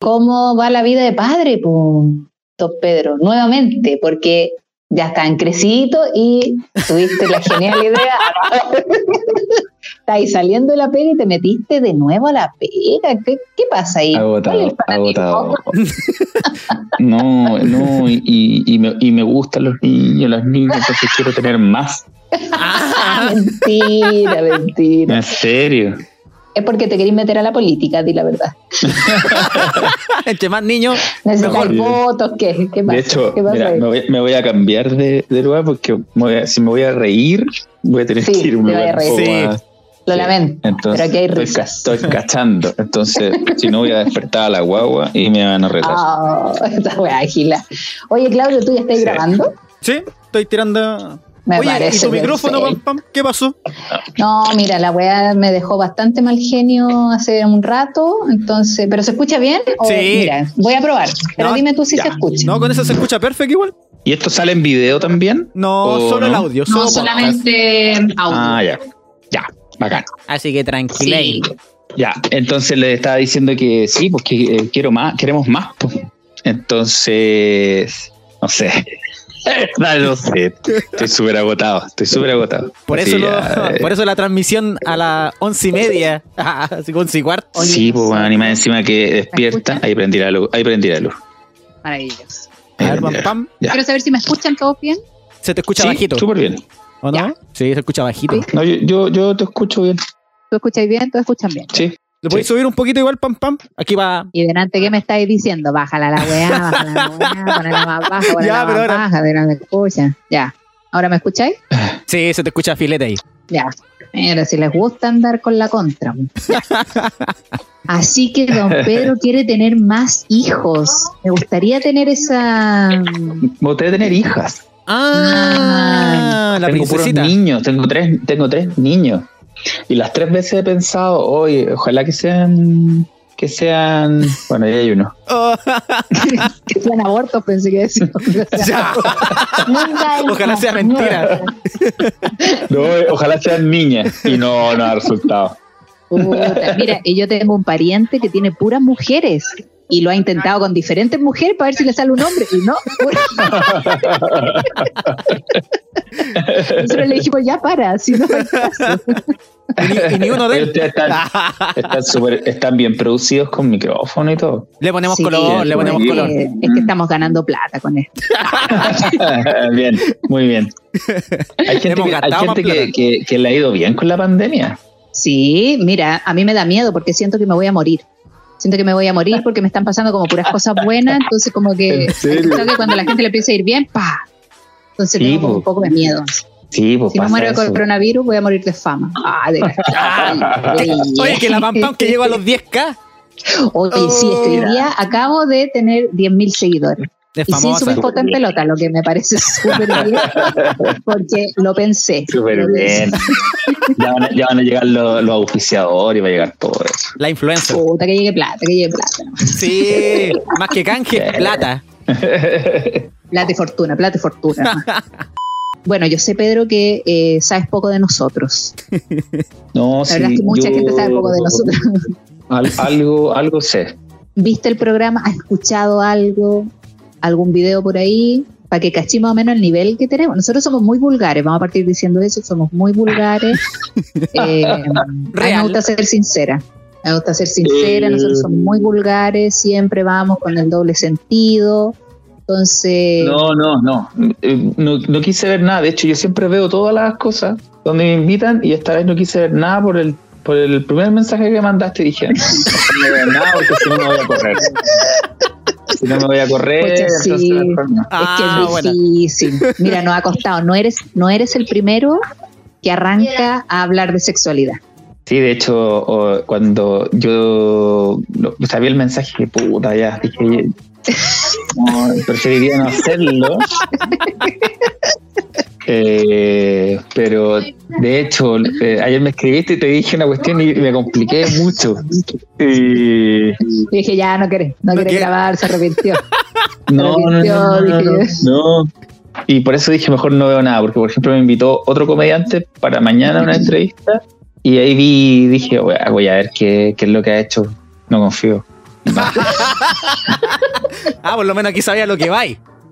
cómo va la vida de padre, pues, don Pedro, nuevamente, porque ya están crecidos y tuviste la genial idea. Estás saliendo de la pega y te metiste de nuevo a la pega. ¿Qué, qué pasa ahí? ¿Cuál es Agotado, agotado. No, no, y, y me, y me gustan los niños, las niñas, entonces quiero tener más. Ah, mentira, mentira. En serio. Es porque te querís meter a la política, di la verdad. Entre más niños, Necesitas Mejor. votos, ¿qué? ¿Qué pasa? De hecho, ¿Qué pasa mira, me voy, me voy a cambiar de, de lugar porque me voy a- si me voy a reír, voy a tener Sí, que ir a un a lugar un poco reír. más- Lo sí. lamento, Entonces, pero aquí hay risas. estoy cachando. Entonces, si no voy a despertar a la guagua y me van a retar. Ah, esta wea gila. Oye, Claudio, ¿tú ya estás Sí. grabando? sí, estoy tirando. Me Oye, ¿y parece tu micrófono, pam, pam? ¿Qué pasó? No, mira, la weá me dejó bastante mal genio hace un rato, entonces, ¿pero se escucha bien? O, Sí. Mira, voy a probar, pero No, dime tú si ya. se escucha. No, con eso se escucha perfecto igual. ¿Y esto sale en video también? No, ¿O solo el no? audio. No, solo solamente audio. Ah, ya. Ya, bacán. Así que tranquila. Sí. Ya, entonces le estaba diciendo que sí, pues que eh, quiero más, queremos más. pues. Entonces, no sé. No, no sé. Estoy súper agotado, estoy súper agotado. Por eso, lo- ya, eh, por eso la transmisión a las once y media, así once y cuarto. Oye, Sí, pues bueno, sí. más encima que despierta, ahí prendí la luz, ahí prendí la luz. Maravilloso. A ver, pam, pam. Quiero saber si me escuchan todos bien. Se te escucha Sí, bajito. súper bien. ¿O no? Ya. Sí, se escucha bajito. Sí. No, yo, yo, yo te escucho bien. ¿Tú escucháis bien? ¿Todos escuchan bien? Sí. ¿Le podéis Sí. subir un poquito igual, pam, pam? Aquí va. Y delante, ¿qué me estáis diciendo? Bájala la weá, bájala la weá, ponela más baja, ponela Ya, más pero ahora- baja, de no me escuchan. Ya. ¿Ahora me escucháis? Sí, se te escucha filete ahí. Ya. Mira, si les gusta andar con la contra. Así que don Pedro quiere tener más hijos. Me gustaría tener esa... Vos tenés que tener hijas. Ah, la tengo puros princesita. niños, tengo tres, tengo tres niños. Y las tres veces he pensado, oye, ojalá que sean, que sean, bueno, ya hay uno. Oh, que sean abortos, pensé que decía. ya. Ojalá sea mentira. No, ojalá sean niñas. Y no, no ha resultado. Puta, Mira, y yo tengo un pariente que tiene puras mujeres y lo ha intentado con diferentes mujeres para ver si le sale un hombre y no. Nosotros le dijimos, ya para, si no hay caso. Y ni, y ni uno de ustedes están, están, súper- están bien producidos con micrófono y todo. Le ponemos Sí, color, le ponemos color. Es que estamos ganando plata con esto. bien, muy bien. Hay gente, hay que- que le ha ido bien con la pandemia. Sí, mira, a mí me da miedo porque siento que me voy a morir. Siento que me voy a morir porque me están pasando como puras cosas buenas, entonces como que, creo que cuando la gente le empieza a ir bien, pa. Entonces Sí, tengo po. un poco de miedo. Sí, pues Si no muero de coronavirus, voy a morir de fama. Ah, de Oye, que la pam que llegó a los 10k Oye, sí, es que hoy día acabo de tener 10.000 seguidores. Y sin famosa. subir foto en pelota, lo que me parece súper bien, porque lo pensé. Súper bien. Ya van, a, ya van a llegar los, los auspiciadores y va a llegar todo eso. La influencer. Puta, que llegue plata, que llegue plata. Sí, más que canje, plata. Plata y fortuna, plata y fortuna. Bueno, yo sé, Pedro, que eh, sabes poco de nosotros. No, La verdad es que mucha yo- gente sabe poco de nosotros. al- algo, algo sé. ¿Viste el programa? ¿Has escuchado algo? ¿Algún video por ahí? Para que cachemos más o menos el nivel que tenemos. Nosotros somos muy vulgares, vamos a partir diciendo eso, somos muy vulgares. Eh, a mí me gusta ser sincera. Me gusta ser sincera, Eh. nosotros somos muy vulgares, siempre vamos con el doble sentido. Entonces, No, no, no. Eh, no. No quise ver nada. De hecho, yo siempre veo todas las cosas donde me invitan y esta vez no quise ver nada por el, por el primer mensaje que mandaste. Dije, no, no voy a ver nada porque si no me voy a correr. Si no me voy a correr, sí. no. es que Ah, es bueno. difícil. Mira, nos ha costado. No eres, no eres el primero que arranca a hablar de sexualidad. Sí, de hecho, cuando yo sabía el mensaje, que puta, ya, dije, no, preferiría no hacerlo. Eh, pero de hecho, eh, ayer me escribiste y te dije una cuestión y me compliqué mucho. Y Y dije, ya no querés, no, No querés quiere. grabar, se arrepintió. no, no, no, no, no, no, dije no. Y por eso dije, mejor no veo nada, porque por ejemplo me invitó otro comediante para mañana a una entrevista y ahí vi, dije, voy a, voy a ver qué, qué es lo que ha hecho. No confío. Ah, por lo menos aquí sabía lo que va.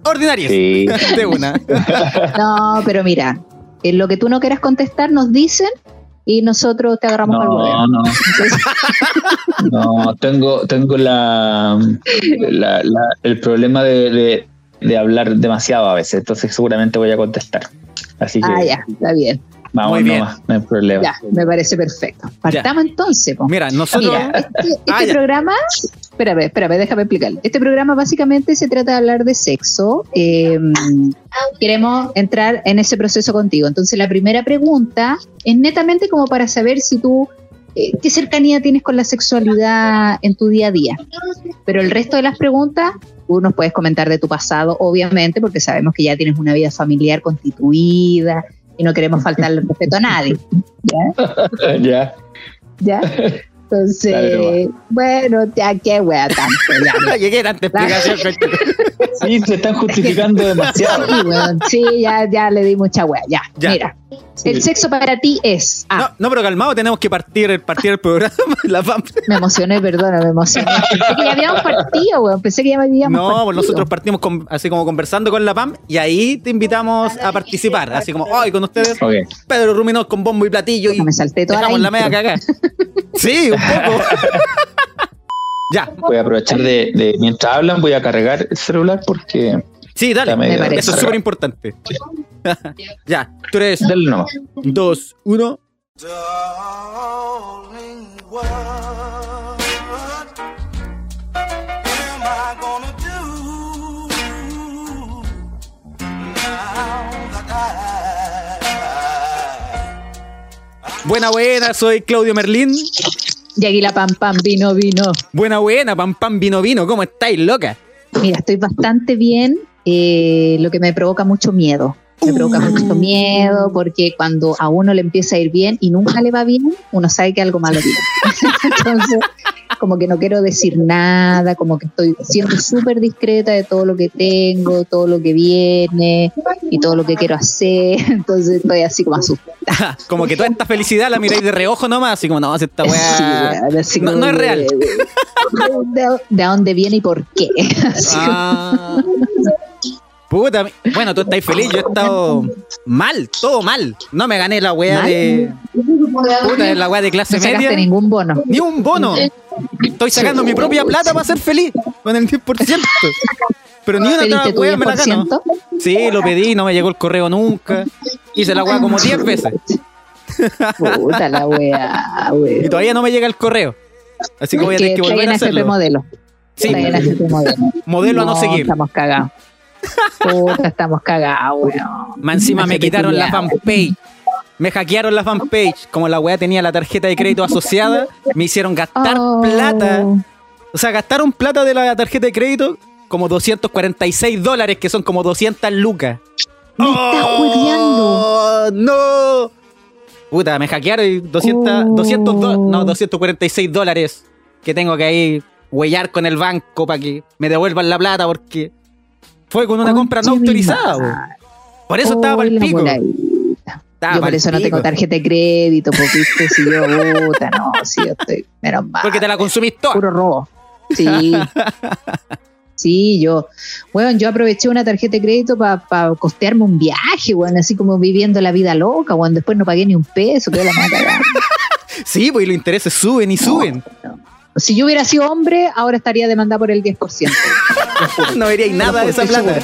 Ordinarios. Sí. De una. No, pero mira, en lo que tú no quieras contestar nos dicen y nosotros te agarramos al No, huevo. no. No, tengo, tengo la, la- la- el problema de, de- de hablar demasiado a veces, entonces seguramente voy a contestar. Así que Ah, ya, está bien. Vamos Muy bien. nomás, no hay problema. Ya, me parece perfecto. Partamos entonces. po. Mira, nosotros. Mira, este, este Ah, ya. programa, espérame, espérame, déjame explicarle. Este programa básicamente se trata de hablar de sexo. Eh, queremos entrar en ese proceso contigo. Entonces, la primera pregunta es netamente como para saber si tú, eh, qué cercanía tienes con la sexualidad en tu día a día. Pero el resto de las preguntas, tú nos puedes comentar de tu pasado, obviamente, porque sabemos que ya tienes una vida familiar constituida y no queremos faltarle el respeto a nadie. ¿ya? ya. ¿Ya? Entonces, Dale bueno, ya qué wea tanto, ya. Llegué tanta explicación. Sí, se están justificando demasiado. Sí, weón, sí, ya, ya le di mucha wea, ya. Ya. Mira, el sexo para ti es. No, Ah, no, pero calmado, tenemos que partir, el- partir el programa. La pam- me emocioné, perdona, me emocioné. Pensé que ya habíamos partido, weón. Pensé que ya habíamos No, partido. pues nosotros partimos con- así como conversando con la PAM y ahí te invitamos a participar. Así como, hoy con ustedes, Ok. Pedro Ruminó con bombo y platillo y Me salté toda dejamos la la, media intro. cagada. Sí, ya, Voy a aprovechar de, de- mientras hablan, voy a cargar el celular porque sí, dale. Me. Eso es súper importante. ya, tres, dale nomás. dos, uno. Darling, what am I gonna do now that I Buena, buena, soy Claudio Merlín. Y aquí la pam pam vino, vino. Buena, buena, pam, pam, vino, vino. ¿Cómo estáis, loca? Mira, estoy bastante bien, eh, lo que me provoca mucho miedo. Me provoca mucho miedo porque cuando a uno le empieza a ir bien y nunca le va bien, uno sabe que algo malo viene. Entonces, como que no quiero decir nada, como que estoy siendo súper discreta de todo lo que tengo, todo lo que viene y todo lo que quiero hacer. Entonces estoy así como asustada. como que toda esta felicidad la miráis de reojo nomás, así como, no, esta Sí, weá. así no- no es real. De, de- de dónde viene y por qué. Así Ah. Puta, bueno, tú estás feliz, yo he estado mal, todo mal. No me gané la weá de. Puta, la weá de clase no media. ningún bono. Ni un bono. Estoy sacando mi propia plata para ser feliz con el 10%. Pero ni una otra ¿Pediste tu weá me la gano. 10%? Sí, lo pedí, no me llegó el correo nunca. Hice la weá como 10 veces Puta la wea, wea. y todavía no me llega el correo. Así que voy a tener que volver a hacerlo. modelo. Sí, modelo a no seguir. Estamos cagados. Puta, estamos cagados, weón. Más encima me quitaron la fanpage. Me hackearon la fanpage. Como la weá tenía la tarjeta de crédito asociada, me hicieron gastar Oh. plata. O sea, gastaron plata de la tarjeta de crédito como 246 dólares, que son como 200 lucas. Me estás ¡Oh, ¡No! Puta, me hackearon y 200, Oh. 200 do- no, 246 dólares que tengo que ahí huellar con el banco para que me devuelvan la plata porque fue con una compra no autorizada. po. Por eso estaba Oh, el la pico. Estaba Yo por eso no tengo tarjeta de crédito, porque viste, si yo, puta, no, si yo estoy, menos mal. Porque te la consumís toda. puro robo. Sí. Sí, yo, bueno, yo aproveché una tarjeta de crédito para costearme un viaje, bueno, así como viviendo la vida loca, bueno, después no pagué ni un peso, quedé la cagada. Sí, pues y los intereses suben y suben. Si yo hubiera sido hombre, ahora estaría demandada por el 10%. No veríais nada de esa Estoy plata.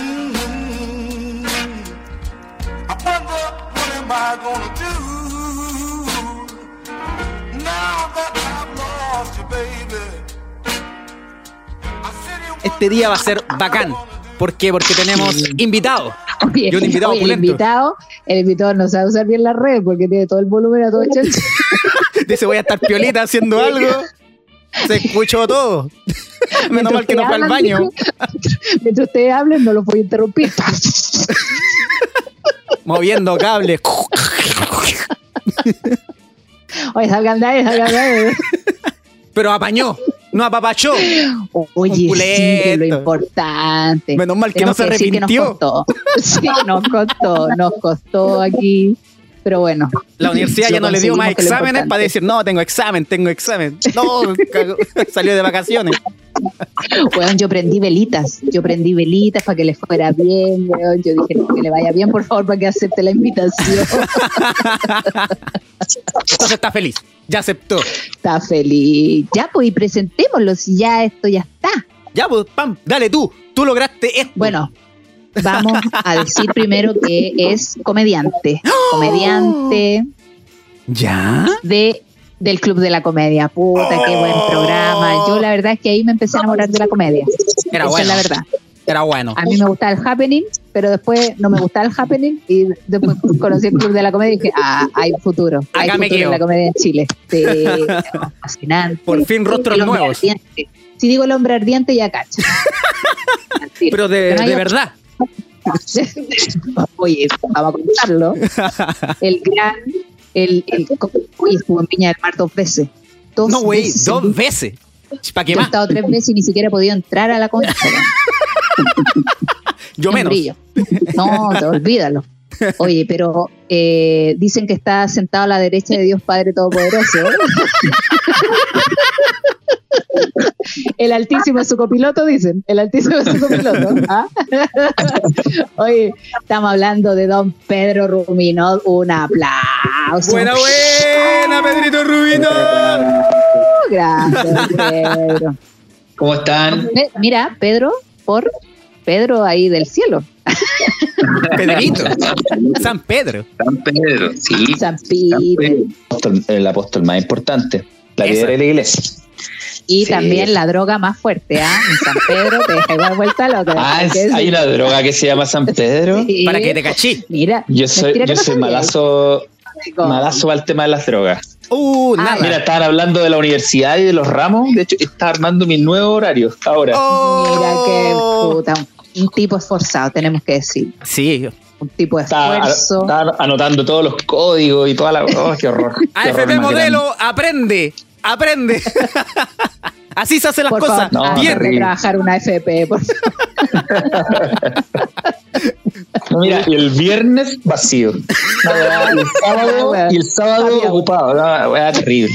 Este día va a ser bacán. ¿Por qué? Porque tenemos invitados. Oye, Y un invitado oye, el opulento. invitado, el invitado no sabe usar bien la red porque tiene todo el volumen a todo chancho. Dice, voy a estar piolita haciendo algo. Se escuchó todo. Menos mal que no fue al baño. Mientras ustedes hablen, no los voy a interrumpir. Moviendo cables. Oye, salgan de ahí, salgan de ahí. Pero apañó. No apapachó. Oye, sí, lo importante. Menos mal que Tenemos no se que arrepintió. nos costó. Sí, nos costó, nos costó aquí pero bueno. La universidad ya no le dio más exámenes para decir, no, tengo examen, tengo examen. No, salió de vacaciones. Weón, yo prendí velitas, yo prendí velitas para que le fuera bien, weón. Yo dije que le vaya bien, por favor, para que acepte la invitación. Entonces está feliz. Ya aceptó. Está feliz. Ya, pues, y presentémoslo, si ya esto ya está. Ya, pues, pam, dale tú. Tú lograste esto. Bueno, vamos a decir primero que es comediante. Comediante ¿Ya? de del Club de la Comedia. Puta, qué buen programa. Yo la verdad es que ahí me empecé a enamorar de la comedia. Era Esa bueno. es la verdad. Era bueno. A mí me gustaba el happening, pero después no me gustaba el happening y después conocí el Club de la Comedia y dije, ah, hay futuro. Hay Acá me futuro quedo. en la comedia en Chile. Sí, fascinante. Por fin rostros nuevos. ardiente. Si digo el hombre ardiente, ya cacho. Pero de, no verdad. Oye, vamos a contarlo. El gran, el, el, oye, estuvo en Viña del Mar dos veces. Dos No, güey, dos veces. ¿Para qué Yo he más? estado tres veces y ni siquiera he podido entrar a la concha. Yo menos. No, te olvídalo. Oye, pero eh, dicen que está sentado a la derecha de Dios Padre Todopoderoso. El Altísimo es su copiloto, dicen. El Altísimo es su copiloto. ¿ah? Oye, estamos hablando de don Pedro Rumino. Un aplauso. Buena, buena, Pedrito Rubino. Gracias, Pedro. ¿Cómo están? Mira, Pedro, por Pedro ahí del cielo. Pedrito. San Pedro. San Pedro, sí. San. Apóstol- El apóstol más importante. La líder de la iglesia. Y Sí. también la droga más fuerte, ¿ah? En San Pedro te deja igual vuelta loca. Ah, es- hay una droga que se llama San Pedro. Sí. Para que te cachí. Mira, Yo soy, yo soy malazo, malazo para el tema de las drogas. Uh, Ah, nada. Mira, estaban hablando de la universidad y de los ramos. De hecho, está armando mi nuevo horario ahora. Oh. Mira qué puta. Un, un tipo esforzado, tenemos que decir. Sí. Un tipo de Estaba, esfuerzo. estaba anotando todos los códigos y toda la. ¡Oh, qué horror! qué AFP modelo, aprende. Aprende. Así se hacen las por cosas. favor, No, Bien. de terrible. trabajar una FP, por favor. mira, y el viernes vacío. No, el sábado, y el sábado ocupado. No, terrible.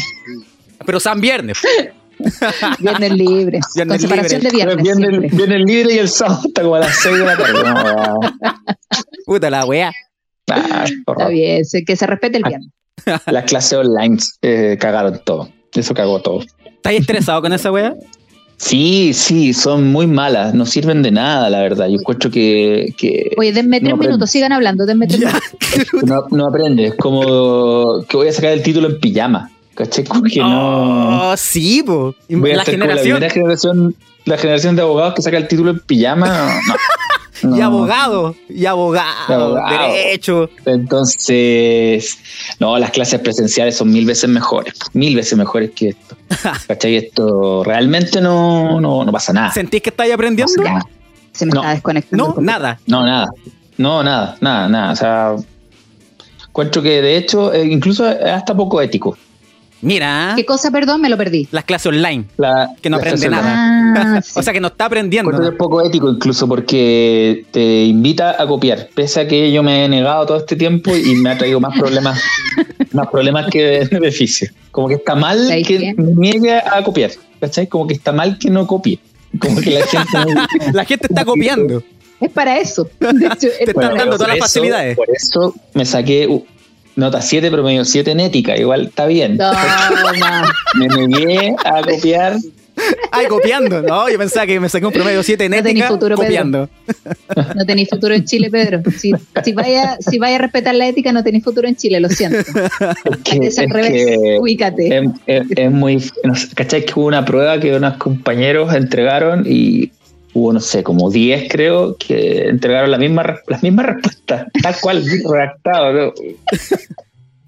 Pero San Viernes. Viernes libre. Viernes con separación libre. de viernes. Viene el libre y el sábado hasta como a las 6 de la tarde. No. Puta la weá. Ah, horror. Está bien, que se respete el viernes. Las clases online eh, cagaron todo. Eso cagó todo. ¿Estás estresado con esa weá? Sí, sí, son muy malas. No sirven de nada, la verdad. Yo encuentro que, que Oye, denme tres No, minutos, sigan hablando, denme tres minutos. no, no aprendes. Como que voy a sacar el título en pijama. ¿Cachai? Como que no. Oh, sí, po. Voy a La ser como generación. la primera generación, la generación de abogados que saca el título en pijama. No. no. Y abogado. Y abogado. Y abogado. Derecho. Entonces, no, las clases presenciales son mil veces mejores. Mil veces mejores que esto. ¿Cachai? Esto realmente no, no, no pasa nada. ¿Sentís que estáis aprendiendo? Ya, se me No. está desconectando. No, nada. No, nada. No, nada, nada, nada. O sea, encuentro que de hecho, eh, incluso es hasta poco ético. Mira, ¿Qué cosa, perdón? Me lo perdí. las clases online. La, Que no aprende nada. Ah, sí. O sea que no está aprendiendo. Encuentro que es poco ético incluso porque te invita a copiar, pese a que yo me he negado todo este tiempo y me ha traído más problemas, más problemas que beneficios. Como que está mal ¿Sabes que me niegue a copiar, ¿cachai? Como que está mal que no copie. Como que la gente no- La gente está copiando. es para eso. De hecho, es Te están dando todas las facilidades. Por eso me saqué nota 7, promedio 7 en ética, igual está bien. Toma. Me negué a copiar. Ay, copiando. No, yo pensaba que me saqué un promedio 7 en No ética futuro, Pedro. No tenéis futuro en Chile, Pedro. Si, si vaya, si vaya a respetar la ética, no tenéis futuro en Chile, lo siento. Que ser al es revés. que- Ubícate. es, es- es muy. No sé, ¿Cachai? Que hubo una prueba que unos compañeros entregaron y hubo, no sé, como 10 creo, que entregaron la misma, las mismas respuestas, tal cual, redactado. ¿no?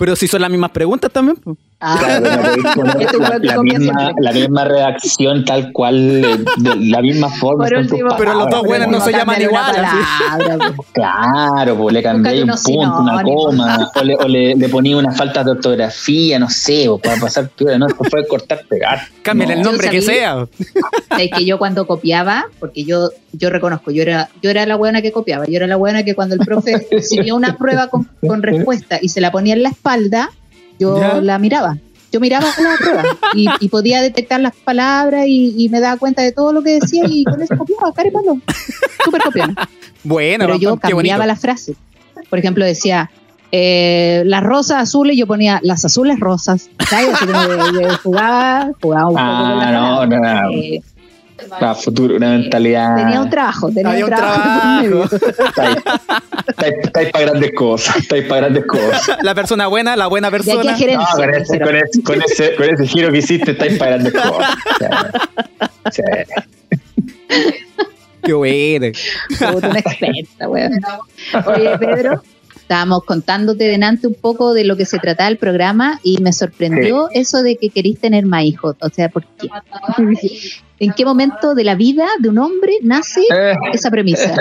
Pero si son las mismas preguntas también. pues. Ah, Claro, no poner Este la, la misma, la misma redacción tal cual, de, de la misma forma. Último, Pero los dos palabras. buenos no se llaman igual, palabra, po. Claro, pues le cambié un punto, una coma, o le, o le, le ponía una falta de ortografía, no sé, o para pasar no, puede cortar, pegar. Cámbiale No. el nombre que sea. Es que yo cuando copiaba, porque yo, yo reconozco, yo era, yo era la buena que copiaba, yo era la buena que cuando el profe recibía una prueba con, con respuesta y se la ponía en la espalda, yo ¿Ya? la miraba. Yo miraba la prueba y, y podía detectar las palabras y, y me daba cuenta de todo lo que decía y con eso copiaba. Súper copiona. Bueno, Pero yo cambiaba la frase. Por ejemplo, decía, eh, las rosas azules, yo ponía las azules rosas. ¿sabes? Así que- jugaba, jugaba un poco con Ah, la no, no, palabra. no. Eh, Para futuro, una mentalidad. Tenía un trabajo, tenía Había un trabajo. trabajo. Estáis para grandes cosas, estáis para grandes cosas. La persona buena, la buena persona. No, con ese, con, ese, con, ese, con ese giro que hiciste, estáis para grandes cosas. Sí, sí. Qué bueno. Puta, una experta, weón. Oye, Pedro, estábamos contándote delante un poco de lo que se trataba el programa y me sorprendió eso de que querís tener más hijos. O sea, ¿por qué? ¿En qué momento de la vida de un hombre nace Eh, esa premisa?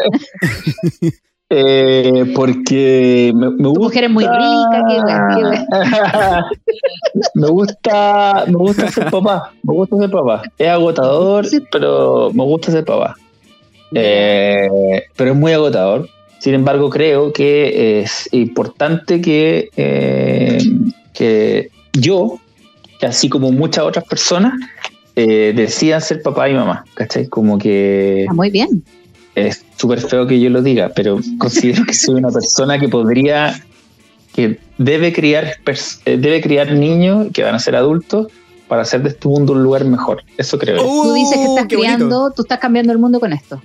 eh, porque me, me gusta. mujer es muy rica, qué qué me gusta, me gusta ser papá. Me gusta ser papá. Es agotador, pero me gusta ser papá. Eh, pero es muy agotador. Sin embargo, creo que es importante que, eh, que yo, así como muchas otras personas, eh, decidan ser papá y mamá. ¿Cachai? Como que Está muy bien. es súper feo que yo lo diga, pero considero que soy una persona que podría, que debe criar, eh, debe criar niños que van a ser adultos para hacer de este mundo un lugar mejor. Eso creo. yo. Tú dices que Uh, estás qué bonito. criando, tú estás cambiando el mundo con esto.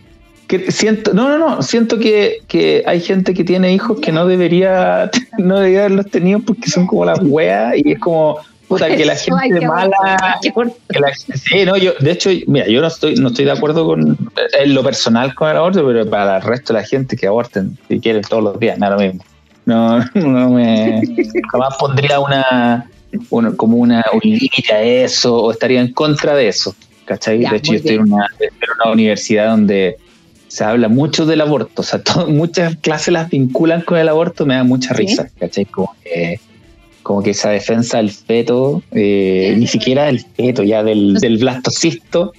Que siento, no, no, no, siento que, que hay gente que tiene hijos que no debería, no debería haberlos tenido porque son como las weas y es como, puta, que la gente mala, que la- sí, no, yo, de hecho, mira, yo no estoy, no estoy de acuerdo con en lo personal con el aborto, pero para el resto de la gente que aborten, si quieren todos los días, nada lo mismo. No, no me jamás pondría una, una- como una un límite a eso, o estaría en contra de eso. ¿Cachai? Ya, de hecho, yo estoy en una, estoy en una universidad donde se habla mucho del aborto, o sea, to- muchas clases las vinculan con el aborto, me da mucha Sí. risa, ¿cachai? Como que, como que esa defensa del feto, eh, ni siquiera del feto, ya del, del blastocisto.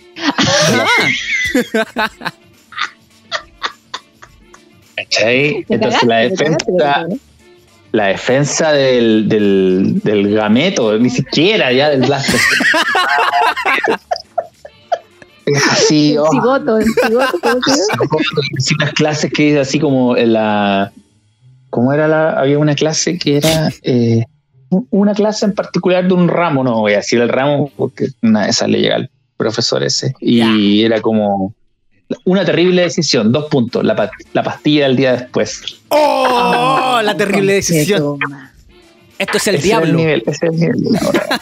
¿Cachai? Entonces la defensa, la defensa del, del, del gameto, ni siquiera ya del blastocisto. es así, El oh, cigoto, el cigoto. Sí, unas clases que es así como en la ¿cómo era la había una clase que era eh, una clase en particular de un ramo no voy a decir el ramo porque una de esas le llega al profesor ese y era como una terrible decisión dos puntos la, la pastilla del día después ¡Oh! La terrible decisión. Esto es el Ese diablo. nivel, ese era el nivel de la hora.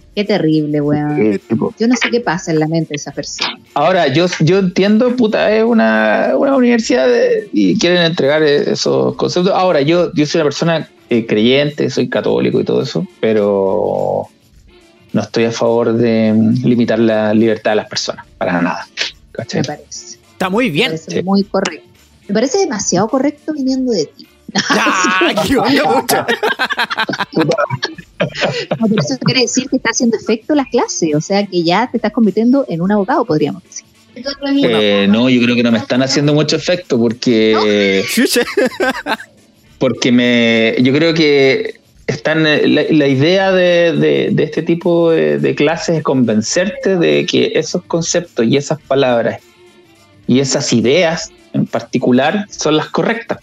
Qué terrible, weón. Yo no sé qué pasa en la mente de esa persona. Ahora, yo, yo entiendo, puta, es una, una universidad de- y quieren entregar esos conceptos. Ahora, yo, yo soy una persona eh, creyente, soy católico y todo eso, pero no estoy a favor de mm, limitar la libertad de las personas, para nada. ¿cachai? Me parece. Está muy Me bien. parece Sí. muy correcto. Me parece demasiado correcto viniendo de ti. Ya, qué onda, mucha. No, pero eso quiere decir que está haciendo efecto la clase, o sea que ya te estás convirtiendo en un abogado, podríamos decir. Eh, no, yo creo que no me están haciendo mucho efecto porque, porque me, yo creo que están la, la idea de, de- de este tipo de, de clases es convencerte de que esos conceptos y esas palabras y esas ideas en particular son las correctas.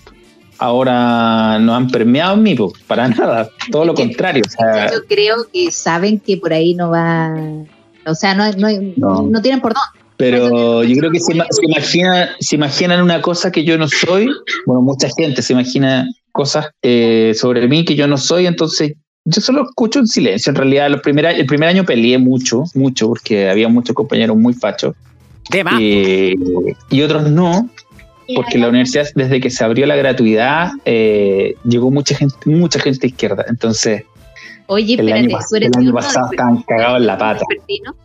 Ahora no han permeado en mí, pues, para nada, todo lo contrario. o sea, Yo creo que saben que por ahí no va, o sea, no, no, No. no tienen por dónde. Pero yo creo que se, se imagina, se imaginan una cosa que yo no soy. Bueno, mucha gente se imagina cosas eh, sobre mí que yo no soy, entonces yo solo escucho en silencio. En realidad, los primer, el primer año peleé mucho, mucho, porque había muchos compañeros muy fachos eh, y otros no. Porque la universidad, desde que se abrió la gratuidad, eh, llegó mucha gente, mucha gente izquierda. Entonces, Oye, el espérate, año, tú eres el año diurno, pasado estaban cagados en la pata. vespertino.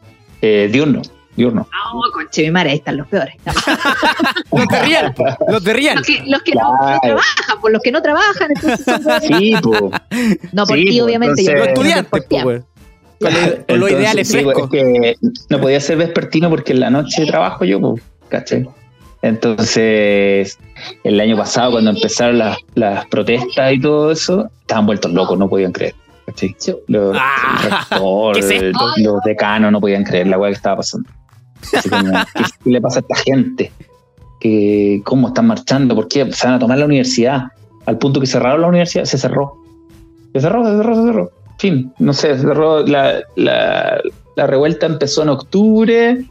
Eh, diurno, diurno. No, conche, mi madre, ahí están los peores. No. Los de. Los de Real. Los que, los que no, trabajan, por los que no trabajan, entonces son. Sí, pues. No, por Sí, ti, pues, obviamente. entonces- yo Los no estudiantes, pues. Con, lo- con los Entonces, ideales sí, frescos. es que no podía ser vespertino porque en la noche trabajo yo, pues, ¿cachai? Entonces, el año pasado, cuando empezaron las, las protestas y todo eso, estaban vueltos locos, no podían creer. Los, Ah, los, los decanos no podían creer la weá que estaba pasando. Así como, ¿qué, qué le pasa a esta gente? que ¿Cómo están marchando? ¿Por qué? Se van a tomar la universidad. Al punto que cerraron la universidad, se cerró. Se cerró, se cerró, se cerró. Fin, no sé, se cerró. La, la, la revuelta empezó en octubre.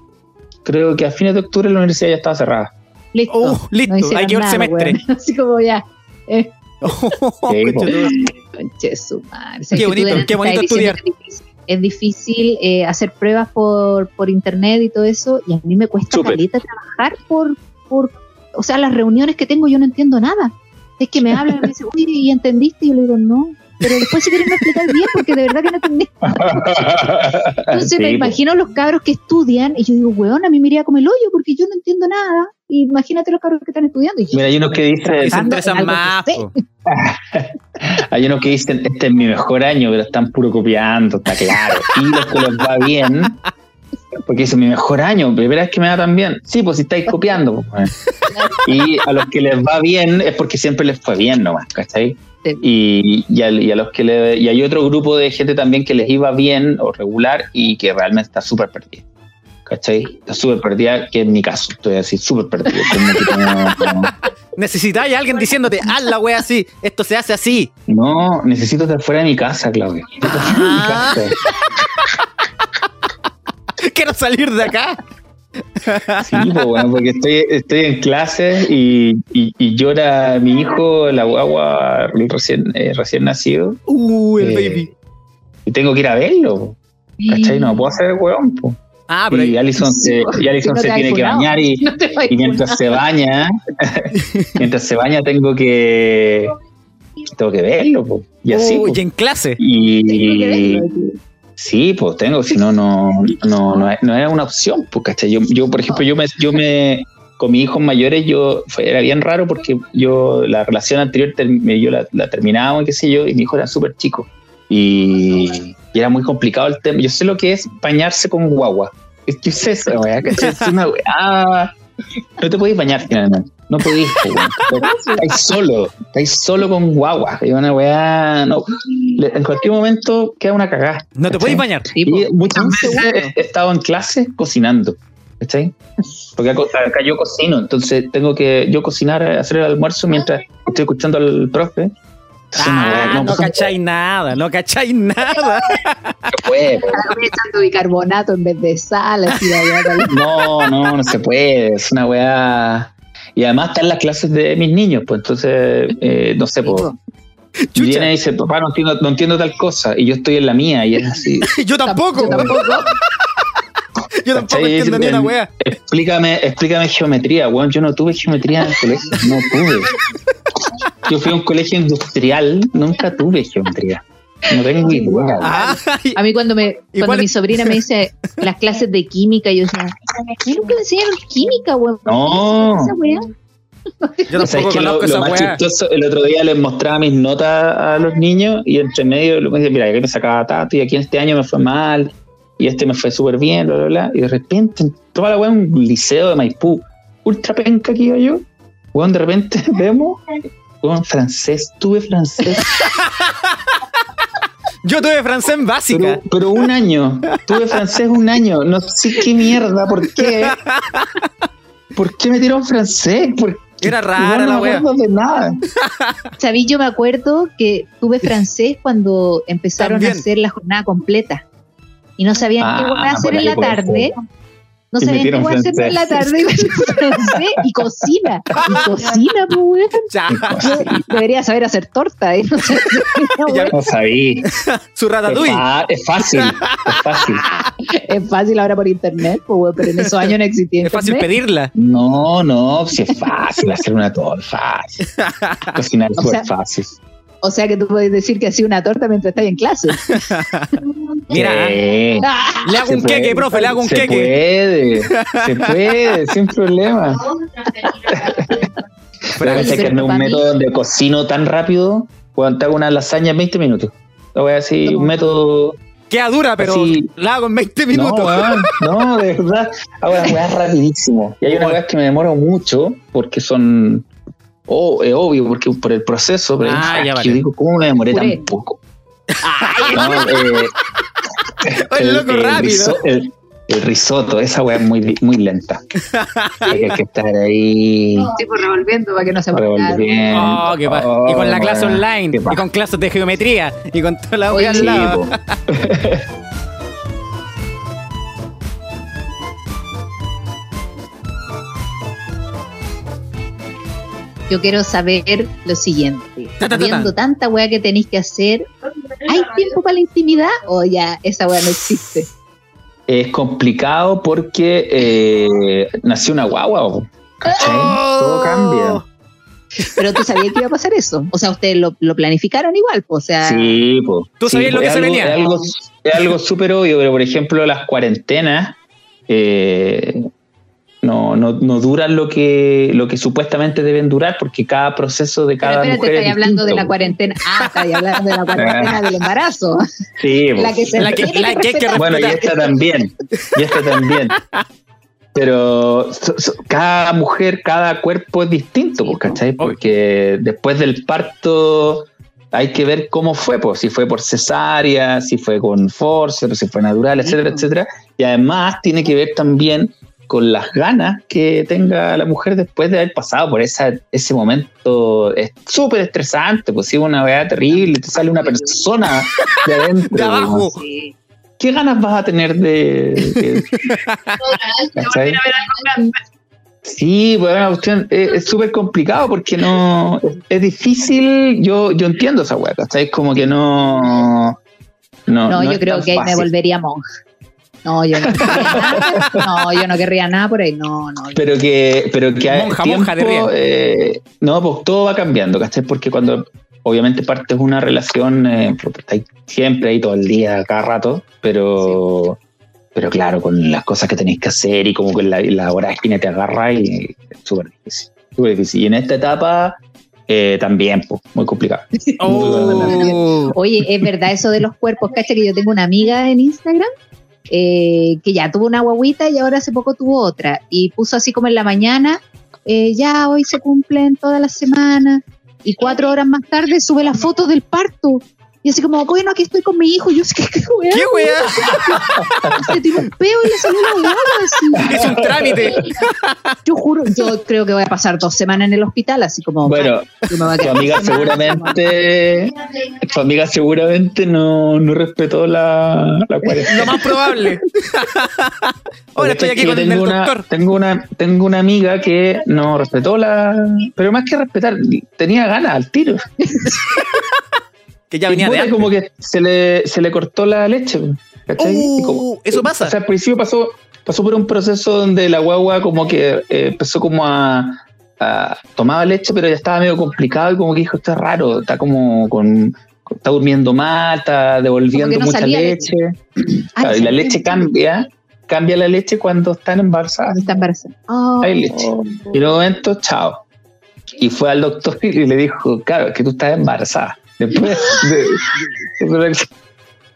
Creo que a fines de octubre la universidad ya estaba cerrada. Listo. Uh, listo, No hay que ir semestre. weón. Así como ya. Eh, Oh, Sí, concha po. tu- conche su madre. O sea, Qué bonito, qué bonito estudiar. Es difícil, eh, hacer pruebas por, por internet y todo eso. Y a mí me cuesta Súper. caleta trabajar por, por. O sea, las reuniones que tengo yo no entiendo nada. Es que me hablan y me dicen, oye, ¿y entendiste? Y yo le digo, no. Pero después si quieren explicar bien, porque de verdad que no entendí. Entonces Sí, me imagino los cabros que estudian y yo digo, weón, a mí me iría como el hoyo porque yo no entiendo nada. Imagínate los cabros que están estudiando. Y yo, Mira, hay unos que dicen, se interesan más. hay unos que dicen, este es mi mejor año, pero están puro copiando, está claro. Y los que les va bien, porque dicen, mi mejor año, primera vez que me va tan bien. Sí, pues si estáis copiando. pues. Y a los que les va bien es porque siempre les fue bien nomás, ¿cachai? Sí. Y, y, a, y a los que le, y hay otro grupo de gente también que les iba bien o regular y que realmente está súper perdida. ¿Cachai? Está súper perdida, que en mi caso, estoy así, súper no- Necesitáis a alguien diciéndote, haz la wea así, esto se hace así. No, necesito estar fuera de mi casa, Claudia. Necesito estar fuera de mi Ah. casa. Quiero salir de acá. Sí, pues, bueno, porque estoy, estoy en clases y, y, y llora mi hijo, la guagua recién, eh, recién nacido, Uh, el Eh, baby. y tengo que ir a verlo. ¿Cachai? No puedo hacer el hueón. po. Ah, pero Y ahí- Alison se, y Alison No se tiene que bañar y, No mientras se baña, mientras se baña tengo que tengo que verlo. po. Y así. Uy, po. y en clase. Y sí, pues tengo, si no, no, no, es una opción. Pues, ¿cachai? Yo, yo, por ejemplo, yo me, yo me, con mis hijos mayores, yo fue, era bien raro porque yo la relación anterior yo la, y qué sé yo, y mi hijo era súper chico. Y, era muy complicado el tema. Yo sé lo que es bañarse con guagua. Yo sé weá, ¿cachai? Es una weá. No te podéis bañar finalmente. No weón. Estáis solo. Estáis solo con guagua. Es una weá. No. En cualquier momento queda una cagada. No te podéis bañar. Sí, po. Y muchas veces he estado en clase cocinando. ¿Cachai? Porque acá yo cocino, entonces tengo que yo cocinar, hacer el almuerzo mientras estoy escuchando al profe. Ah, no, pues, cacháis nada, no cacháis nada. se puede, echando bicarbonato en vez de sal, así No, no, no se puede. Es una weá. Y además están las clases de mis niños, pues entonces, eh, no sé, pues. Chucha. Viene y dice, papá, no entiendo, no entiendo tal cosa. Y yo estoy en la mía y es así. Yo tampoco. Yo tampoco. Yo tampoco entiendo ni una wea. Explícame, explícame geometría, weón. Yo no tuve geometría en el colegio. No tuve. Yo fui a un colegio industrial, nunca tuve geometría. No tengo idea. Ah, A mí cuando me ¿Y cuando mi sobrina me dice las clases de química, yo decía, mí nunca me enseñaron química, weón. No. Esa weá. yo O sea, es que lo, más chistoso, el otro día les mostraba mis notas a los niños y entre medio me decía, mira, aquí me sacaba tanto y aquí en este año me fue mal y este me fue súper bien, bla, bla, bla. Y de repente, toda la weá, un liceo de Maipú, ultra penca que iba yo, weón, de repente vemos, weón, francés, tuve francés, Yo tuve francés en básica. pero, pero un año, tuve francés un año, no sé qué mierda, ¿por qué? ¿Por qué me dieron francés? ¿Por? Era rara no la acuerdo de nada. Sabí, yo me acuerdo que tuve francés cuando empezaron También. a hacer la jornada completa. Y no sabían qué Ah, weá hacer en la tarde. No Y sabía qué metieron voy a hacer en la tarde y cocina. Y cocina, pues, weón. Debería saber hacer torta. ¿eh? No sé, no, Ya. No sabí. Su Es, ratatouille. fa- es fácil. Es fácil. Es fácil ahora por internet, pues, weón, pero en esos años no existía Es fácil pedirla. No, no, si es fácil hacer una torta. Fácil. Cocinar es O súper sea, fácil. O sea que tú puedes decir que hacía una torta mientras estás en clase. Mira, Sí. Le hago Se un puede, queque, profe, le hago un se queque. puede, se puede, sin problema. Pero Oye, que pero hacerme un método donde cocino tan rápido, cuando te hago una lasaña en 20 minutos. Lo voy a decir, un método. Queda dura, pero Así- la hago en 20 No, minutos. no, de verdad. Hago una weá rapidísimo. Y hay una weá que me demoro mucho porque son. Oh, es obvio, porque por el proceso, pero Ah, es ya vale. yo digo, ¿cómo me demoré tan poco? No, eh, El loco rápido. riso- el- el risotto, esa weá es muy, muy lenta. hay que estar ahí Sí, pues revolviendo para que no se revolviendo. Oh, qué pa- y con la clase weón, online, y con clases de geometría, y con toda la wea al lado. Yo quiero saber lo siguiente. Ta, ta, ta, ta. Viendo tanta weá que tenéis que hacer, ¿hay tiempo para la intimidad o ya esa weá no existe? Es complicado porque eh, nació una guagua. po, ¿cachai? Oh. Todo cambia. Pero tú sabías que iba a pasar eso. O sea, ustedes lo, lo planificaron igual, pues, o sea, Sí, po. ¿Tú sabías Sí, lo po, que se algo- venía? Es algo, es algo súper obvio, pero por ejemplo, las cuarentenas eh, no, no, no duran lo que, lo que supuestamente deben durar porque cada proceso de pero cada espérate, mujer es hablando de la cuarentena. Ah, hablando de la cuarentena del embarazo. Sí. La que se La que- la que hay que. Bueno, y esta también. Y esta también. Pero so- so- cada mujer, cada cuerpo es distinto, Sí, pues, ¿cachai? Porque después del parto hay que ver cómo fue, pues, si fue por cesárea, si fue con force, si fue natural, etcétera, pues. etcétera. Y además tiene que ver también con las ganas que tenga la mujer después de haber pasado por esa, ese momento. Es súper estresante, pues, si es una weá terrible, te sale una persona de adentro. De abajo. Sí. ¿qué ganas vas a tener de, de- ¿cachai? Sí, pues una cuestión es súper complicado porque no es, es difícil. Yo yo entiendo esa hueá, ¿cachai? Como que no. No, No, yo creo que ahí me volvería monja. No, yo no querría nada. No, yo no querría nada por ahí. No, no. Pero que, pero que hay Monja, tiempo, monja de eh, no, pues todo va cambiando, ¿cachai? Porque cuando obviamente partes una relación, eh, puta, estáis siempre ahí todo el día, cada rato, pero, pero claro, con las cosas que tenéis que hacer y como que la, la vorágine te agarra y es súper difícil, súper difícil. Y en esta etapa eh, también, pues, muy complicado. Oh. Oye, es verdad eso de los cuerpos, cacha que yo tengo una amiga en Instagram eh, que ya tuvo una guaguita y ahora hace poco tuvo otra. Y puso así como en la mañana, eh, ya hoy se cumplen todas las semanas. Y cuatro horas más tarde sube la foto del parto y así como, bueno, aquí estoy con mi hijo, y yo que qué weá, ¿Qué wea? se tiró un peo y le salió la guagua así. Es un trámite. Yo juro, yo creo que voy a pasar dos semanas en el hospital, así como, Bueno, tu amiga seguramente, tu amiga seguramente no, no respetó la, la cuarentena. Lo más probable. Ahora estoy aquí con el tengo una, doctor. Tengo una, tengo una amiga que no respetó la. Pero más que respetar, tenía ganas al tiro. Que ya Y venía de antes. como que se le, se le cortó la leche. ¿cachai? Y como- Uh, eso pasa. O sea, al principio pasó, pasó por un proceso donde la guagua como que eh, empezó como a, a- tomaba leche, pero ya estaba medio complicado y como que dijo, esto es raro, está como con está durmiendo mal, está devolviendo no mucha leche. Ay, Claro, y la leche cambia, cambia la leche cuando están embarazadas. Está embarazada. Oh. Hay leche. Y en un momento, chao. Y fue al doctor y le dijo, claro, es que tú estás embarazada. Después de... de-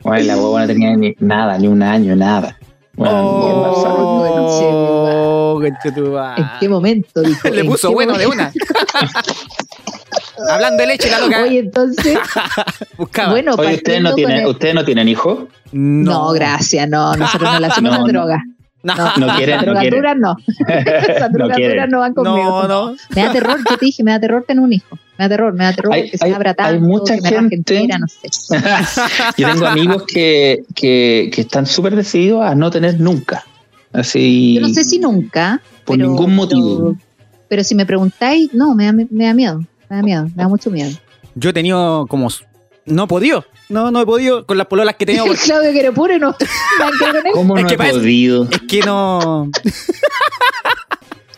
Bueno, la huevona no tenía ni nada, ni un año, nada. Bueno, ni embarazada. Oh. ¿En qué momento? Dijo, Le ¿en puso bueno de momento? una. Hablando de leche, la loca Oye, entonces, buscaba. bueno, Oye, ¿ustedes no, tienen, el- ¿ustedes no tienen hijos? No, gracias, no, nosotros no le hacemos No, la no. droga. No, No, No quieren, Las no quieren. no. Las No no van conmigo. no, no. Me da terror, yo te dije, me da terror tener un hijo. Me da terror, me da terror Hay- que se hay- abra hay tanto, mucha que gente- no sé. Yo tengo amigos que, que, que están súper decididos a no tener nunca. Así. Yo no sé si nunca. Por pero- ningún motivo. Pero, pero si me preguntáis, no, me da, me da miedo. Me da miedo, me da mucho miedo. Yo he tenido como. No he podido. No, no he podido con las pololas que. El porque Claudio que pure no. ¿Cómo Es no que he podido? es que no.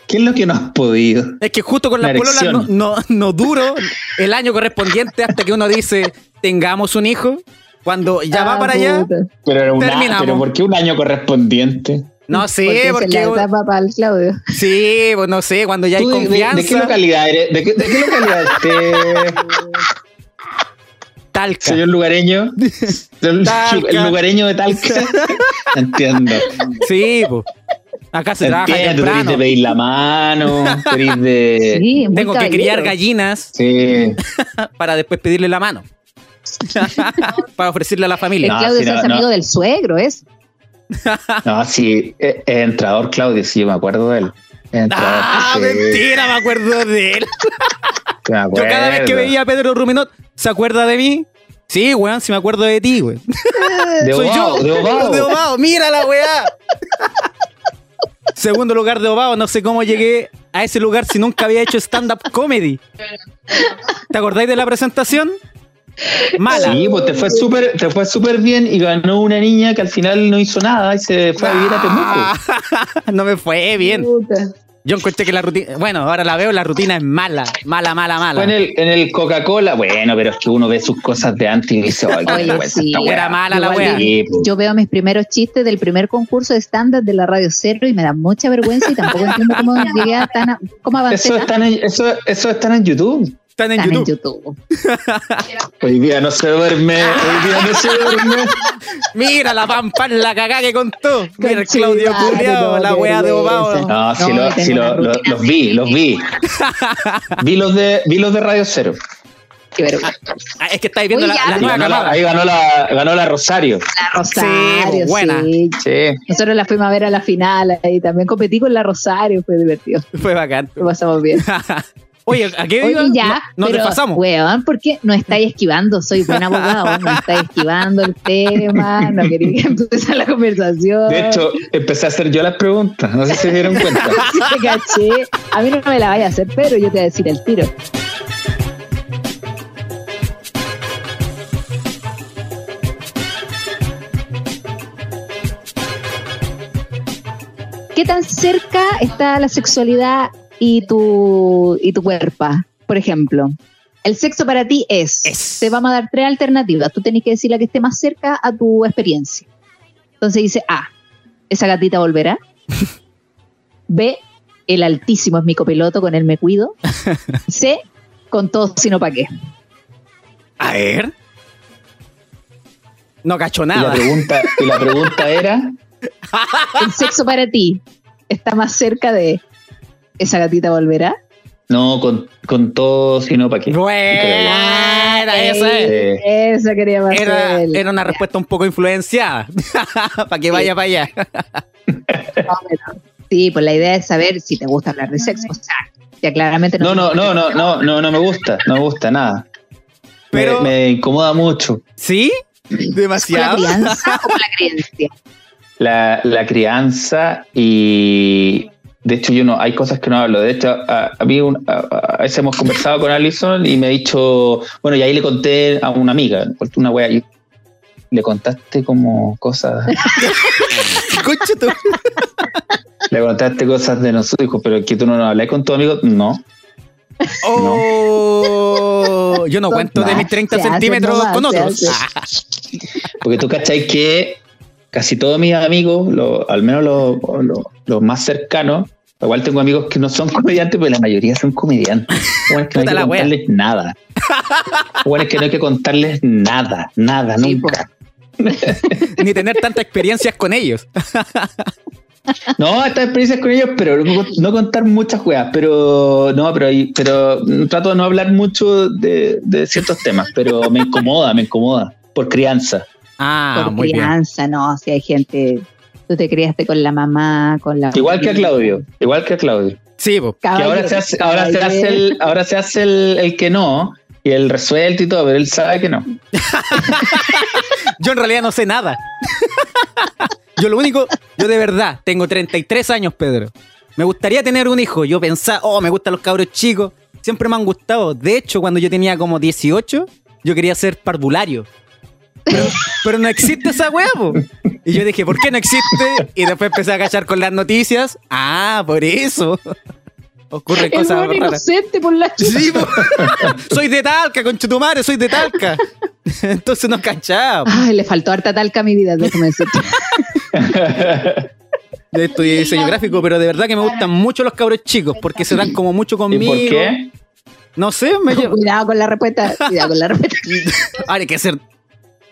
¿Qué es lo que no has podido? Es que justo con La las pololas no, no, no duro el año correspondiente hasta que uno dice tengamos un hijo. Cuando ya va Ah, para allá. Pero, era una, Terminamos. pero ¿por qué un año correspondiente? no sé, Porque es porque. la etapa para el Claudio. Sí, pues no sé, cuando ya hay ¿Tú de, de- confianza. de qué localidad eres? ¿De qué, de qué localidad es Talca. señor lugareño? El, Talca. el lugareño de Talca. Entiendo. Sí, pues. Acá se trabaja Entiendo, tú eres temprano. de pedir la mano, de... Sí, Tengo que caballero. criar gallinas Sí. para después pedirle la mano. para ofrecerle a la El familia. No, Claudio es no, amigo no. del suegro, es. No, sí, es es entrador Claudio, sí, yo me acuerdo de él. Entrador, Ah, sí, mentira, me acuerdo de él. Yo cada vez que veía a Pedro Ruminot, ¿se acuerda de mí? Sí, weón, sí me acuerdo de ti, weón. De Soy Obao, yo. de Obao. De Obao, mira la weá. Segundo lugar de Obao, no sé cómo llegué a ese lugar si nunca había hecho stand-up comedy. ¿Te acordáis de la presentación? Mala. Sí, pues te fue súper te fue súper bien y ganó una niña que al final no hizo nada y se fue a vivir a Temuco. No me fue bien. Puta. Yo encontré que la rutina, bueno, ahora la veo, la rutina es mala, mala, mala, mala. En el, en el Coca-Cola, bueno, pero es que uno ve sus cosas de antes y dice, "Ay, qué Oye, sí. esta weá". Era mala la wea. Sí, pues. Yo veo mis primeros chistes del primer concurso de stand-up de la Radio Cero y me da mucha vergüenza y tampoco entiendo cómo llegué a tan... a- ¿Cómo avancé Eso están en, eso, eso están en YouTube. Están en Están YouTube. Hoy día no se duerme, hoy día no se duerme. Mira la pampa, la cagá que contó. Mira el Claudio Culeado, la weá de. Obao. No, sí, No, lo- sí lo- rutina. los vi, los vi. Vi los de, vi los de Radio Cero. Qué vergüenza. Ah, es que estáis viendo la, la Ahí nueva ganó la, camada. ahí ganó la, ganó la Rosario. La Rosario, Sí, buena. sí. Sí. Nosotros la fuimos a ver a la final y también competí con la Rosario, fue divertido. Fue bacán. Lo pasamos bien. Oye, ¿a qué Oye, ya, No- Nos pero, desfasamos. weón, ¿por qué no estáis esquivando? Soy buen abogado, no estáis esquivando el tema, no quería que empezar la conversación. De hecho, empecé a hacer yo las preguntas. No sé si se dieron cuenta. Sí, te caché. A mí no me la vaya a hacer, pero yo te voy a decir el tiro. ¿Qué tan cerca está la sexualidad y tu, y tu cuerpo? Por ejemplo, el sexo para ti es, Es. Te vamos a dar tres alternativas. Tú tenés que decir la que esté más cerca a tu experiencia. Entonces dice A, esa gatita volverá. B, el altísimo es mi copiloto, con él me cuido. C, con todo sino pa' qué. A ver. No cacho Y la nada. pregunta, y la pregunta era, El sexo para ti está más cerca de esa gatita volverá. no, con, con todo, sino para qué. Buena, esa es. Esa quería más Era, una respuesta un poco influenciada. para que vaya para allá. Sí, pues la idea es saber si te gusta hablar de sexo. O sea, ya claramente No, no, no, no, no, no, no me gusta, no me gusta nada. Me- Pero- me, incomoda mucho ¿Sí? ¿Con la Demasiado. crianza o con la creencia? la, la crianza y de hecho yo no, hay cosas que no hablo. De hecho, a, a mí un- a, a veces hemos conversado con Alison y me ha dicho, bueno, y ahí le conté a una amiga, una wea, y le contaste como cosas, le contaste cosas de nosotros, dijo, pero que tú no nos hablas con tu amigo, no. Oh, yo no cuento de mis 30 se hace centímetros nomás, con otros. Porque tú cachai que casi todos mis amigos, lo- al menos los, los más cercanos, igual tengo amigos que no son comediantes, pero la mayoría son comediantes. Bueno, es que no hay que wea. contarles nada. Bueno, es que no hay que contarles nada, nada, Sí, nunca. Ni tener tantas experiencias con ellos. No, estas experiencias con ellos, pero no, contar muchas juegas, pero no, pero, pero trato de no hablar mucho de, de ciertos temas, pero me incomoda, me incomoda, por crianza. Ah, por muy bien. crianza, no, si hay gente, tú te criaste con la mamá, con la... Igual que a Claudio, igual que a Claudio. Sí, po. Que ahora se hace, ahora se hace el, ahora se hace el, el que no, y el resuelto y todo, pero él sabe que no. Yo en realidad no sé nada. Yo lo único, yo de verdad, tengo 33 años, Pedro. Me gustaría tener un hijo. Yo pensaba, oh, me gustan los cabros chicos. Siempre me han gustado. De hecho, cuando yo tenía como 18, yo quería ser parvulario. Pero, pero no existe esa weá, po. Y yo dije, ¿por qué no existe? Y después empecé a cachar con las noticias. Ah, por eso. Ocurren El cosas raras. inocente por la chucha. Sí, po. soy de Talca, conchetumare, soy de Talca. Entonces no cachaba. po. Ay, le faltó harta talca a mi vida, déjame decirte. Yo estudié diseño gráfico, pero de verdad que me gustan mucho los cabros chicos porque se dan como mucho ¿Y conmigo. por qué? No sé, me llevo. Cuidado con la respuesta. Cuidado con la respuesta. Ahora hay que ser.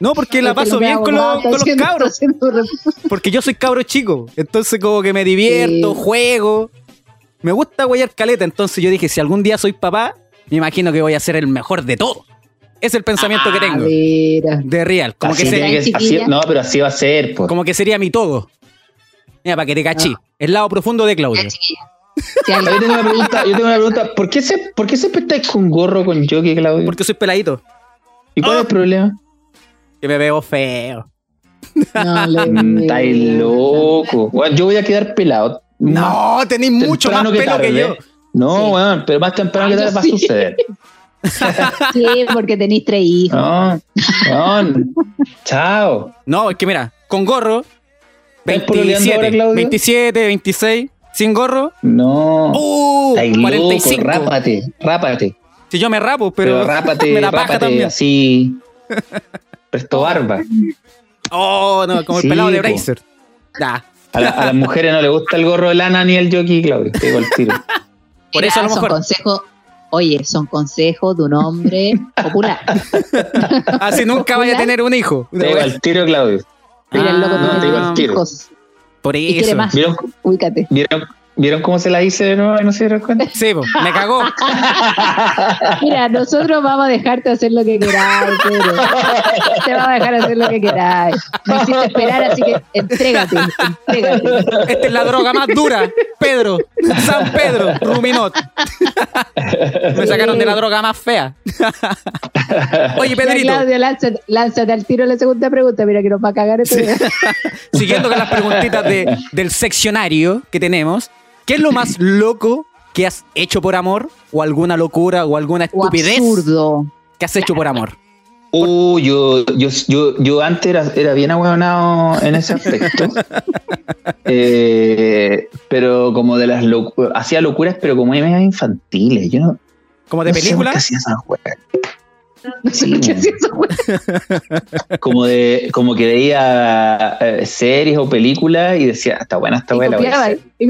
No, porque la paso bien con, los- con cabros. Porque yo soy cabro chico. Entonces, como que me divierto, Sí. juego. Me gusta guayar caleta. Entonces, yo dije: si algún día soy papá, me imagino que voy a ser el mejor de todo. Es el pensamiento que Ah, tengo. mira. De real. Como que, Así se- tiene que- así- Chiquilla. no, pero así va a ser, pues. como que sería mi todo. Mira, para que te cachí. El lado profundo de Claudio. Sí, Yo tengo una pregunta, yo tengo una pregunta. ¿Por qué, se, ¿por qué siempre estáis con gorro con jockey, Claudio? Porque soy peladito. ¿Y cuál es el problema? Que me veo feo. no le Mm, Estáis loco. Yo voy a quedar pelado. No, tenéis mucho más temprano pelo que yo. No, Sí. weón, pero más temprano que Ah, tarde va a sí. suceder. Sí, porque tenéis tres hijos. No. Chao. No, es que mira, con gorro, ¿Estás pololeando 27, ahora, Claudio? 27, 26, sin gorro, No. ¡uh! Estáis loco, 45. rápate, rápate. Si yo me rapo, Pero, pero, rápate, me paja rápate también. así. Presto barba. Oh, no, como el Sí, pelado de. Bracer. Ya. A, la- a las mujeres no le gusta el gorro de lana ni el jockey, Claudio. Te digo el tiro. Por eso a lo son mejor. consejos, oye, son consejos de un hombre popular. Así nunca vaya a tener un hijo. Te digo el tiro, Claudio. Mira, el loco Ah, tiene te digo el tiro. hijos. Por Y quiere eso. más. ¿Vieron, Ubícate. vieron, ¿Vieron cómo se la hice de nuevo y no se dieron cuenta? Sí, me cagó. Mira, nosotros vamos a dejarte hacer lo que queráis, Pedro. Te vamos a dejar hacer lo que queráis. No hiciste esperar, así que entrégate, entrégate. Esta es la droga más dura. Pedro, San Pedro, Ruminot. Me sacaron de la droga más fea. Oye, Ya, Pedrito, Claudio, lánzate, lánzate al tiro la segunda pregunta. Mira que nos va a cagar este siguiendo con las preguntitas de- del seccionario que tenemos, ¿qué es lo más loco que has hecho por amor? ¿O alguna locura o alguna O estupidez absurdo. que has hecho por amor? Uh, yo, yo, yo, yo antes era, era bien ahueonado en ese aspecto. Eh, pero como de las locuras, hacía locuras, pero como medio infantiles. Yo no, ¿Como de no sé por película? qué hacía esas weas. No sé qué bueno. hacía eso, güey. Como de, como que veía eh, series o películas y decía, está buena esta Y wea, la voy a copiaba, hacer". y.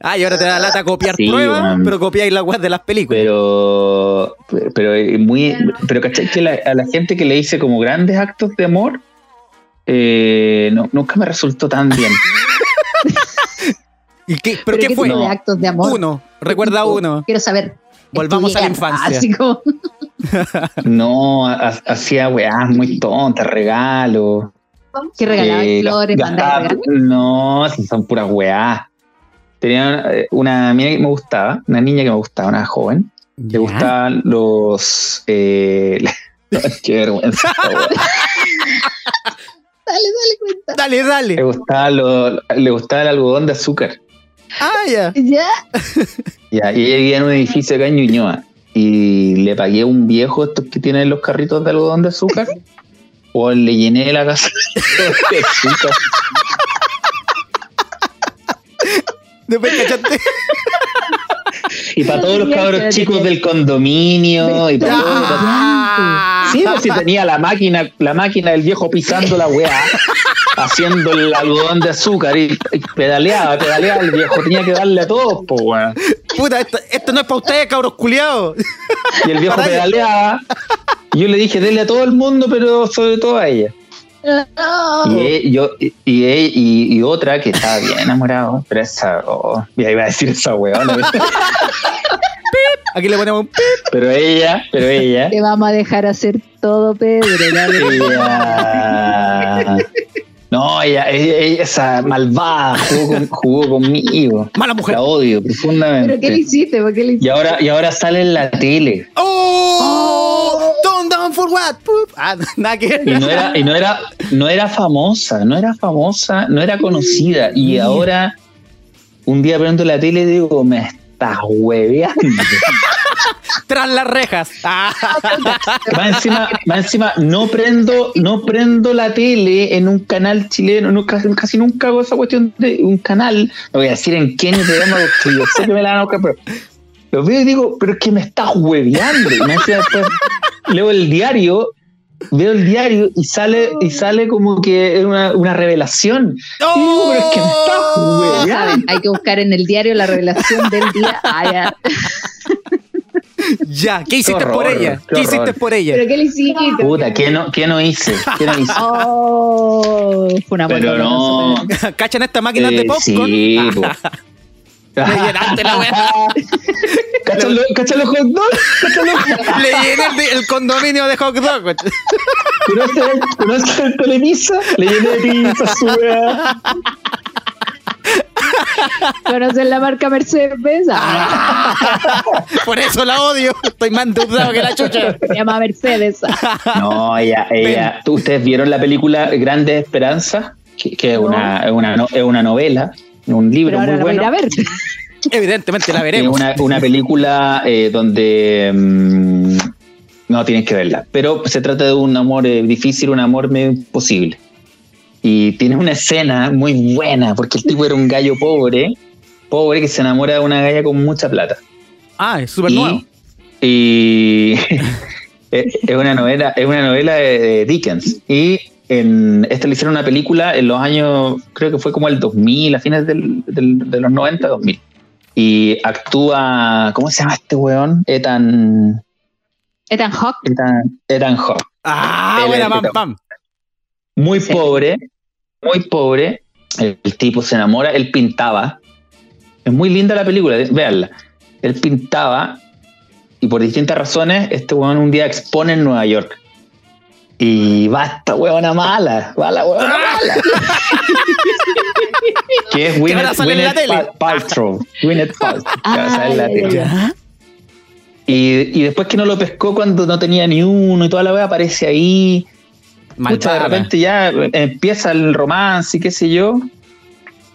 Ah, y ahora te da lata copiar Sí, pruebas, weón. pero copiáis las web de las películas. pero pero es muy pero ¿cachai? que la- a la gente que le hice como grandes actos de amor eh, no, nunca me resultó tan bien ¿Y qué, ¿Pero, qué, fue? de actos de amor? Uno, recuerda uno. Quiero saber. Volvamos a la infancia. No ha- hacía weas muy tontas regalos que regalaba eh, flores, mandaba gastaba- regalos. no si son puras weas tenía eh, una amiga que me gustaba una niña que me gustaba una joven le gustaban los eh, qué vergüenza. Dale, dale cuenta. Dale, le dale. gustaba lo- le gustaba el algodón de azúcar Ah, ya. Ya. Ya, y ella vivía en un edificio acá en Ñuñoa. Y le pagué a un viejo estos que tienen los carritos de algodón de azúcar. o le llené la casa de azúcar. Después cachaste. Y para todos los cabros chicos del condominio. Y para todos- Ah. Sí, pues si tenía la máquina, la máquina del viejo pisando la weá, haciendo el algodón de azúcar y, y pedaleaba, pedaleaba, el viejo tenía que darle a todos, pues weón. Puta, esto, esto no es para ustedes, cabros culiados. Y el viejo pedaleaba. Y yo le dije, dele a todo el mundo, pero sobre todo a ella. No. Y, yo, y, y, y- y otra que estaba bien enamorado, pero esa, oh, ya iba a decir esa weona, Aquí le ponemos un pip. pero ella, pero ella, Te vamos a dejar hacer todo, Pedro. ella, no, ella, ella- ella- esa malvada jugó, con- jugó conmigo, Mala mujer. la odio ¿Pero qué le profundamente. hiciste? ¿Por qué le Y hiciste? ahora, y ahora sale en la tele. ¡Oh! Don't down for what? Ah, nada que Y no era, y no era, no era famosa, no era famosa, no era conocida. Y ahora, un día prendo la tele y digo, me estás hueveando. Tras las rejas. Ah. Más encima, más encima, no prendo, no prendo la tele en un canal chileno, no, casi, casi nunca hago esa cuestión de un canal, no voy a decir en qué ni programa porque yo sé que me la van a buscar, pero lo veo y digo, pero es que me estás hueveando. Y más encima después leo el diario, veo el diario y sale, y sale como que es una, una revelación. Y digo, pero es que me ¡Oh! Hueveando. saben, hay que buscar en el diario la revelación del día. Ah, ya. ¿qué hiciste horror, por ella? qué ¿Qué hiciste por ella? ¿Pero qué le hiciste? Puta, ¿qué no, qué no hice? ¿Qué no hice? Oh, fue una Pero buena no. cosa, ¿Cachan estas máquinas de Eh, popcorn? sí, po. Le llenaste la wea. ¿Cachan los cachan los hot dogs? Le llené el, el condominio de hot dog. ¿Conoces conoces el Telepizza? Le llené de pizza su weá. ¿Conocen la marca Mercedes? Ah, Por eso la odio. Estoy más endeudado que la chucha. se llama Mercedes. No, ella, ella. ¿tú- ¿Ustedes vieron la película Grandes Esperanzas? Que, que es, una, es, una, no- es una novela, un libro Pero muy la voy a ir bueno. a ver. Evidentemente la Es veremos. una, una película eh, donde mm, no tienes que verla, pero se trata de un amor eh, difícil, un amor medio imposible. Y tiene una escena muy buena, porque el tipo era un gallo pobre, pobre que se enamora de una galla con mucha plata. Ah, es súper nuevo. y es una novela, es una novela de, de Dickens. Y en esta le hicieron una película en los años, creo que fue como el 2000, a fines del- del- de los 90, 2000. Y actúa, ¿cómo se llama este weón? Ethan, Ethan Hawke. Ethan, Ethan Hawke. Ah, buena, pam, pam. Muy Sí. pobre, muy pobre. El, el tipo se enamora, él pintaba. Es muy linda la película, veanla. Él pintaba y por distintas razones este weón un día expone en Nueva York. Y va esta huevona mala, va la huevona mala. que es tele. Pa- Paltrow. Gwyneth Paltrow. Ah, la ya, tele. Y, y después que no lo pescó cuando no tenía ni uno y toda la wea aparece ahí. Pucha, de repente ya empieza el romance y qué sé yo.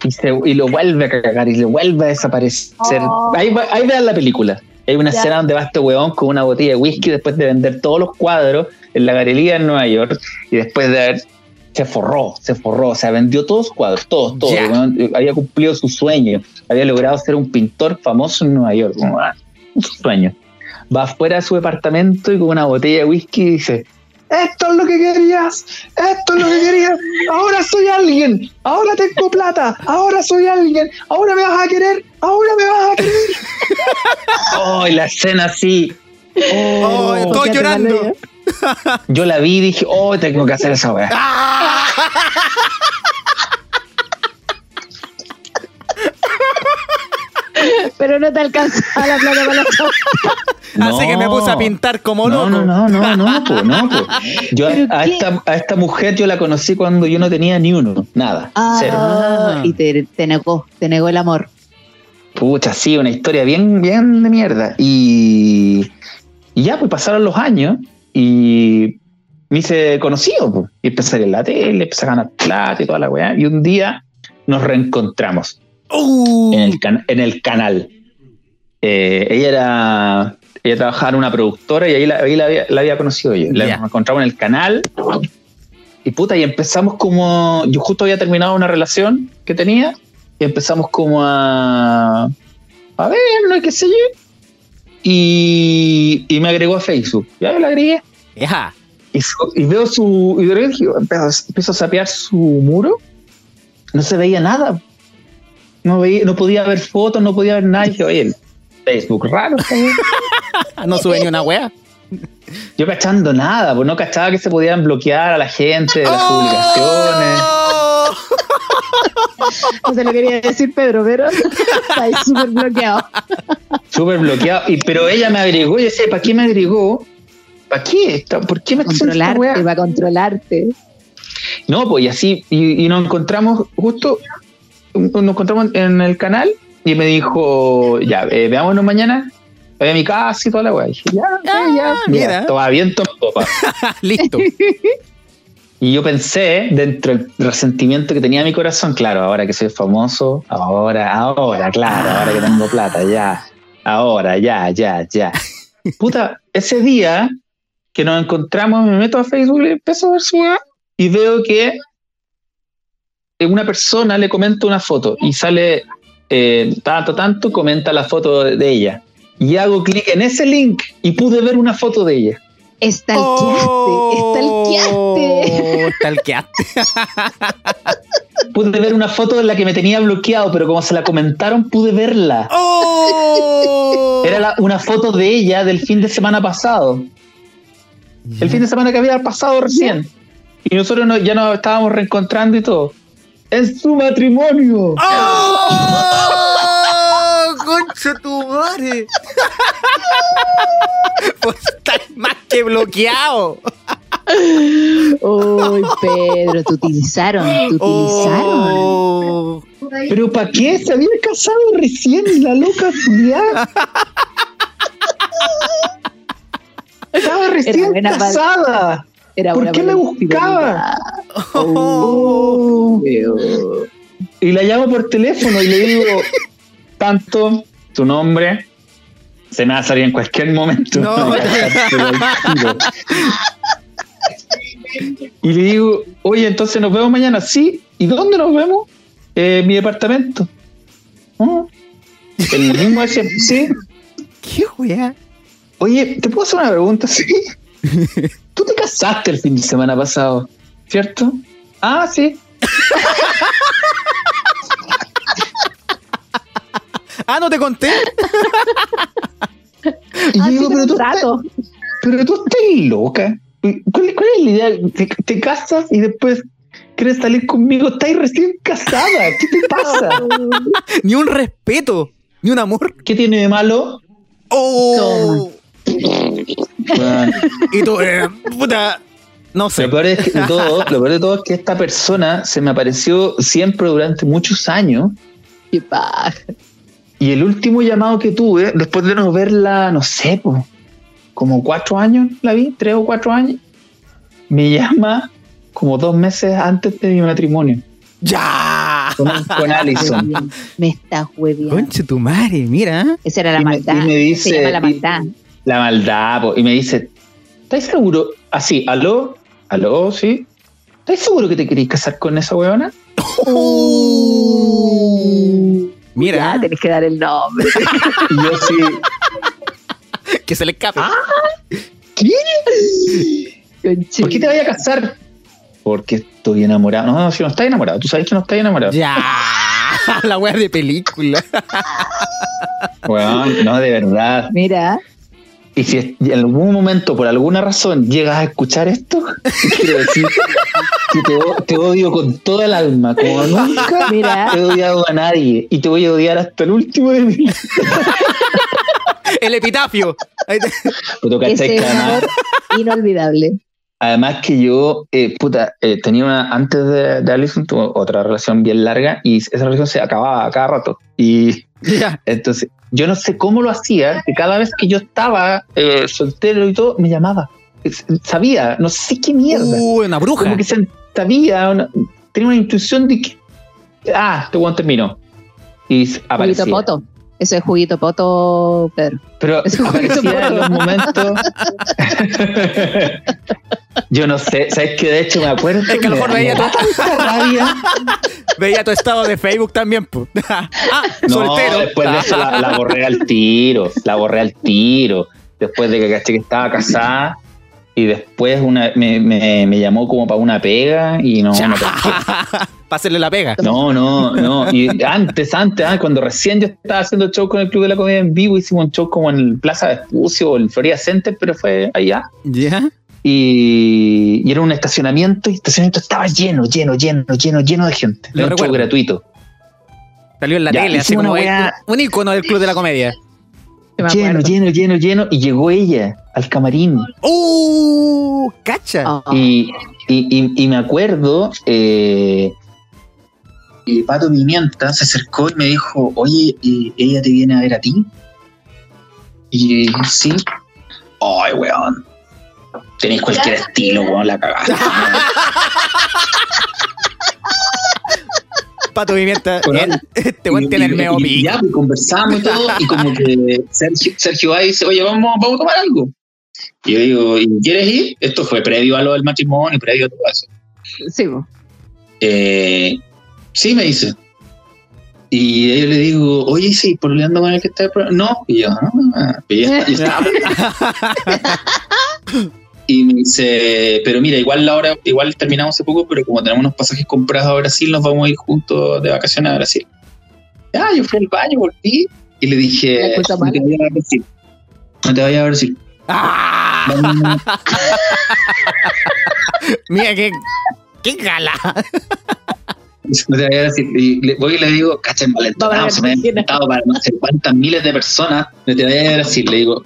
Y, se- y lo vuelve a cagar y le vuelve a desaparecer. Oh. Ahí, va- ahí vean la película. Hay una Ya. escena donde va este huevón con una botella de whisky después de vender todos los cuadros en la galería en Nueva York y después de haber. Se forró, se forró, o sea, vendió todos los cuadros, todos, todos. Huevón había cumplido su sueño, había logrado ser un pintor famoso en Nueva York. ah, un sueño. Va afuera de su departamento y con una botella de whisky dice: Esto es lo que querías, esto es lo que querías. Ahora soy alguien, ahora tengo plata, ahora soy alguien, ahora me vas a querer, ahora me vas a querer. oh, y la escena así. Oh, Oh, llorando. yo la vi y dije, oh, tengo que hacer esa weá. Pero no te alcanzaba la plata para la chapa. Así que me puse a pintar como no, loco. No, no, no, no, po, no, po. Yo ¿Pero a esta, a esta mujer yo la conocí cuando yo no tenía ni uno, nada, cero. Ah, y te, te negó, te negó el amor. Pucha, sí, una historia bien, bien de mierda. Y, y ya, pues pasaron los años y me hice conocido, pues. Y empecé a salir en la tele, empecé a ganar plata y toda la weá. Y un día nos reencontramos En el, can- en el canal. Eh, ella era. Ella trabajaba en una productora y ahí la, ahí la había, la había conocido yo. La nos encontramos en el canal. Y puta, y empezamos como. Yo justo había terminado una relación que tenía. Y empezamos como a. A ver, no qué sé yo. Y, y me agregó a Facebook. Ya la agregué. ya. Y, su- y veo su. Y empiezo, empiezo a sapear su muro. No se veía nada. No, veía, no podía ver fotos, no podía ver nada. Y dije, oye, el Facebook raro. esta wea". No sube ni una wea. Yo cachando nada, pues no cachaba que se podían bloquear a la gente de las ¡Oh! publicaciones. No se lo quería decir Pedro, pero está ahí súper bloqueado. Súper bloqueado. Y, pero ella me agregó, yo sé, ¿para qué me agregó? ¿Para qué? ¿Por qué me Controlarte, wea? va a controlarte. No, pues y así, y, y nos encontramos justo, nos encontramos en el canal y me dijo, ya, eh, veámonos mañana, voy a mi casa y toda la weá. Dije, ya, ya, ya, mira. mira, todavía bien, to- copa. Listo. Y yo pensé, dentro del resentimiento que tenía mi corazón, claro, ahora que soy famoso, ahora, ahora, claro, ahora que tengo plata, ya, ahora, ya, ya, ya. Puta, ese día que nos encontramos, me meto a Facebook y empiezo a ver su weá, y veo que una persona le comenta una foto y sale eh, tanto, tanto, comenta la foto de, de ella. Y hago clic en ese link y pude ver una foto de ella. Estalqueaste, estalqueaste. Oh, Stalkeaste. Pude ver una foto en la que me tenía bloqueado, pero como se la comentaron, pude verla. Oh. Era la- una foto de ella del fin de semana pasado. El fin de semana que había pasado recién. Y nosotros no- ya nos estábamos reencontrando y todo. ¡Es su matrimonio! ¡Oh! ¡Concha tu madre! pues estás más que bloqueado. Uy, Pedro, te utilizaron, te utilizaron. Oh. ¿Pero para qué? Se había casado recién la loca Julián. Estaba recién casada. Era ¿Por qué me buscaba? Oh. fidelidad. Y la llamo por teléfono y le digo, tanto, tu nombre, se me va a salir en cualquier momento. No. Y le digo, oye, entonces nos vemos mañana. Sí, ¿y dónde nos vemos? "En mi departamento. "Oh". El mismo ese, sí. ¿Qué wea? Oye, ¿te puedo hacer una pregunta? Sí. Tú te casaste el fin de semana pasado, ¿cierto? Ah, sí. Ah, no te conté. Y Ah, digo, sí, pero tú, un rato. estás, pero tú estás loca. ¿Cuál, cuál es la idea? Te, te casas y después quieres salir conmigo. Estás recién casada. ¿Qué te pasa? Ni un respeto. Ni un amor. ¿Qué tiene de malo? Oh. Y tú, eh, puta. No sé. lo, peor es que todo, lo peor de todo es que esta persona se me apareció siempre durante muchos años. Qué paja. Y el último llamado que tuve, después de no verla, no sé, po, como cuatro años la vi, tres o cuatro años, me llama como dos meses antes de mi matrimonio ¡Ya! con, con Allison. Me estás hueviando. Conche tu madre, mira. Esa era la Y me- maldad. y me dice- Se llama la y- maldad. La maldad, po, y me dice, ¿estás seguro? Así, aló, aló, sí. ¿Estás seguro que te queréis casar con esa weona? Mira, Ya, tenés que dar el nombre. Y yo sí, que se le escape. ¿qué? Conche. ¿Por qué te vayas a casar? Porque estoy enamorado. No, no, si no estás enamorado, tú sabes que no estás enamorado. Ya. La wea de película. Weón, no, de verdad. Mira, Y si en algún momento, por alguna razón, llegas a escuchar esto, quiero decir que te, odio con toda el alma, como nunca mira. he odiado a nadie. Y te voy a odiar hasta el último de vida. El epitafio. Inolvidable. además que yo, eh, puta, eh, tenía una, antes de, de Allison, tuve otra relación bien larga y esa relación se acababa a cada rato. Y Ya. entonces, yo no sé cómo lo hacía, que cada vez que yo estaba eh, soltero y todo, me llamaba. Sabía, no sé qué mierda. Uh, una bruja. como que sabía, una- tenía una intuición de que, ah, este weón terminó. Y aparecía. poto. Eso es juguito poto, Pedro. Pero Es juguito en los momentos. Yo no sé, ¿sabes que De hecho, me acuerdo. Es que a lo mejor me veía rabia. Veía tu estado de Facebook también, pues. ah, No, soltero. después de eso la, la borré al tiro, la borré al tiro. Después de que caché que estaba casada y después una, me, me, me llamó como para una pega y no, no. Para hacerle la pega. No, no, no. Y antes, antes, ah, cuando recién yo estaba haciendo show con el Club de la Comedia en vivo, hicimos un show como en el Plaza Vespucio o el Florida Center, pero fue allá. Ya. Y, y era un estacionamiento y el estacionamiento estaba lleno, lleno, lleno, lleno, lleno de gente. Lo Era un show recuerdo. gratuito. Salió en la Ya, tele, así como un icono del club de la comedia. Lleno, lleno, lleno, lleno. Y llegó ella al camarín. ¡Uh! ¡Cacha! Y, y, y- y me acuerdo, eh, y Pato Pimienta se acercó y me dijo, oye, eh, ¿ella te viene a ver a ti? Y yo dije, sí. Ay, weón. tenéis cualquier estilo, weón, la cagaste. Pato Pimienta, Bueno, eh, este weón tiene el y pico. Ya, pues conversamos y todo, y como que Sergio, Sergio va y dice, oye, vamos, vamos a tomar algo. Y yo digo, ¿y quieres ir? Esto fue previo a lo del matrimonio, previo a todo eso. Sí, po. Eh, sí, me dice. Y yo le digo, oye, sí, por ando con el que está el programa. No, y yo, no, y ya está, ya está. Y me dice, pero mira, igual la hora, igual terminamos hace poco, pero como tenemos unos pasajes comprados a Brasil, nos vamos a ir juntos de vacaciones a Brasil. Ya, yo fui al baño, volví y le dije, no te vayas a Brasil. No te vayas a Brasil. ¡Ah! Mira qué, qué gala. No te vayas a Brasil. Y le, voy y le digo, cacha, envalentonado, se me ha enfrentado para no sé cuántas miles de personas. No te vayas a Brasil. Le digo,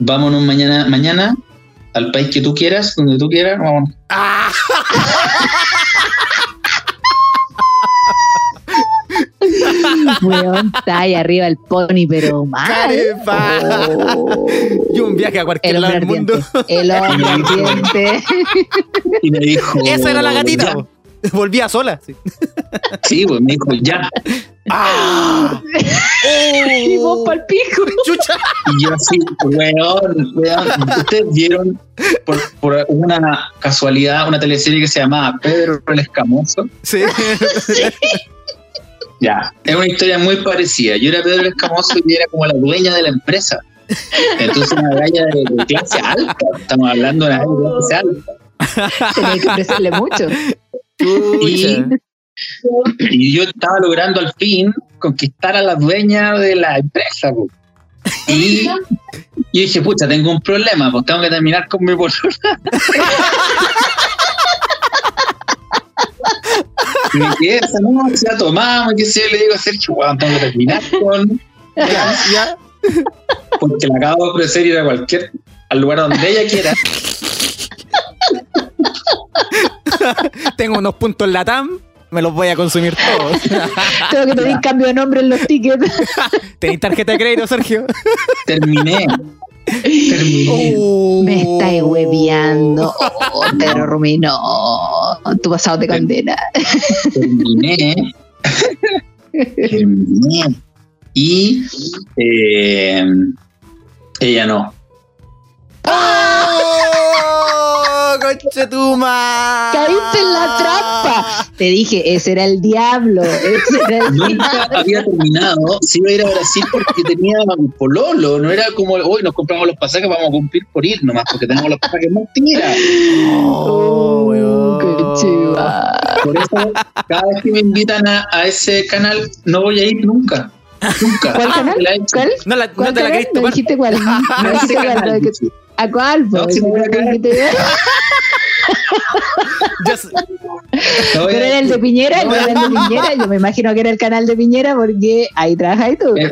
vámonos mañana, mañana al país que tú quieras, donde tú quieras, vámonos. ¡Ah! Weón, está ahí arriba el pony, pero mal. Oh. Y un viaje a cualquier El lado hombre del mundo. ardiente. El hombre ardiente. Y me dijo, Esa era la gatita. "Ya". Volvía sola. sí. Sí, pues me dijo, ya. ¡Ah! Y vos pa'l pico. ¡Chucha! Y yo así, weón, weón, ustedes vieron por, por una casualidad una teleserie que se llamaba Pedro el Escamoso. Sí. Ya, es una historia muy parecida. Yo era Pedro el Escamoso y era como la dueña de la empresa. Entonces una galla de, de clase alta. Estamos hablando de una galla de clase alta. Tenía que ofrecerle mucho. Y yo estaba logrando al fin conquistar a la dueña de la empresa. po. Y yo dije, pucha, tengo un problema, pues tengo que terminar con mi. Y me quedé esa noche, tomamos, qué sé yo, le digo a Sergio, weón, tengo que terminar con... Ya, ya. Porque la acabo de ofrecer ir a cualquier, al lugar donde ella quiera. Tengo unos puntos en la TAM. Me los voy a consumir todos. Tengo que pedir cambio de nombre en los tickets. ¿Tenéis tarjeta de crédito, Sergio? Terminé. Terminé. Me estáis hueveando. Oh, Pedro Rumino. Tu pasado te condena. terminé. terminé. Y eh, ella no. ¡Oh! ¡Conchetumá! Caíste en la trampa. Te dije, ese era el diablo. Ese era el Nunca había terminado. Se iba a ir a Brasil porque tenía un pololo. No era como hoy nos compramos los pasajes, vamos a cumplir por ir nomás, porque tenemos los pasajes. Mentira. Oh, chiva. Por eso, cada vez que me invitan a, a ese canal, no voy a ir nunca. Nunca. ¿Cuál canal? La he hecho. ¿Cuál? No, la, no ¿Cuál te la canal? querés ¿Me tomar. dijiste cuál? ¿Me No, dijiste ese cuál? ¿A cuál? No, pues? a Pero era el de Piñera, era el de Piñera. Yo me imagino que era el canal de Piñera porque ahí trabajas tú. Eh,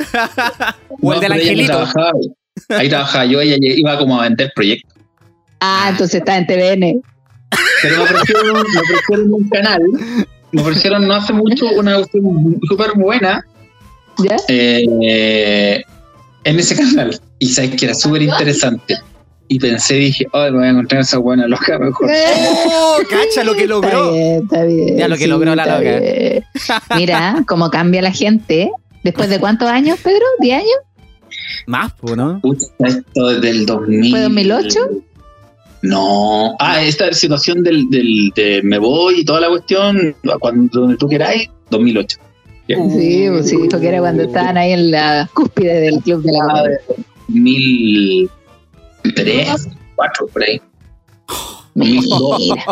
O el del no angelito. trabajaba ahí. Ahí trabajaba yo, ella iba como a vender proyectos. Ah, entonces está en TVN. Pero me ofrecieron, me ofrecieron un canal, me ofrecieron no hace mucho una cuestión súper buena ¿Ya? eh, en ese canal. Y sabes que era súper interesante y pensé, dije, ay, me voy a encontrar esa buena loca mejor. ¡Oh! ¡Cacha lo que logró! Está bien, está bien, ya lo que logró la loca. Mira cómo cambia la gente. ¿Después de cuántos años, Pedro? ¿10 años? Más, ¿no? Esto desde el 2000. ¿Fue 2008? No. Ah, esta situación del, del, de me voy y toda la cuestión, cuando donde tú queráis, 2008. Yeah. Sí, pues sí, dijo que era cuando estaban ahí en la cúspide del Club de la ah, Madre tres, cuatro por ahí. Mira.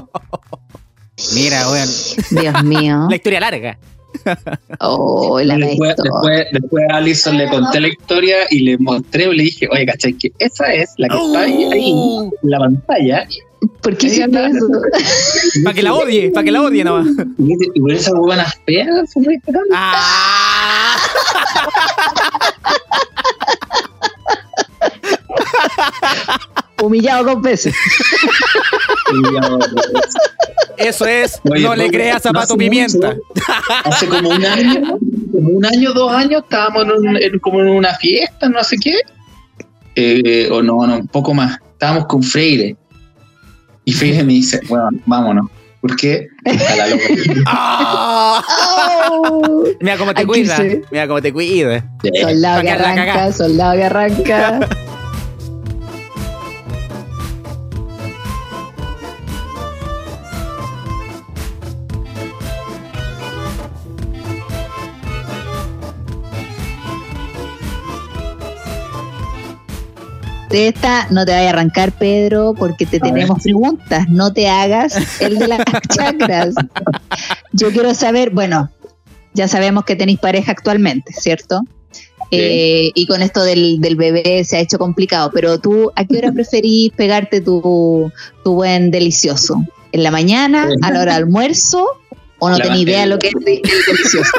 Mira, bueno. Dios mío. La historia larga. Oh, la después, después, después, a Alison le conté la historia y le mostré, le dije, oye, ¿cachai? Que esa es la que está ahí, en oh. la pantalla. ¿Por qué hiciste sí, eso? Para que la odie, para que la odie nomás. Y por esas huevanas feas, Ah. fue cagando. ¡Ah! Humillado dos veces. Eso es, Oye, no le porque creas a no Pimienta. mucho, hace como un año, como un año, dos años, estábamos en, un- en- como en una fiesta, no sé qué. Eh, o no, no, un poco más. Estábamos con Freire. Y Felipe me dice, bueno, vámonos. ¿Por qué? A la loca. ¡Ah! Oh, Mira cómo te cuida. Mira cómo te cuida. soldado que arranca, soldado que arranca. De esta no te vayas a arrancar, Pedro, porque te A ver. tenemos preguntas. No te hagas el de las chakras. Yo quiero saber, bueno, ya sabemos que tenéis pareja actualmente, ¿cierto? Eh, y con esto del, del bebé se ha hecho complicado, pero tú, ¿a qué hora preferís pegarte tu, tu buen delicioso? ¿En la mañana, a la hora de almuerzo? ¿O no tenés idea lo que es el delicioso?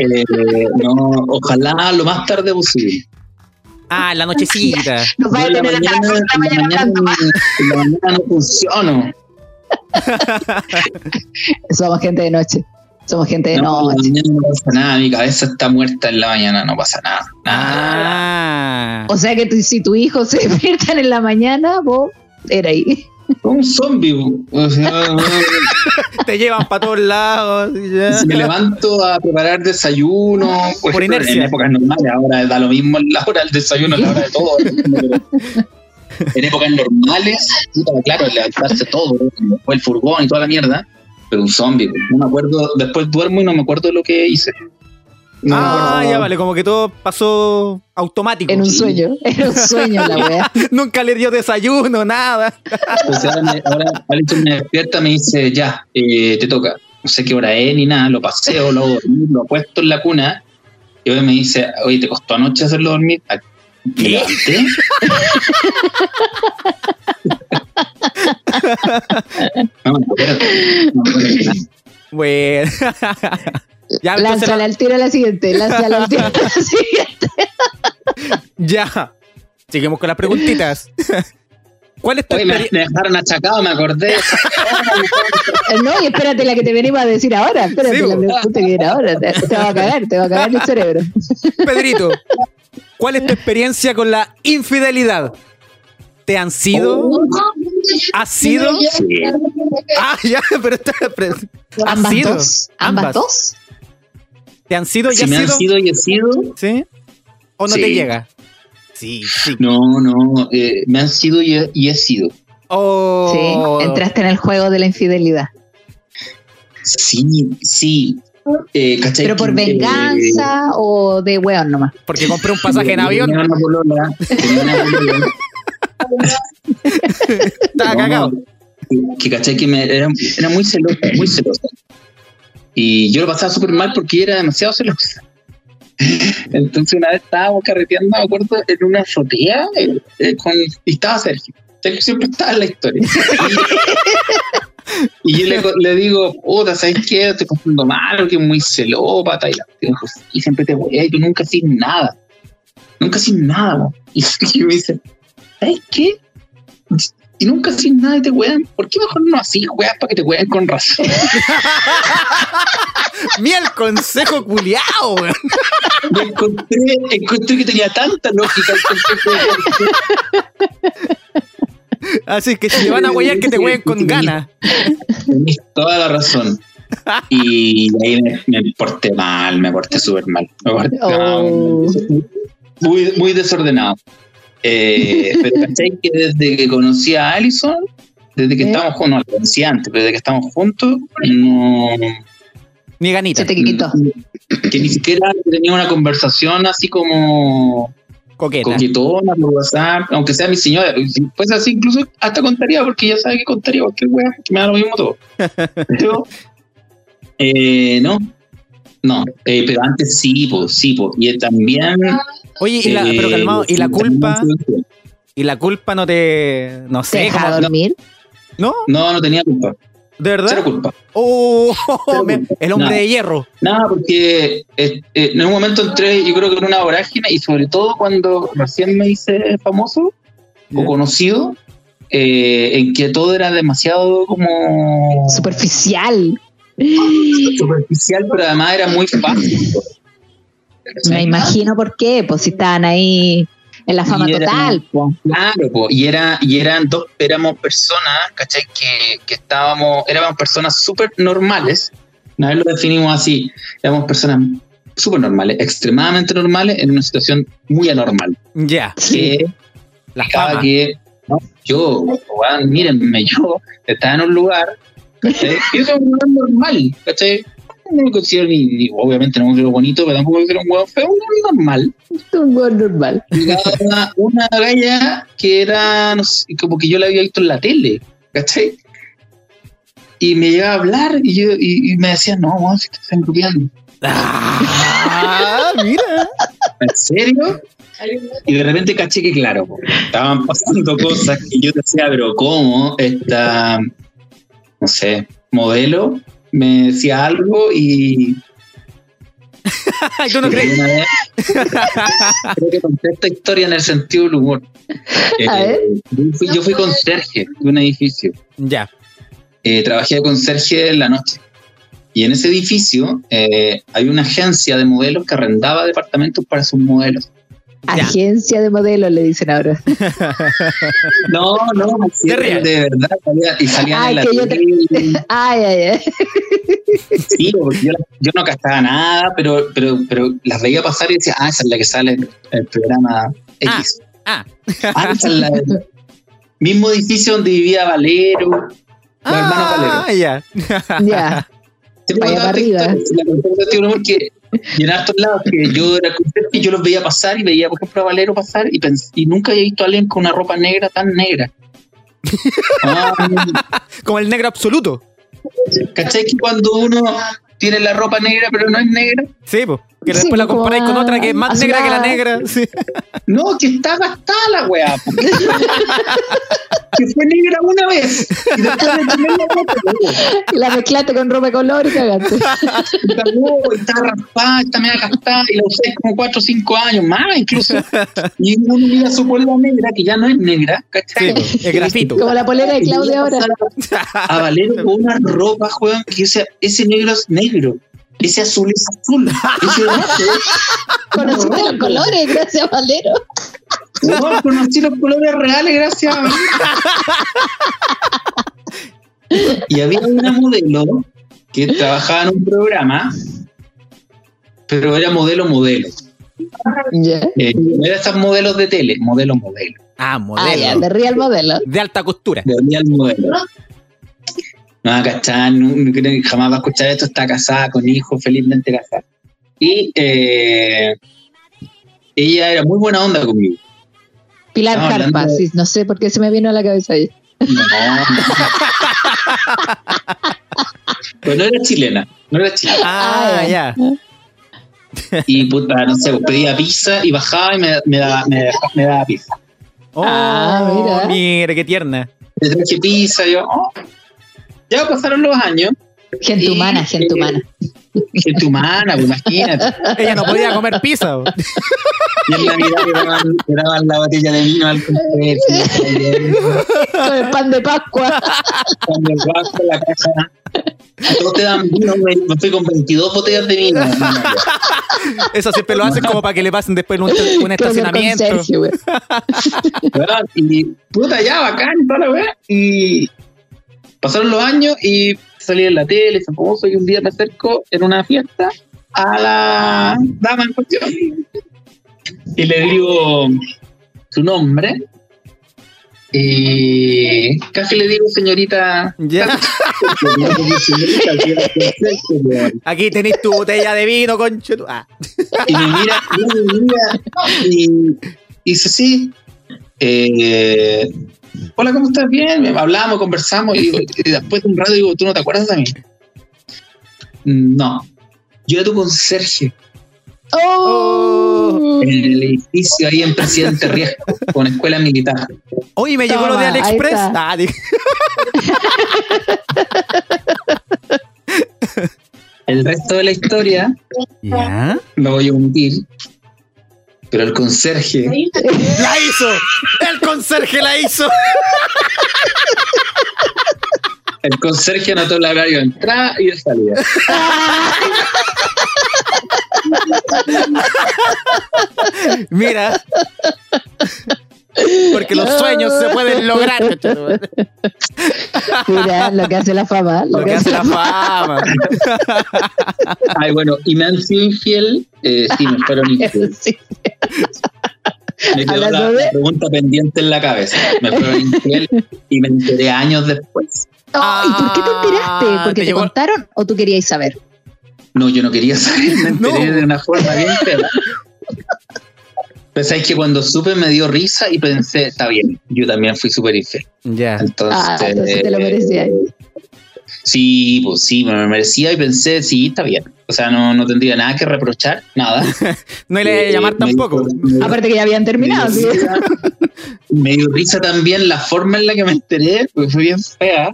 Eh, no, ojalá lo más tarde posible. Ah, en la nochecita. Nos va a tener a las mañana, dos de la mañana hablando más. en la mañana no funciono. Somos gente de noche. Somos gente de No, en la noche. mañana no pasa nada, mi cabeza está muerta en la mañana, no pasa nada. nada. Ah. O sea que si tu hijo se despiertan en la mañana, vos era ahí. Un zombie. O sea, Te llevan para todos lados. si me levanto a preparar desayuno, por, Por ejemplo, inercia. en épocas normales, ahora da lo mismo la hora del desayuno, la hora de todo. en épocas normales, claro, levantarse todo, el furgón y toda la mierda, pero un zombie. No me acuerdo, después duermo y no me acuerdo de lo que hice. No Ah, ya vale, como que todo pasó automático. En un sueño. Era un sueño la weá. Nunca le dio desayuno, nada. Entonces ahora, me, ahora Alison me despierta me dice, ya, eh, te toca. No sé qué hora es ni nada, lo paseo, lo hago dormir, lo apuesto en la cuna. Y hoy me dice, oye, ¿te costó anoche hacerlo dormir? Ah, ¿Me ¿Qué? no. No. Bueno. Ya, entonces, Lánzala al tiro a la siguiente. Lánzala al tiro a la siguiente. ya. Seguimos con las preguntitas. ¿Cuál es tu Oye, me, experiencia? me dejaron achacado, me acordé. Eh, No, y espérate la que te venimos a decir ahora. Espérate Sí, la pregunta que viene ahora. Te, te va a cagar, te va a cagar el cerebro. Pedrito, ¿cuál es tu experiencia con la infidelidad? ¿Te han sido? ¿Has sido? Sí. Ah, ya, pero está. pero- ¿Has Ambas sido? dos. Ambas, Ambas. dos. ¿Te han sido y Si has me han sido? sido y he sido, ¿Sí? ¿O no Sí. te llega? Sí, sí. no, no, eh, me han sido y he, y he sido. Oh. Sí, entraste en el juego de la infidelidad. Sí, sí. Eh. ¿Pero por Que, eh, venganza o de weón nomás? Porque compré un pasaje en Tenía avión. una polola, tenía una polola, Estaba no, cagado. Que, que cachai que me, era, era muy celosa, muy celosa. Y yo lo pasaba súper mal porque era demasiado celosa. Entonces una vez estábamos carreteando, me acuerdo, en una azotea eh, eh, con, y estaba Sergio. Sergio siempre estaba en la historia. Y, yo le, digo, puta, ¿sabes qué? Estoy pasando mal, porque es muy celópata. Y, y siempre te voy, y tú nunca haces nada. Nunca haces nada. mo". Y, y me dice, ¿sabes qué? Y nunca haces nada y te wean. ¿Por qué mejor no así, weas, para que te wean con razón? Mira el consejo culiao, weón. Me encontré, encontré que tenía tanta lógica el concepto de Así que si le van a huellar, que te hueen con ganas. Tenés toda la razón. Y ahí me, me porté mal, me porté súper mal. Me porté Oh. mal, muy, muy desordenado. Eh, pero ¿cachai? Que desde que conocí a Allison, desde que ¿Eh? estábamos juntos, no la conocía antes, pero desde que estamos juntos, no. Ni ganita. Se te quitó. Que ni siquiera tenía una conversación así como Coqueta. coquetona por WhatsApp, aunque sea mi señora. Fuese así, incluso hasta contaría, porque ya sabe que contaría cualquier wea, que me da lo mismo todo. Pero, eh, no, no, eh, pero antes sí, pues, sí, pues, y también. Oye, y la, eh, pero calmado, y la culpa, y la culpa no te. No ¿Te sé, deja como. dormir? ¿No? No, no tenía culpa, ¿De verdad? cero culpa. Oh, me- el hombre Nada. de hierro. Nada, porque eh, eh, en un momento entré, yo creo que en una vorágine, y sobre todo cuando recién me hice famoso o conocido, eh, en que todo era demasiado como Superficial. superficial, pero además era muy fácil. Me imagino por qué, pues si estaban ahí En la fama era- total, po. Claro, po, y, era, y eran dos, éramos personas, ¿cachai? Que, que estábamos, éramos personas súper normales. Una vez lo definimos así, éramos personas súper normales, extremadamente normales en una situación muy anormal. Ya, Que la fama. que ¿no? yo, mírenme, yo estaba en un lugar, ¿cachai? Yo soy un lugar normal, ¿cachai? No me considero ni, ni- obviamente no me considero bonito, pero tampoco me considero un hueón feo, un hueón normal. Un buen normal. Llegaba una, una galla que era, no sé, como que yo la había visto en la tele, ¿cachai? Y me llegaba a hablar y, yo, y, y me decía, no, weón, si te están grupeando. Ah, mira. ¿En serio? Y de repente caché que, claro, estaban pasando cosas que yo decía, pero ¿cómo? Esta, no sé, modelo me decía algo y. ¿Tú no crees? Vez, creo que conté esta historia en el sentido del humor. Eh, A ver. yo, fui, yo fui conserje de un edificio. Ya. Eh, trabajé de conserje en la noche. Y en ese edificio eh, hay una agencia de modelos que arrendaba departamentos para sus modelos. Ya. Agencia de modelos, le dicen ahora. No, no, De real. de verdad. salía- y salían Ay, en la que yo te- tele. Ay, ay, ay. Sí, porque yo, yo no gastaba nada, pero, pero, pero las veía pasar y decía, ah, esa es la que sale en el programa X. Ah. Ah, esa es la del mismo edificio donde vivía Valero, los hermanos Ah, Valero. ya. Ya. Vaya para arriba. historia, la conté y en hartos lados que yo era y yo los veía pasar y veía, por ejemplo, a Valero pasar y, y nunca había visto a alguien con una ropa negra tan negra. Ah, Como el negro absoluto. ¿Cachai que cuando uno tiene la ropa negra pero no es negra? Sí, pues. Que Sí, después la como comparáis con otra que es más negra que la negra. Sí. No, que está gastada la weá. que fue negra una vez. Y después de otra, La mezclaste con ropa de color y cagaste. y está raspada, está media gastada y la usé como 4 o 5 años más incluso. Y uno mira su polera negra, que ya no es negra, pues, es grafito. Como la polera de Claudia ahora. A Valero con una ropa, weón, que ese, ese negro es negro. Ese azul es azul. Ese rojo Conociste los colores, gracias, Valero. No, conocí los colores reales, gracias. y había una modelo que trabajaba en un programa, pero era modelo modelo. Ya. Eh, no era estas modelos de tele, modelo modelo. Ah, Ah, modelo. de real modelo. De alta costura. De real modelo. No va a cachar, no, no creo que jamás va a escuchar esto, está casada con hijos, felizmente casada. Y eh, ella era muy buena onda conmigo. Pilar Estamos Carpa, de- sí, no sé por qué se me vino a la cabeza ahí. No. Pero no era chilena, no era chilena. Ah, Ah, ya. Y puta, no sé, pues, pedía pizza y bajaba y me, me daba, me, dejaba- me daba pizza. Oh, Ah, mira. mira, qué tierna. Le traje pizza, yo, oh. Ya pasaron los años. Gente Y, humana, gente eh, humana. Gente humana, pues imagínate. Ella no podía comer pizza. Y en Navidad le daban, le daban la botella de vino al conserje. Con el pan de Pascua. Cuando el vasco, la caja. Todos te dan vino, güey. Me fui con 22 botellas de vino. Eso siempre lo hacen como para que le pasen después un, un estacionamiento. Y puta, ya, bacán, y toda la weá. Y pasaron los años y salí en la tele, famoso, y un día me acerco en una fiesta a la dama en cuestión. Y le digo su nombre. Y casi le digo, señorita. Ya. Aquí tenéis tu botella de vino, concho. Ah. Y me mira, y me mira y, y dice, sí. eh, Hola, ¿cómo estás? Bien. Hablamos, conversamos y, digo, y después de un rato digo, ¿tú no te acuerdas de mí? No. Yo era tu conserje Oh. en el edificio ahí en Presidente Riesgo, con escuela militar. Oye, me llegó lo de Toma, AliExpress. Ah, El resto de la historia ¿Ya? lo voy a omitir, pero el conserje ¡La hizo! ¡El conserje la hizo! el conserje anotó el horario de entrada y de salida. Mira. Porque los sueños se pueden lograr. Mira, lo que hace la fama. Lo que hace la fama. Ay, bueno, y me han sido infiel. Eh, sí, me fueron infiel. Sí. Me quedó la, pregunta pendiente en la cabeza. Me fueron infiel y me enteré años después. Oh, ¿Y por qué te enteraste? Ah, ¿Porque te te, contaron o tú querías saber? No, yo no quería saber, me enteré No. de una forma bien fea. Sabes que cuando supe me dio risa y pensé, está bien, yo también fui súper infiel. Ya. Entonces, Ah, entonces te lo merecías. Sí, pues sí, me lo merecía y pensé, sí, está bien. O sea, no, no tendría nada que reprochar, nada. No le a llamar Eh, me tampoco. dio- Aparte que ya habían terminado. me ¿sí? risa- Me dio risa también la forma en la que me enteré, porque fue bien fea.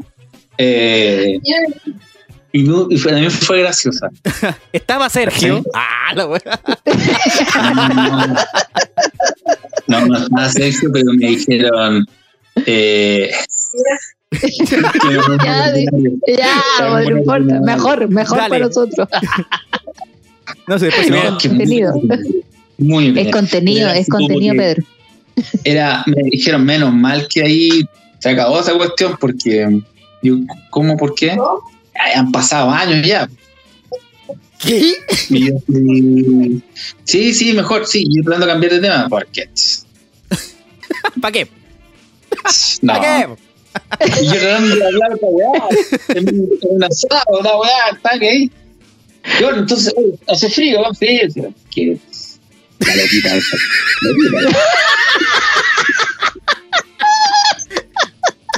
Eh, y, no- y fue- también fue graciosa. Estaba Sergio. Sí. Ah, la wea. No, no estaba sexo, pero me dijeron. Eh, no- Ya, bueno, no importa. Mejor, mejor Dale. para nosotros. No sé, después se No, que contenido. muy- bien. Es contenido, es contenido, Pedro. Era, me dijeron, menos mal que ahí se acabó esa cuestión, porque. Yo, ¿Cómo? ¿Por qué? Ay, han pasado años ya. ¿Qué? Yo, sí, sí, mejor, sí. Yo de cambiar de tema, porque. ¿Para qué? No. ¿Para qué? Yo tratando de hablar esta weá. En una asado, una weá, está que ahí. Y bueno, entonces, hace frío, va frío. ¿Qué? La loquita esa. Loquita.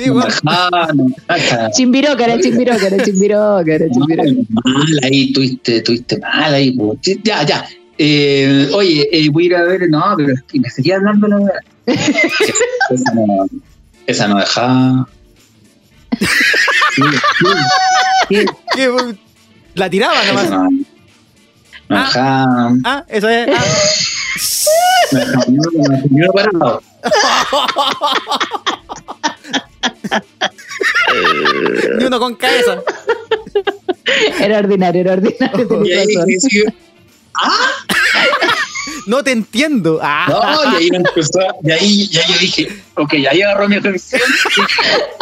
Sí, weón. Ah, no, cacha. Chimbirócara, chimbirócara, chimbirócara, chimbirócara. Mal ahí, tuviste, tuviste mal ahí. po. Ya, ya. Eh, oye, eh, voy a ir a ver. No, pero es que me seguía hablando la weá. Esa no, esa no dejaba. Sí, sí, sí, ¿Qué? La tiraba esa nomás. no, no Ah. dejaba. Ah, eso es. Ah. Ni uno parado. Ni uno con cabeza. Era ordinario, era ordinario. Y ahí sí, No te entiendo. Ah. No, y ahí me empezó, y ahí, y ahí yo dije, ok, ahí agarró mi atención.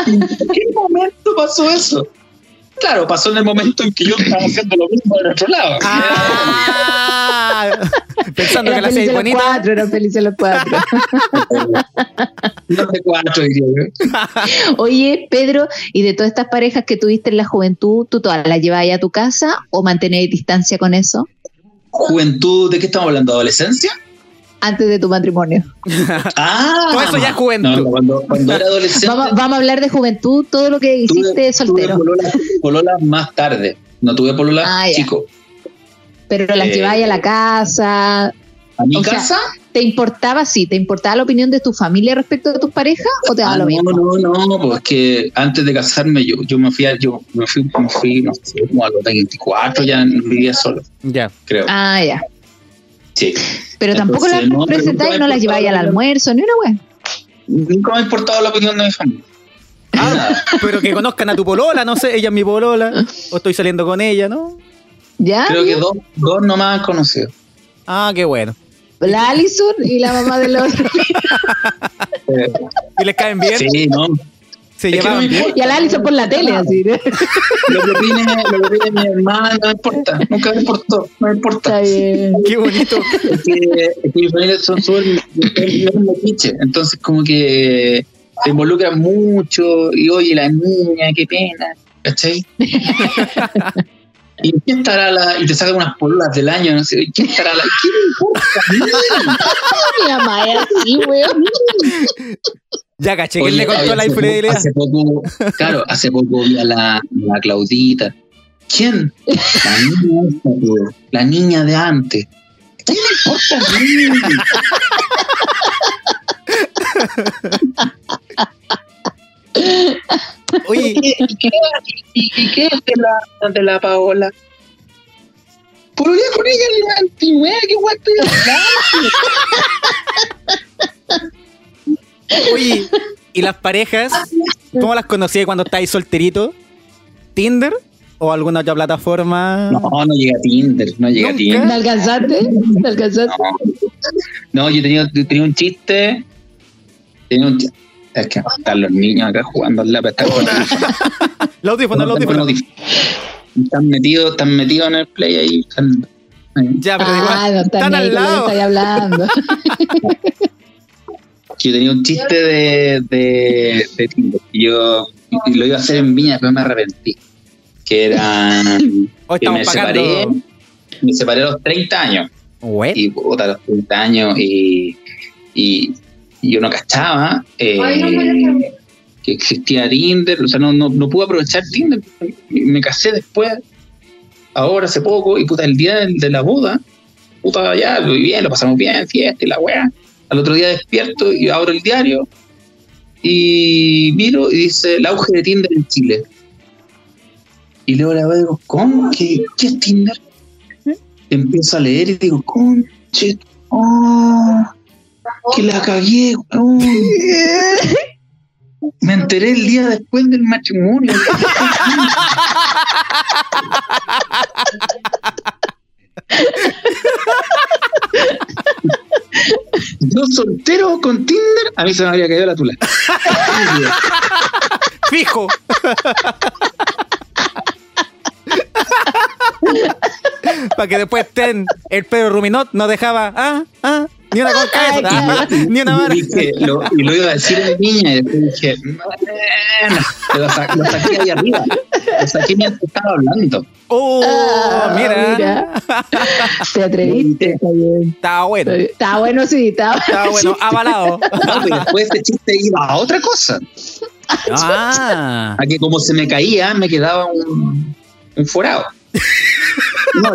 ¿En qué momento pasó eso? Claro, pasó en el momento en que yo estaba haciendo lo mismo del otro lado. Ah. Pensando que Eran la los bonita. cuatro, eran felices los cuatro. No de cuatro, diría yo. Oye, Pedro, ¿y de todas estas parejas que tuviste en la juventud, tú todas las llevabas a tu casa o mantenéis distancia con eso Juventud, ¿de qué estamos hablando? ¿Adolescencia? Antes de tu matrimonio? Ah, Todo eso ya es juventud. No, no, cuando, cuando era adolescente, Vamos, vamos a hablar de juventud, todo lo que tuve- hiciste soltero. Tuve pololas más tarde. No tuve pololas Ah, chico. Pero las Eh, lleváis a la casa. ¿A mi O sea, casa? ¿Te importaba, sí, te importaba la opinión de tu familia respecto de tus parejas o te daba Ah, lo no, mismo? no, no, pues que antes de casarme yo, yo me fui, a- yo me fui, me fui, no sé, como a los 24 ya vivía solo, Ya. creo. Ah, ya. Sí. Pero tampoco las no, presentáis, no me las lleváis al almuerzo, ni una wea. Nunca me ha importado la opinión de mi familia. Nada. Pero que conozcan a tu polola, no sé, ella es mi polola. O estoy saliendo con ella, ¿no? ¿Ya? Creo que dos, dos nomás han conocido. Ah, qué bueno. La Alison y la mamá de los. Eh, ¿Y les caen bien? sí, no. ¿Se no llevaban bien? Y a la Alison por la tele, así. ¿no? Lo que opine, lo que opine mi hermana, no me importa. Nunca me importó, no me importa. Está bien. Qué bonito. Es que, es que mi familia son súper súper metiche, entonces como que se involucran mucho y oye la niña, qué pena, ¿cachai? ¿Y qué estará la.? Y te sacan unas pololas del año, no sé. ¿Qué estará la.? ¿Qué me importa? Mi mamá es así, weón. Ya caché que le contó la infidelidad. Hace poco, claro, hace poco vi a la, la Claudita. ¿Quién? La niña, esta, la niña de antes. ¿Qué me importa? Oye, ¿Y qué, y qué, es de la, de la Paola? Pololeé con ella en el 29, qué guay estoy hablando. Oye, ¿y las parejas? ¿Cómo las conocí cuando estáis solterito? ¿Tinder? ¿O alguna otra plataforma? No, no llega a Tinder, no llega a. Tinder. ¿Me alcanzaste? ¿Me alcanzaste? No, no yo, tenía, yo tenía un chiste Tenía un tío. Es que están los niños acá jugando al lápiz. El audífono, el audífono. audífonos. Están metidos, están metidos en el play ahí. Están, Ya, pero Ah, igual. no están están ahí al lado. estáis hablando. yo tenía un chiste de, de, de Tinder. y Yo lo iba a hacer en Viña, pero me arrepentí. Que era Hoy que me separé, me separé a los 30 años. Güey. Y puta, a los 30 años y, y, y yo no cachaba eh, que existía Tinder. O sea, no, no, no pude aprovechar Tinder. Me casé después, ahora hace poco, y puta, el día de, de la boda, puta, ya, lo vi bien, lo pasamos bien, fiesta y la weá. Al otro día despierto y abro el diario y miro y dice el auge de Tinder en Chile. Y luego la veo y digo, ¿cómo? ¿Qué, qué es Tinder? Empiezo a leer y digo, conche, oh, que la cagué. Me enteré el día después del matrimonio. Soltero con Tinder, a mí se me habría caído la tula. Fijo. Para que después estén el Pedro Ruminot no dejaba ah, ah, ni una con cabeza, ni una vara. Dije, lo, y lo iba a decir en niña, y después dije, bueno, lo, sa- lo saqué ahí arriba. Lo saqué mientras estaba hablando. Oh, Ah, mira. mira. Te atreviste. Está bien. Bueno. Está bueno, sí, está Estaba bueno, avalado. No, pero después ese chiste iba a otra cosa. Ah. A que como se me caía, me quedaba un, un forado. No,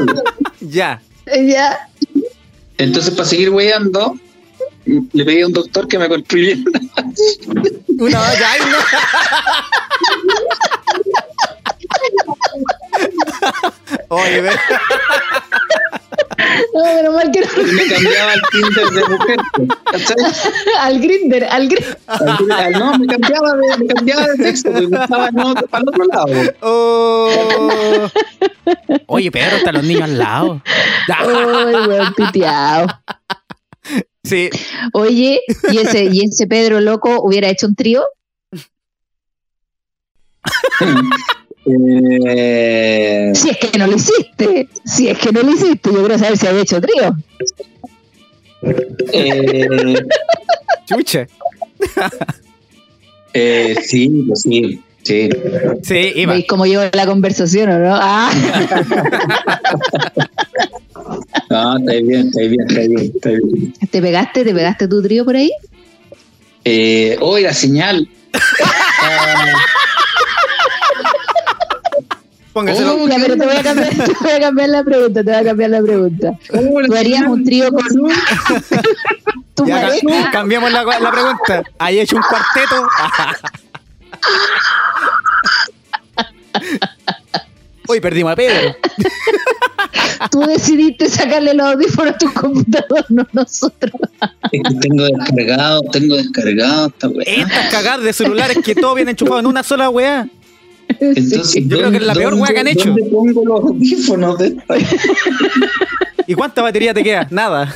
Ya. Ya. Entonces, para seguir weyando, le pedí a un doctor que me construyera. Una no. Oye, ve. No, menos mal que y me cambiaba el Tinder de mujer. Al grinder, al grinder. Al- No, me cambiaba de, me cambiaba de texto, me gustaba no, para el otro lado. Oh. Oye, Pedro, están los niños al lado. Ay, weón, piteado. Sí. Oye, ¿y ese, ¿y ese Pedro loco hubiera hecho un trío? Eh, Si es que no lo hiciste. Si es que no lo hiciste, yo quiero saber si había hecho trío. eh, Chucha. eh, sí, pues sí, sí. Sí, iba. ¿Veis cómo llevo la conversación o no? Ah, No, está bien, está bien, está bien, está bien. ¿te pegaste? ¿Te pegaste tu trío por ahí? Eh, hoy la señal. Póngaselo. Oh, Ya, pero te voy a cambiar, te voy a cambiar la pregunta, te voy a cambiar la pregunta. ¿cómo la ¿Tú harías un trío con tu Ya, pareja? cambiamos la, la pregunta. ¿Hay hecho un cuarteto? Hoy perdimos a Pedro. Tú decidiste sacarle los audífonos a tu computador, no nosotros. Es que tengo descargado, tengo descargado esta weá. Estas cagadas de celulares que todo viene enchufado en una sola weá. Entonces. Yo creo que es la peor ¿dónde- weá que han hecho. ¿Dónde pongo los audífonos de esta? ¿Y cuánta batería te queda? Nada.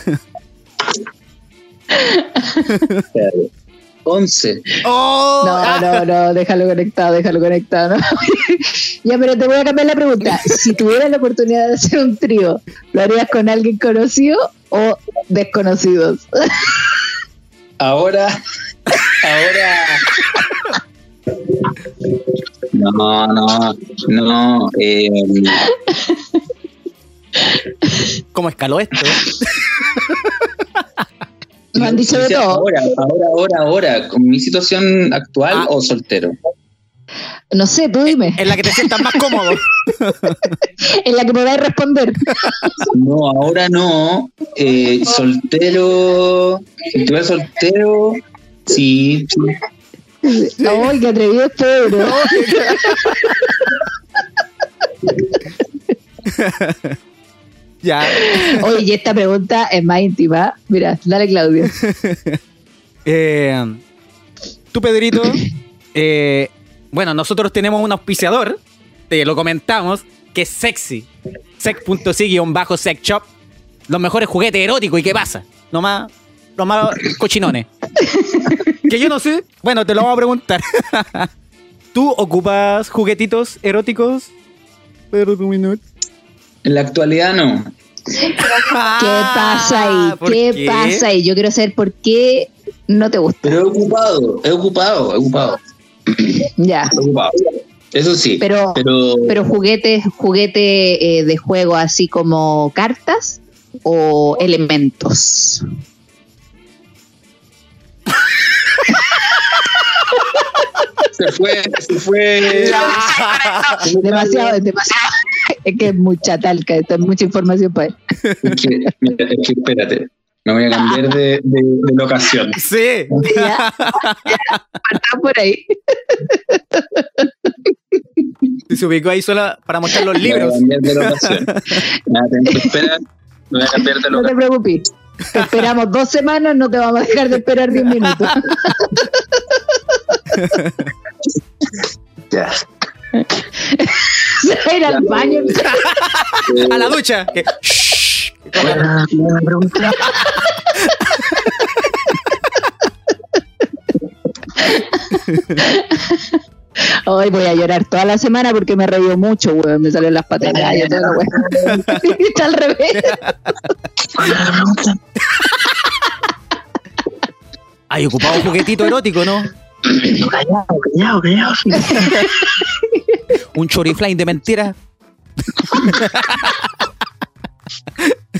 11. ¡Oh! No, no, no, déjalo conectado, déjalo conectado. ¿no? ya, pero te voy a cambiar la pregunta. Si tuvieras la oportunidad de hacer un trío, ¿lo harías con alguien conocido o desconocidos? Ahora, ahora. No, no, no. Eh, ¿Cómo escaló esto? Me han dicho de todo. Ahora, ahora, ahora, ahora, con mi situación actual Ah. o soltero. No sé, tú dime. En la que te sientas más cómodo. En la que podáis responder. No, ahora no. Eh, soltero. Si estuviera soltero, sí. sí. Ay, qué atrevido es Pedro. Ya. Oye, y esta pregunta es más íntima. Mira, dale, Claudio. Eh, tú, Pedrito, eh, bueno, nosotros tenemos un auspiciador, te lo comentamos, que es sexy. bajo sex shop. Los mejores juguetes eróticos. ¿Y qué pasa? Lo más, lo más cochinones. Que yo no sé. Bueno, te lo vamos a preguntar. ¿Tú ocupas juguetitos eróticos? En la actualidad no. ¿Qué pasa ahí? Ah, ¿por ¿Qué, pasa ahí? Yo quiero saber por qué no te gusta. Pero he ocupado, he ocupado, he ocupado, Ya. he ocupado. Eso sí. Pero- pero, Pero juguetes, juguete eh, de juego así como cartas o elementos. Se fue, se fue. Demasiado, demasiado. Es que es mucha talca, esto es mucha información para él. Es que, mira, es que espérate. Me voy a cambiar de, de, de locación. Sí. Ya, Está por ahí. Y se ubicó ahí sola para mostrar los libros. Me voy a cambiar de locación. Nada, tengo que esperar. Me voy a cambiar de No te locación. preocupes. Te esperamos dos semanas, no te vamos a dejar de esperar diez minutos. Ya. Se va a ir al baño. A la ducha. Que- Shh. Bueno, una pregunta. Hoy voy a llorar toda la semana porque me reído mucho, weón. Me salen las patas de gallo, toda la weón. Está al revés. Hay ocupado un juguetito erótico, ¿no? Callado, callado, callado. Un choriflame de mentira.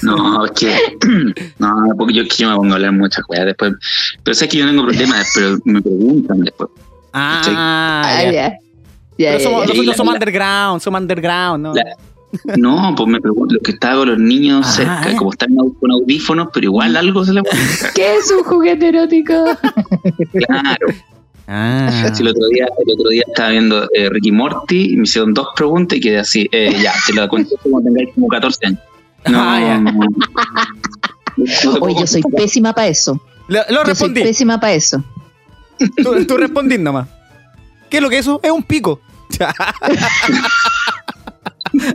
No, es que. No, porque yo, yo me pongo a hablar muchas cosas después. Pero sé que yo no tengo problemas, pero me preguntan después. Ah, ya. Pero ya, somos- nosotros somos underground, somos underground, ¿no? La- No, pues me pregunto, lo que estaba con los niños Ah. cerca, como están con audífonos, pero igual algo se le puede ¿Qué es un juguete erótico? Claro. Ah. Sí, el, otro día, el otro día estaba viendo eh, Ricky Morty y me hicieron dos preguntas y quedé así, eh, ya, te lo cuento cuando tengáis como 14 años. No, Ah, ya. no, no Oye, yo soy pésima para eso. Lo, lo Yo soy respondí. pésima para eso. Tú, tú respondí nomás. ¿Qué es lo que es eso? Es un pico.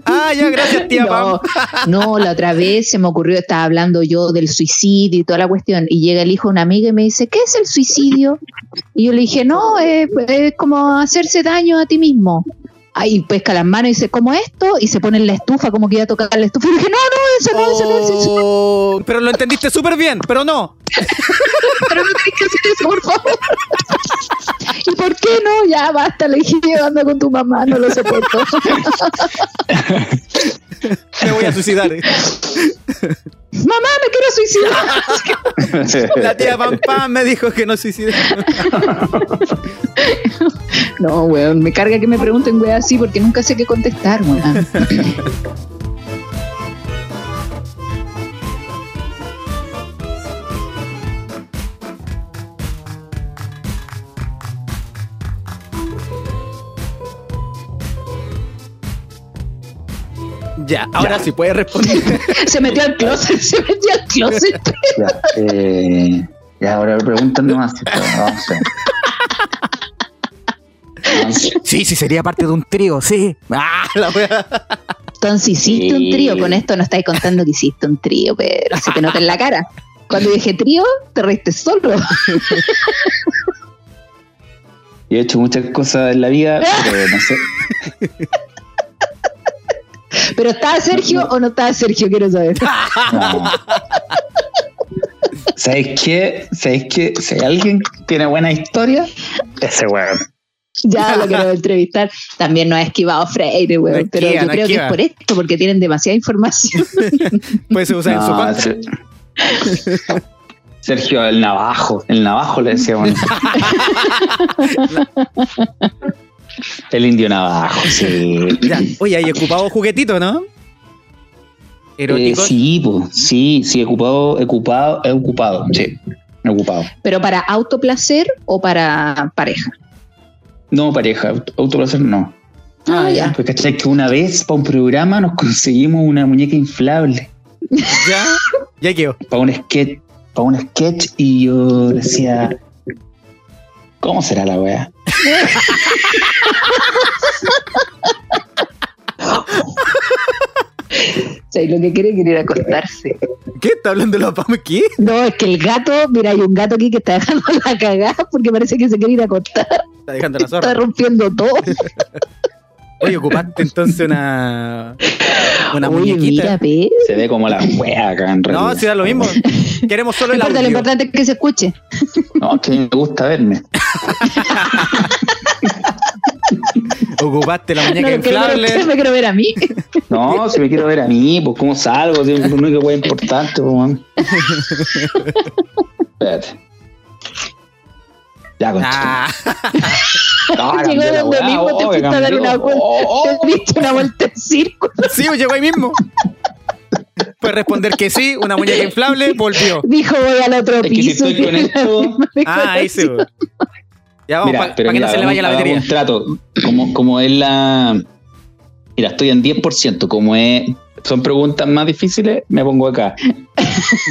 ah, ya, gracias, tía No, Pam. no, la otra vez se me ocurrió, estaba hablando yo del suicidio y toda la cuestión, y llega el hijo de una amiga y me dice, ¿qué es el suicidio? Y yo le dije, no, es, es como hacerse daño a ti mismo. Ahí pesca las manos y dice, ¿cómo esto? Y se pone en la estufa, como que iba a tocar la estufa. Y dije, no, no, eso no, eso no, eso no. Oh, pero lo entendiste súper bien, pero no. Pero no tenés que hacer eso, por favor. ¿Y por qué no? Ya basta, le dije, anda con tu mamá, no lo soporto. Me voy a suicidar. mamá, me quiero suicidar. La tía Pam Pam me dijo que no suicide. No, weón, me carga que me pregunten, weón, así porque nunca sé qué contestar, weón. Ya, ahora sí puedes responder. Se metió al closet, se metió al closet. Ya, eh, ya ahora preguntan nomás. Vamos a ver. Sí, sí, sería parte de un trío, sí. Ah, la wea. Entonces hiciste un trío, con esto no estáis contando que hiciste un trío, pero se te nota en la cara. Cuando dije trío, te reíste solo. Yo he hecho muchas cosas en la vida, pero no sé. Pero ¿estaba Sergio o no estaba Sergio? Quiero saber. No. ¿Sabéis qué? ¿Sabéis qué? Si alguien tiene buena historia, ese weón. Ya lo quiero entrevistar. También nos ha esquivado Freire, weón. No pero esquiva, yo no creo que es por esto, porque tienen demasiada información. Puede ser usada en su No, contra. Ser- Sergio, el navajo. El navajo le decíamos. El indio navajo, sí. Ya, Oye, hay ocupado juguetito, ¿no? Eh, sí, pues, sí, sí, he ocupado, he ocupado, he ocupado, sí, he ocupado. Pero para autoplacer o para pareja. No, pareja, auto- autoplacer no. Ah, ya. Pues cachai que una vez para un programa nos conseguimos una muñeca inflable Ya, ya quedó. para un sketch, para un sketch y yo decía, ¿cómo será la wea? sea, lo que quiere quiere ir a acostarse. ¿Qué está hablando la Pam? ¿Qué? No, es que el gato, mira, hay un gato aquí que está dejando la cagada porque parece que se quiere ir a acostar. Está dejando la Está zorra. rompiendo todo. Oye, ocupaste entonces una. Una Oye, muñequita. mira. Se ve como la wea acá en No, realidad. si da lo mismo. Queremos solo No el importa, lo audio. importante es que se escuche. No, es que me gusta verme. Ocupaste la No, muñeca que me, inflable. me quiero ver a mí. No, si me quiero ver a mí, pues cómo salgo, si es la única wea importante, pues, man. Espérate. Ya, concha. Ah, No, Llegó donde weá, mismo, te oh, fuiste a dar una vuelta. Oh, Te diste una vuelta en círculo. sí, llegó ahí mismo. Puedes responder que sí, una muñeca inflable, volvió. Dijo, voy al otro Es que si piso. estoy con esto- Ah, ahí sí. güey. Ya vamos, para que mira, no se le vaya la batería. un trato. Como, como es la. Mira, estoy en 10%. Como es, son preguntas más difíciles, me pongo acá.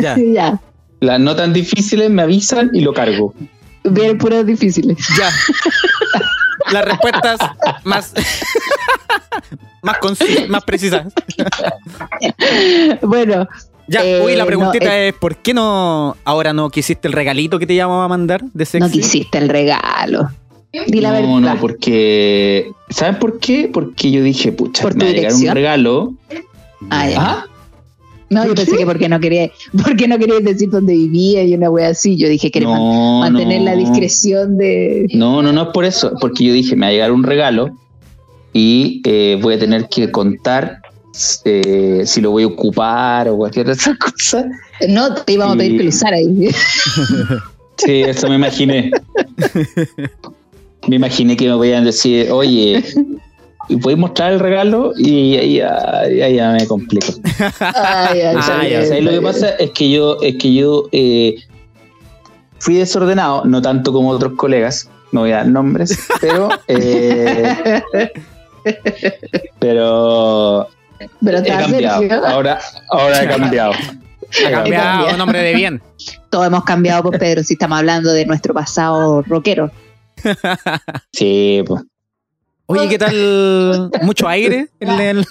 Ya, Ya, Las no tan difíciles me avisan y lo cargo. Bien puras difíciles. ya. Las respuestas más. más concisas, más precisas. Bueno, Ya, Eh, uy, la preguntita no, es: ¿por qué no ahora no quisiste el regalito que te íbamos a mandar de sexy? no quisiste el regalo. Di la no, verdad. no, porque. ¿Sabes por qué? Porque yo dije, pucha, ¿Por me va a llegar un regalo. Ah, ya. ¿Ah? No, yo pensé que porque no quería, porque no quería decir dónde vivía y una wea así. Yo dije que man- No, mantener no. la discreción de. No, no, no es por eso, porque yo dije, me va a llegar un regalo y eh, voy a tener que contar eh, si lo voy a ocupar o cualquier otra cosa. No, te íbamos a pedir que lo usara ahí. Sí, eso me imaginé. Me imaginé que me podían decir, oye, ¿y ¿puedes mostrar el regalo? Y ahí ya, me complico. Ay, ay, ay, ay, ¿Sabes lo ay, que pasa? Es que yo, es que yo eh, fui desordenado, no tanto como otros colegas, no voy a dar nombres, pero eh, pero Pero he está cambiado. Ahora, ahora he cambiado. Ha cambiado cambiado. un hombre de bien. Todos hemos cambiado, pues Pedro, si estamos hablando de nuestro pasado rockero. Sí, pues. Oye, ¿qué tal? ¿Mucho aire en, el-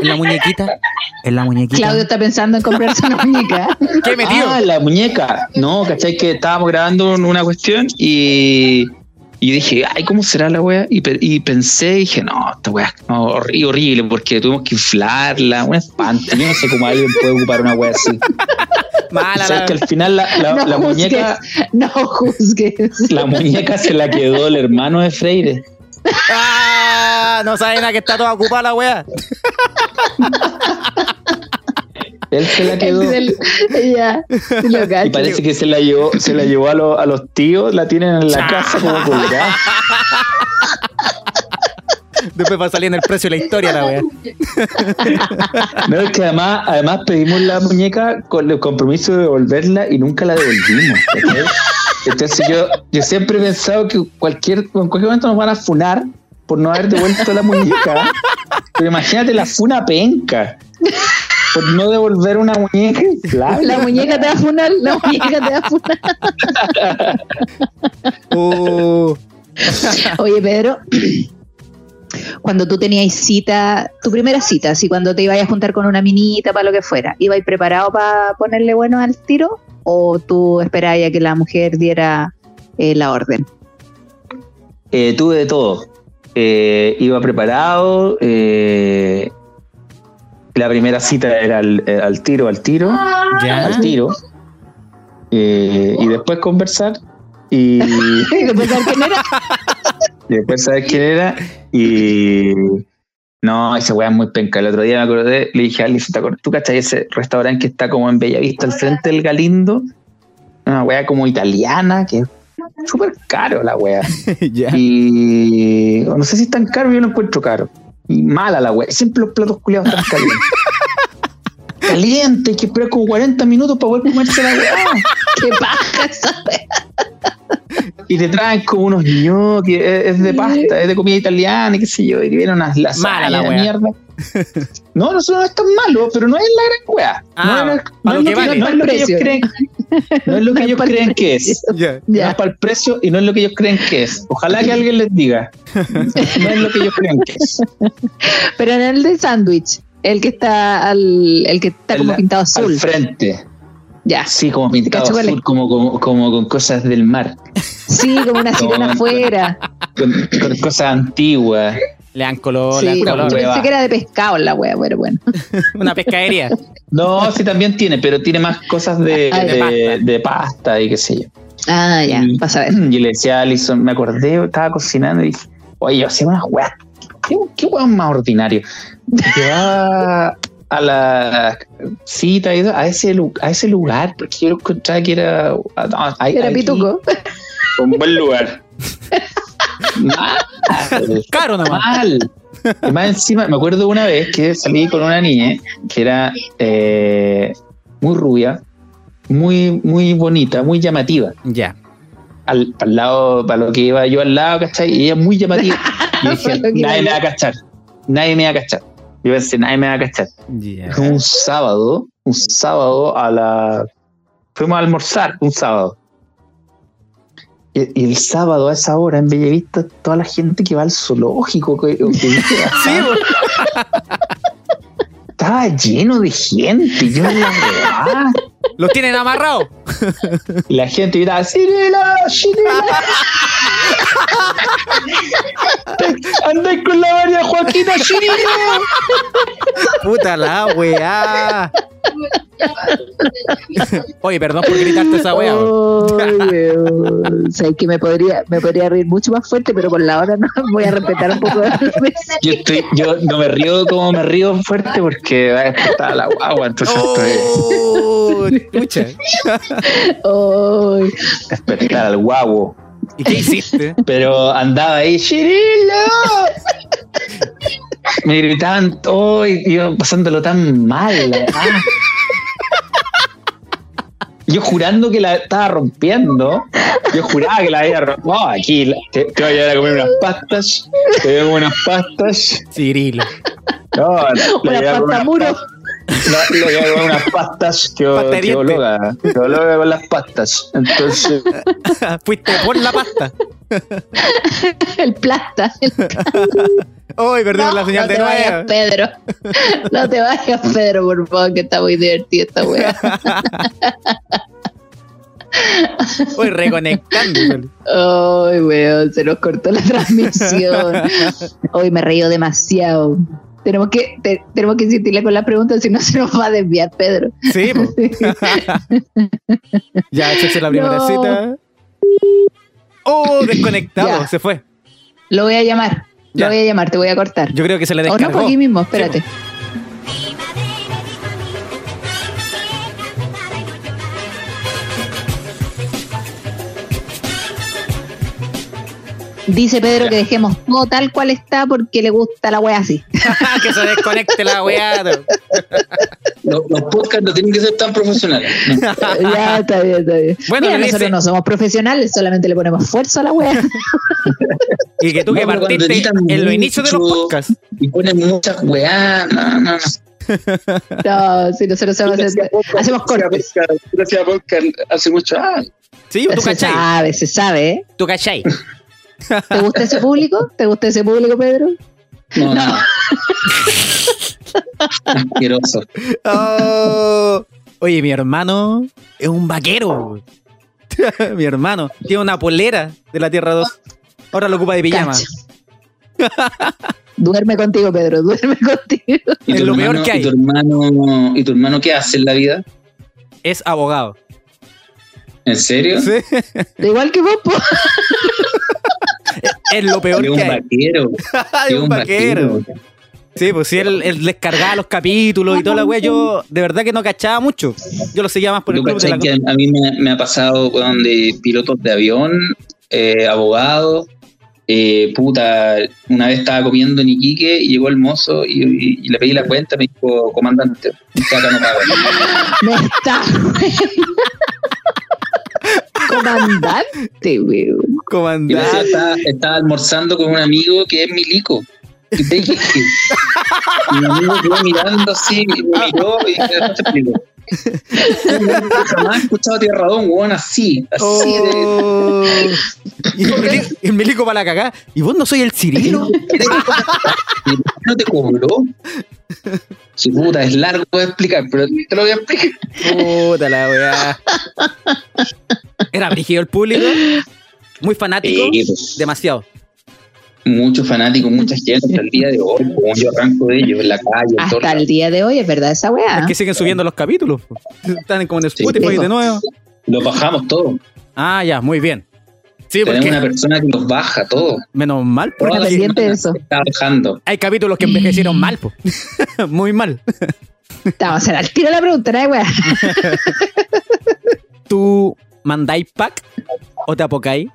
en la muñequita? En la muñequita. Claudio está pensando en comprarse una muñeca. ¿Qué metido? Ah, la muñeca. No, ¿cachai? Que estábamos grabando una cuestión y, y dije, ay, ¿cómo será la wea? Y, pe- y pensé, y dije, no, esta wea es no, horrible porque tuvimos que inflarla, un espanto. Yo no sé cómo alguien puede ocupar una wea así. Mala O sea, la- que al final la, la- No la juzgues. muñeca, No juzgues. la muñeca se la quedó el hermano de Freire. ¡Ah! No sabe nada que está toda ocupada la wea. Él se la quedó. El- ya, lo Y parece que se la llevó, se la llevó a, los- a los tíos, la tienen en la casa como colgada. Después va a salir en el precio de la historia la wea. No, es que además, además pedimos la muñeca con el compromiso de devolverla y nunca la devolvimos. ¿cachai? Entonces yo, yo siempre he pensado que cualquier, en cualquier momento nos van a funar por no haber devuelto la muñeca. Pero imagínate la funa penca. Por no devolver una muñeca inflable. La muñeca te va a funar, la muñeca te va a funar. Uh, Oye, Pedro, cuando tú tenías cita, tu primera cita, así cuando te ibas a juntar con una minita para lo que fuera, ¿ibas preparado para ponerle bueno al tiro? ¿O tú esperabas a que la mujer diera eh, la orden? Eh, tuve de todo. Eh, iba preparado. eh, la primera cita era al, al tiro, al tiro. ya. al tiro eh, y después conversar y, ¿Qué pensar quién era? y después saber quién era y no, esa weá es muy penca. El otro día me acordé, le dije a Alice. ¿tú cachai ese restaurante que está como en Bellavista al frente del Galindo? Una weá como italiana que es súper caro la weá. Y no sé si es tan caro, yo lo encuentro caro. Y mala la weá. Siempre los platos culiados están calientes. Caliente, hay que esperar como 40 minutos para poder comerse la weá. ¿Qué paja esa wea? Y te traen como unos ñoquis, es, es de pasta, es de comida italiana, y qué sé yo, y vienen unas Mala lasañas la mierda. No, no, eso no es tan malo, pero no es la gran weá. Ah, no, no vale. no es lo que ellos creen. No es lo que ellos creen que es. Ya. No es para el precio y no es lo que ellos creen que es. Ojalá que alguien les diga. No es lo que ellos creen que es. Pero en el de sándwich, El que está al, el que está como El- pintado Al azul. frente. Ya. Sí, como pintado azul, como, como, como con cosas del mar. Sí, como una sirena afuera. Con, con cosas antiguas. Le dan color, Sí, le dan yo color. hueva. pensé que era de pescado la wea, pero bueno. Una pescadería. No, sí también tiene, pero tiene más cosas de, Ah, de de, pasta. de pasta y qué sé yo. Ah, ya, Y- vas a ver. Y le decía a Alison, me acordé, estaba cocinando y dije, oye, yo hacía unas weas. ¿Qué, qué weón más ordinario? Llevaba a la cita y a ese, lu- a ese lugar, porque yo encontraba que era. ahí- Era aquí, pituco. Un buen lugar. Mal, Caro nomás. mal. Y más encima, me acuerdo una vez que salí con una niña que era eh, muy rubia, muy, muy bonita, muy llamativa. Ya. Al, al lado, para lo que iba yo al lado, ¿cachai? Y ella muy llamativa. Y dije, nadie me va a cachar. Nadie me va a cachar. Yo pensé, nadie me va a cachar. Fue un sábado, un sábado a la. Fuimos a almorzar un sábado. Y, el sábado a esa hora en Bellavista, toda la gente que va al zoológico, que, que Sí, estaba lleno de gente. Yo en la weá. los tienen amarrados. Y la gente gritaba. ¡Cirila! ¡Andai con la María Joaquina Cirila! Puta la weá. Oye, perdón por gritarte esa weá. Sabes que me podría, me podría reír mucho más fuerte, pero por la hora no voy a respetar un poco de Yo, estoy, yo no me río como me río fuerte porque va a despertar la guagua, entonces estoy Oh, chucha. Ay, despertar al guaguo. ¿Y qué hiciste? Pero andaba ahí, ¡Cirila! Me gritaban todo y yo pasándolo tan mal. la verdad. Yo jurando que la estaba rompiendo. Yo juraba que la había rompido. No, aquí la- te, te voy a llevar a comer unas pastas. Te voy a comer unas pastas. Cirilo. No, voy una pasta muro. pastas. No, a comer unas pastas que, que ologa. Que ologa con las pastas. Entonces, Fuiste por la pasta. el plasta. El- Hoy perdimos la señal no de te vayas, nuevo. Pedro. No te vayas, Pedro, por favor, que está muy divertida esta wea. Hoy reconectando. Ay, weón, se nos cortó la transmisión. Hoy me reído demasiado. Tenemos que, te- tenemos que insistirle con las preguntas, si no se nos va a desviar, Pedro. Sí. Ya, échese la primera No. cita. Oh, desconectado. Ya. Se fue. Lo voy a llamar. Ya. Lo voy a llamar, te voy a cortar. Yo creo que se le O no, descargó. por aquí mismo, espérate. Dice Pedro que dejemos todo tal cual está porque le gusta la wea así. que se desconecte la weá. Los, los podcasts no tienen que ser tan profesionales. ¿no? ya, está bien, está bien. Bueno, Mira, nosotros dice- no somos profesionales, solamente le ponemos fuerzo a la wea. Y que tú No, que partiste en los inicios de los podcasts. Y ponen muchas weá. No, no, no. No, si nosotros somos, hacemos cortes. Gracias a podcast hace mucho. Ah, Sí, tú Se cachai. sabe, se sabe, ¿eh? Tú cachai. ¿Te gusta ese público? ¿Te gusta ese público, Pedro? no, no. Asqueroso. Oh. Oye, mi hermano es un vaquero. mi hermano tiene una polera de la Tierra 2. Ahora lo ocupa de pijama. Duerme contigo, Pedro, duerme contigo. ¿Y Es lo hermano- peor que hay. ¿y tu, hermano, ¿Y tu hermano qué hace en la vida? Es abogado. ¿En serio? Sí. Da igual que vos, po. Es lo peor Es un que hay. vaquero. Es un vaquero. Sí, pues sí, él, él descargaba los capítulos y toda la wea. Yo de verdad que no cachaba mucho. Yo lo seguía más por el club de la que a mí me, me ha pasado weón, de pilotos de avión, eh, abogados. eh, puta, una vez estaba comiendo en Iquique y llegó el mozo y, y- y le pedí la cuenta, me dijo, comandante, acá no paga. Me está. Comandante, weón. Comandante. estaba, estaba almorzando con un amigo que es milico. Y te dije mi amigo quedó mirando así, me miró y no te explico. Jamás he escuchado a Tierra 2, weón, así. Así de. Oh. Y el, mili- el milico para la cagá. ¿Y vos no soy el Cirilo? ¿No te cobró? Sí, puta, es largo de explicar, pero te lo voy a explicar. Puta la weá. Era brígido el público. Muy fanático. Pues. Demasiado. Muchos fanáticos, mucha gente hasta el día de hoy, como yo arranco de ellos en la calle, Hasta el día de hoy, es verdad esa weá. Es que siguen subiendo los capítulos. Están como en Spotify Sí. de nuevo. Los bajamos todos. Ah, ya, muy bien. Sí, Tenemos porque una persona que los baja todo. menos mal, porque la semana eso. Está bajando. hay capítulos que envejecieron mal, po. muy mal. Vamos a hacer al tiro la pregunta, ¿no, weá? ¿Tú mandáis pack o te apocáis?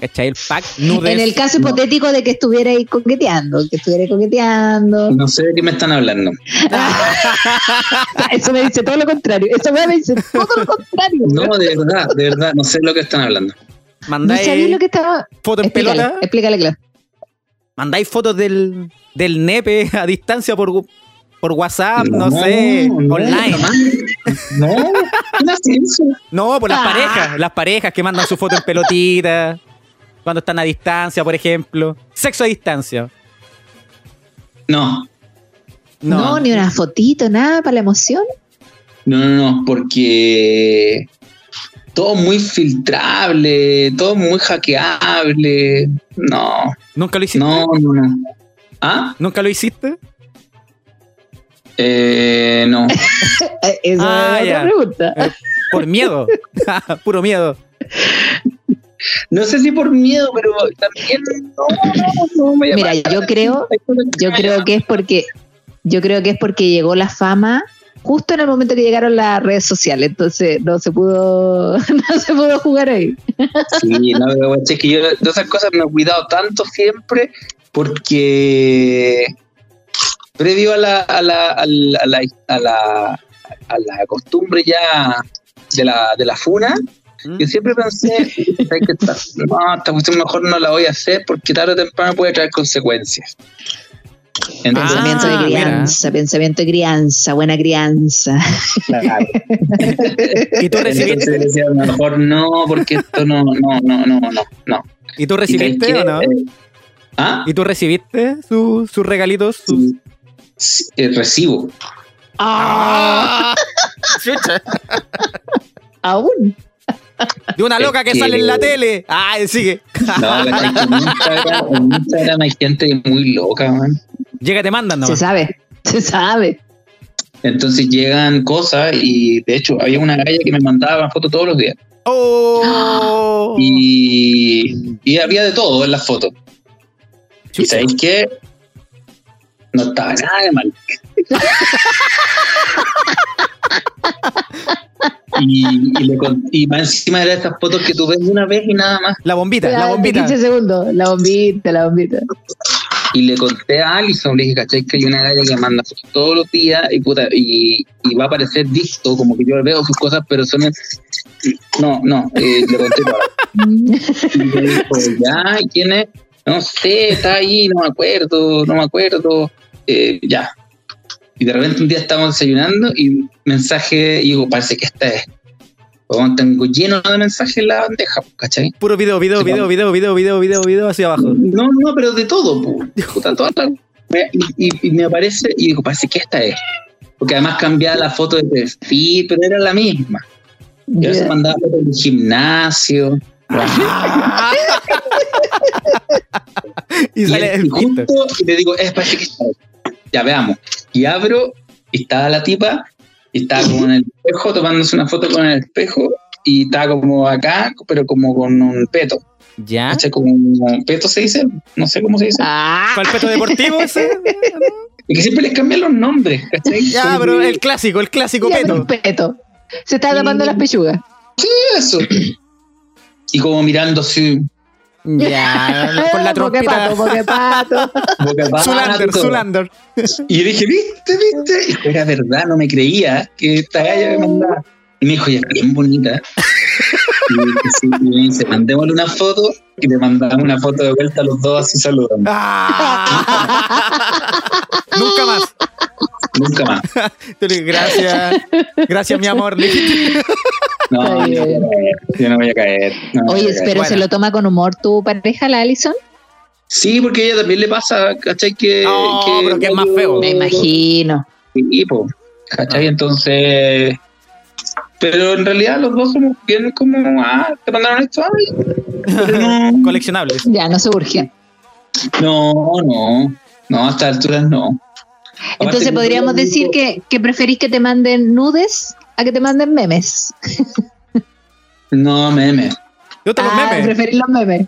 ¿Cachai? El pack nudes. En el caso no. hipotético de que estuvierais coqueteando, que estuvierais coqueteando. No sé de qué me están hablando. Eso me dice todo lo contrario. Weá me dice todo lo contrario. No, de verdad, de verdad, no sé de lo que están hablando. No mandáis sabía lo que estaba. fotos en Explícale, pelota. explícale, claro. Mandáis fotos del, del nepe a distancia por, por WhatsApp, no, sé, no, online. No, no eso. No, por las Ah. parejas, las parejas que mandan su foto en pelotita, cuando están a distancia, por ejemplo. Sexo a distancia. No, No. ni una fotito, nada para la emoción. no, no, no, porque todo muy filtrable, todo muy hackeable. No, ¿Nunca lo hiciste? no, no, no. ¿Ah? ¿Nunca lo hiciste? Eh, no. Esa Ah, es otra pregunta. Eh, Por miedo. Puro miedo. No sé si por miedo, pero también no, no, no me. Mira, yo creo, yo creo que es porque, yo creo que es porque llegó la fama justo en el momento que llegaron las redes sociales, entonces no se pudo, no se pudo jugar ahí. Sí, no, pero es que yo de esas cosas me he cuidado tanto siempre porque previo a la, a la, a la, a la, a la, a la costumbre ya de la, de la funa. Yo siempre pensé, "Ay, que esta- no, esta cuestión mejor no la voy a hacer porque tarde o temprano puede traer consecuencias. Entonces, Ah, pensamiento de mira. crianza, pensamiento de crianza, buena crianza. claro. ¿Y tú recibiste, Entonces decía, a lo mejor no, porque esto no, no, no, no, no, no. ¿y tú ¿Y recibiste o no? Eh, ¿Ah? ¿Y tú recibiste su- sus regalitos? Sus... Sí, eh, recibo. ¡Ah! Chucha. Aún. De una loca que Es que- sale en la tele. ¡Ay, sigue! No, la gente en Instagram, en Instagram hay gente muy loca, man. Llega, te mandan, ¿no? Se sabe, se sabe. Entonces llegan cosas y de hecho había una galla que me mandaba fotos todos los días. ¡Oh! Y, y había de todo en las fotos. ¿Y sabéis qué? No estaba nada de mal. y, y, le con- y más encima de esas fotos que tú ves una vez y nada más. La bombita, la de bombita. 15 segundos, la bombita, la bombita. Y le conté a Alison, le dije, ¿cachai? Que hay una galla que manda fotos todos los días y, puta, y, y va a aparecer visto, como que yo veo sus cosas, pero son... No, no, eh, le conté todo. Y me dijo, ya, ¿y quién es? No sé, está ahí, no me acuerdo, no me acuerdo. Eh, ya. Y de repente un día estamos desayunando y mensaje, y digo, parece que esta es. Bueno, tengo lleno de mensajes en la bandeja, ¿cachai? Puro video, video, video, video, video, video, video, video hacia abajo. No, no, pero de todo, pu. Puta, toda la- y, y- y me aparece y digo, parece que esta es. Porque además cambiaba la foto de perfil, pero era la misma. Y a veces Ya. mandaba fotos del gimnasio. y Y, sale y el justo pinto. y le digo, es parece que está ahí. Ya veamos. Y abro, y estaba la tipa, y estaba como en el espejo, tomándose una foto con el espejo, y estaba como acá, pero como con un peto. ¿Ya? ¿Cachai? Como un peto se dice, no sé cómo se dice. Ah, ¿Cuál peto deportivo ese? Y que siempre les cambian los nombres, ¿cachai? Ya, Como pero el clásico, el clásico peto. peto. Se está tapando las pechugas. eso. Y como mirando así, Ya, con la Boquepato, trompeta. boquepato. abajo. Zulander, Zulander. Y yo dije, ¿viste, viste? Y era verdad, no me creía que esta galla me mandaba. Y me dijo, ya, bien bonita. Y, dije, sí, y me dice, mandémosle una foto y le mandamos una foto de vuelta a los dos así saludando. Ah. Nunca más. Nunca más. Gracias, gracias mi amor. No, yo no voy a caer. Yo no voy a caer. no voy a Oye, caer. pero se lo toma con humor tu pareja, la Alison. Sí, porque a ella también le pasa, ¿cachai? Que, No, pero que es más feo. Me imagino. Sí, po, ¿cachai? Ah. Entonces. Pero en realidad los dos somos bien como, ah, te mandaron esto, ay. Pero no, Coleccionables. Ya, no se urgen. no, no, no, a estas alturas no. Entonces podríamos decir que, que preferís que te manden nudes a que te manden memes. No, meme. Yo te los ah, memes. preferís los memes.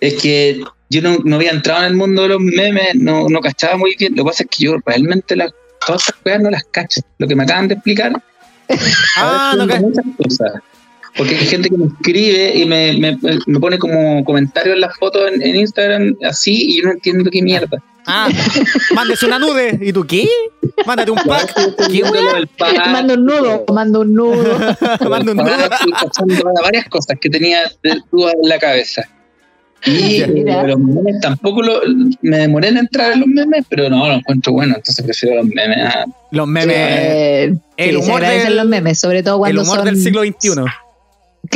Es que yo no, no había entrado en el mundo de los memes, no, no cachaba muy bien. Lo que pasa es que yo realmente las, todas estas cosas no las cacho. Lo que me acaban de explicar, Ah, no muchas cosas. Porque hay gente que me escribe y me, me, me pone como comentario en las fotos en, en Instagram así y yo no entiendo qué mierda. Ah, mándese una nude. ¿Y tú qué? Mándate un pack. ¿Qué pack, mando un nudo, mando un nudo. Manda un cachando varias cosas que tenía de dudas en la cabeza. Y eh, los memes tampoco lo, me demoré en entrar en los memes, pero no, lo encuentro bueno, entonces prefiero los memes. Los memes. Eh, el humor del- los memes, sobre todo El cuando humor son del siglo XXI.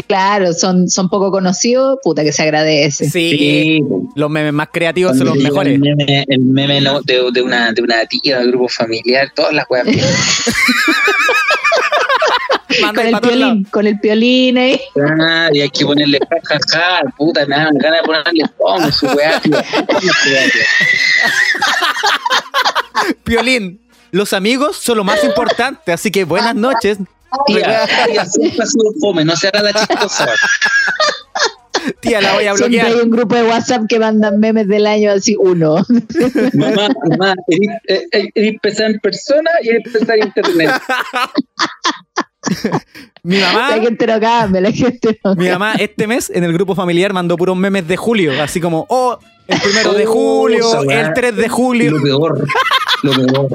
Claro, son, son poco conocidos, puta que se agradece. Sí. Los memes más creativos son los mejores. El meme, el meme no, de, de una, de una tía del grupo familiar, todas las weas. Con el piolín, con el piolín ahí. Ah, y hay que ponerle jajaja, puta, me dan ganas de ponerle fome su weá. Piolín. Los amigos son lo más importante, así que buenas noches. Tía, tía, siempre ha sido fome, no se haga la chistosa. Tía, la voy a Siempre bloquear. hay un grupo de WhatsApp que mandan memes del año así uno. Mamá, mamá, eres, eh, eh, pesada en persona y eres pesada en internet. Mi mamá, La gente no cambia, la gente no mi mamá este mes en el grupo familiar mandó puros memes de julio, así como, oh, el primero de Oh, julio, el 3 de julio, lo peor, lo peor.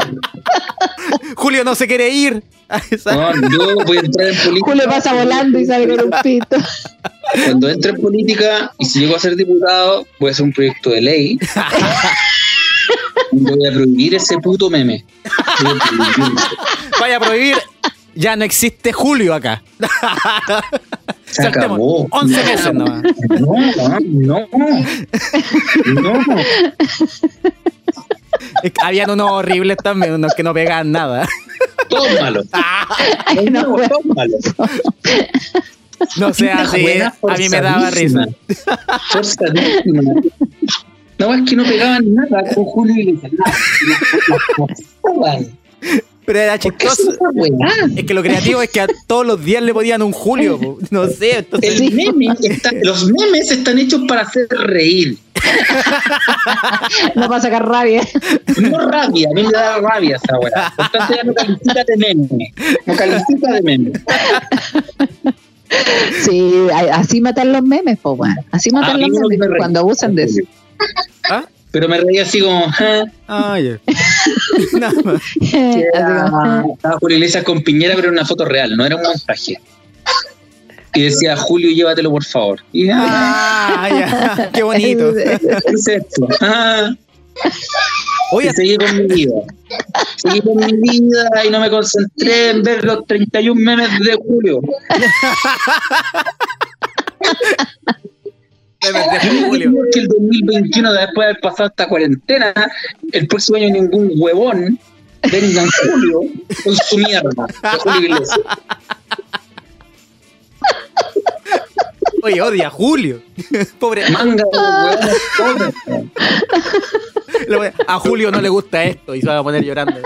Julio no se quiere ir. No, yo voy a entrar en política. Julio pasa volando y sale con un pito. Cuando entre en política y si llego a ser diputado, voy a hacer un proyecto de ley. voy a prohibir ese puto meme. Voy a. Vaya a prohibir. Ya no existe Julio acá. Se Saltemos. acabó. 11 meses nomás. No, no, no. Que Habían unos horribles también, unos que no pegaban nada. Ay, no, No, sea así. A mí me daba risa. forzadísima. No, es que no pegaban nada con Julio Iglesias. Nada. Pero era ¿Por qué es chistoso. weá? Es que lo creativo es que a todos los días le ponían un Julio. po. No sé. Entonces, El meme está- los memes están hechos para hacer reír. No para sacar rabia. No rabia, a mí me da rabia esa weá. Por tanto, ya no califica de meme. No califica de meme. Sí, así matan los memes, po, weón. Así matan mí los no memes me cuando abusan de eso. ¿Ah? Pero me reía así como. "Ah, Ah, ya. Nada más. Era- Estaba Julio Iglesias con Piñera, pero era una foto real, no era un montaje. Y decía, Julio, llévatelo por favor. Y ah, Ah. Qué bonito. ¿qué es esto? Ah, Oye, y seguí con mi vida. Seguí con mi vida y no me concentré en ver los 31 memes de Julio. Que el 2021, después de haber pasado esta cuarentena, el próximo año ningún huevón venga en Julio con su mierda de Julio Iglesias. Oye, odia a Julio. Pobre. Manga voy a- A Julio no le gusta esto y se va a poner llorando.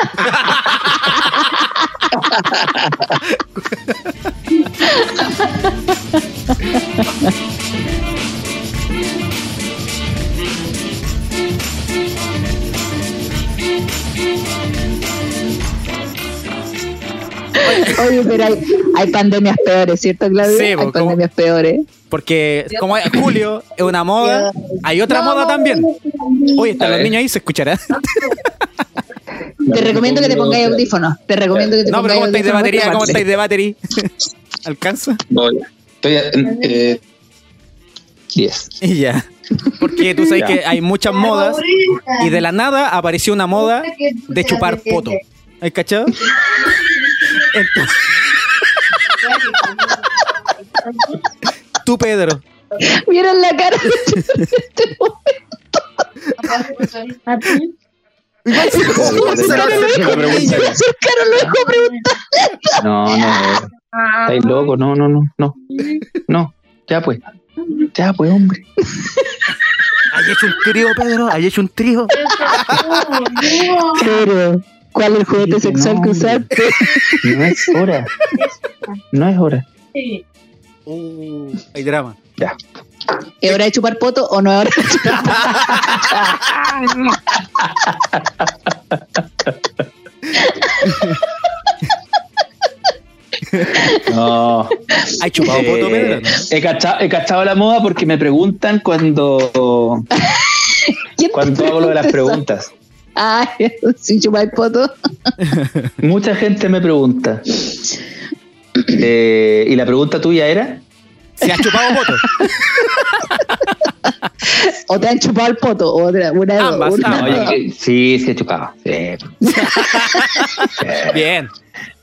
Oye, pero hay, hay pandemias peores, ¿cierto, Claudio? Sí, hay como- pandemias peores. Porque como es Julio es una moda, hay otra moda también. Oye, están los niños ahí, se escuchará. Te recomiendo que te pongáis audífonos. Te recomiendo que te No, pero pongáis ¿cómo estáis de batería? ¿Cómo estáis de batería? ¿Alcanza? Voy. Estoy a- en, eh, 10. Y ya. Porque tú sabes Ya. que hay muchas modas y de la nada apareció una moda de chupar poto. ¿Has cachado? Entonces- Tú, Pedro. ¿Vieron la cara? Lo dejó preguntar. No, no. Estáis loco, no, no, no, no. No, ya pues. Ya pues, hombre. ¿Hay hecho un trío, Pedro? ¿Hay hecho un trío? Pero, ¿cuál es el juguete No, sexual que hombre. usaste? No es hora. No es hora. Uh, hay drama. Ya. ¿Es hora de chupar poto o no es hora de chupar No. ¿Hay chupado Eh, poto, Pedro? no? he, cachado, he cachado la moda porque me preguntan cuando, ¿Quién te cuando hago lo de las preguntas. Ay, si chupar poto. Mucha gente me pregunta. Eh, ¿Y la pregunta tuya era? ¿Se ha chupado poto? O te han chupado el poto. O otra, una, Ambas, una ambas. Oye, sí, sí he chupado. Sí. Sí. Bien.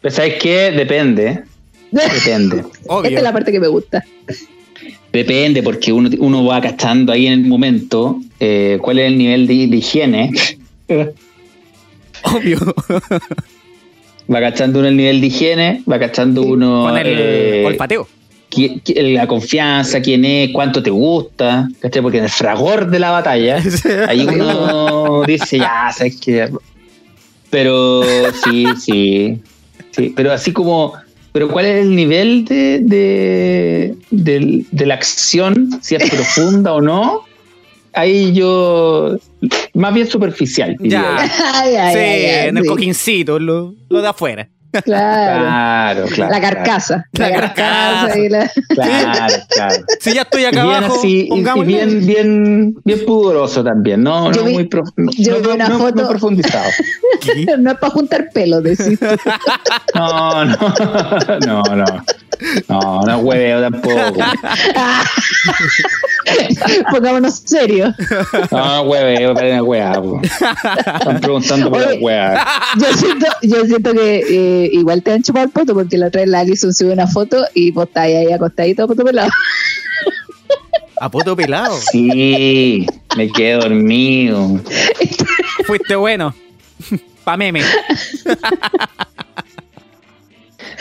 Pero ¿sabes qué? Depende. Depende. Esta Obvio. es la parte que me gusta. Depende, porque uno, uno va cachando ahí en el momento eh, cuál es el nivel de, de higiene. Obvio. Va cachando uno el nivel de higiene, va cachando uno Con el eh, olfateo. qui- qui- la confianza, quién es, cuánto te gusta, ¿cachai? Porque en el fragor de la batalla, ahí uno dice, ya, sabes que. Pero sí, sí, sí. Pero así como. Pero ¿cuál es el nivel de, de, de la acción? Si es profunda o no. Ahí yo. Más bien superficial. Ya. yo. Ay, ay, sí, ay, ay, en el sí. cojincito, lo, lo de afuera. Claro. Claro, claro. La carcasa. La La, carcasa. carcasa. y la- Claro, claro. Si ya estoy acá Y bien abajo, así, y- bien, bien, bien pudoroso también, no, Yo no vi- muy prof- no, yo vi no- una no- foto- no profundizado. ¿Qué? No es para juntar pelo, decís. No, no, no, no. No, no hueveo tampoco. Pongámonos serios. No, hueveo, para una hueá. Están preguntando por la hueá. Yo siento, yo siento que eh, igual te han chupado el poto porque la otra vez la Alison subió una foto y vos estás ahí acostadito poto pelado. A poto pelado. Sí, me quedé dormido. Fuiste bueno. Pa' meme.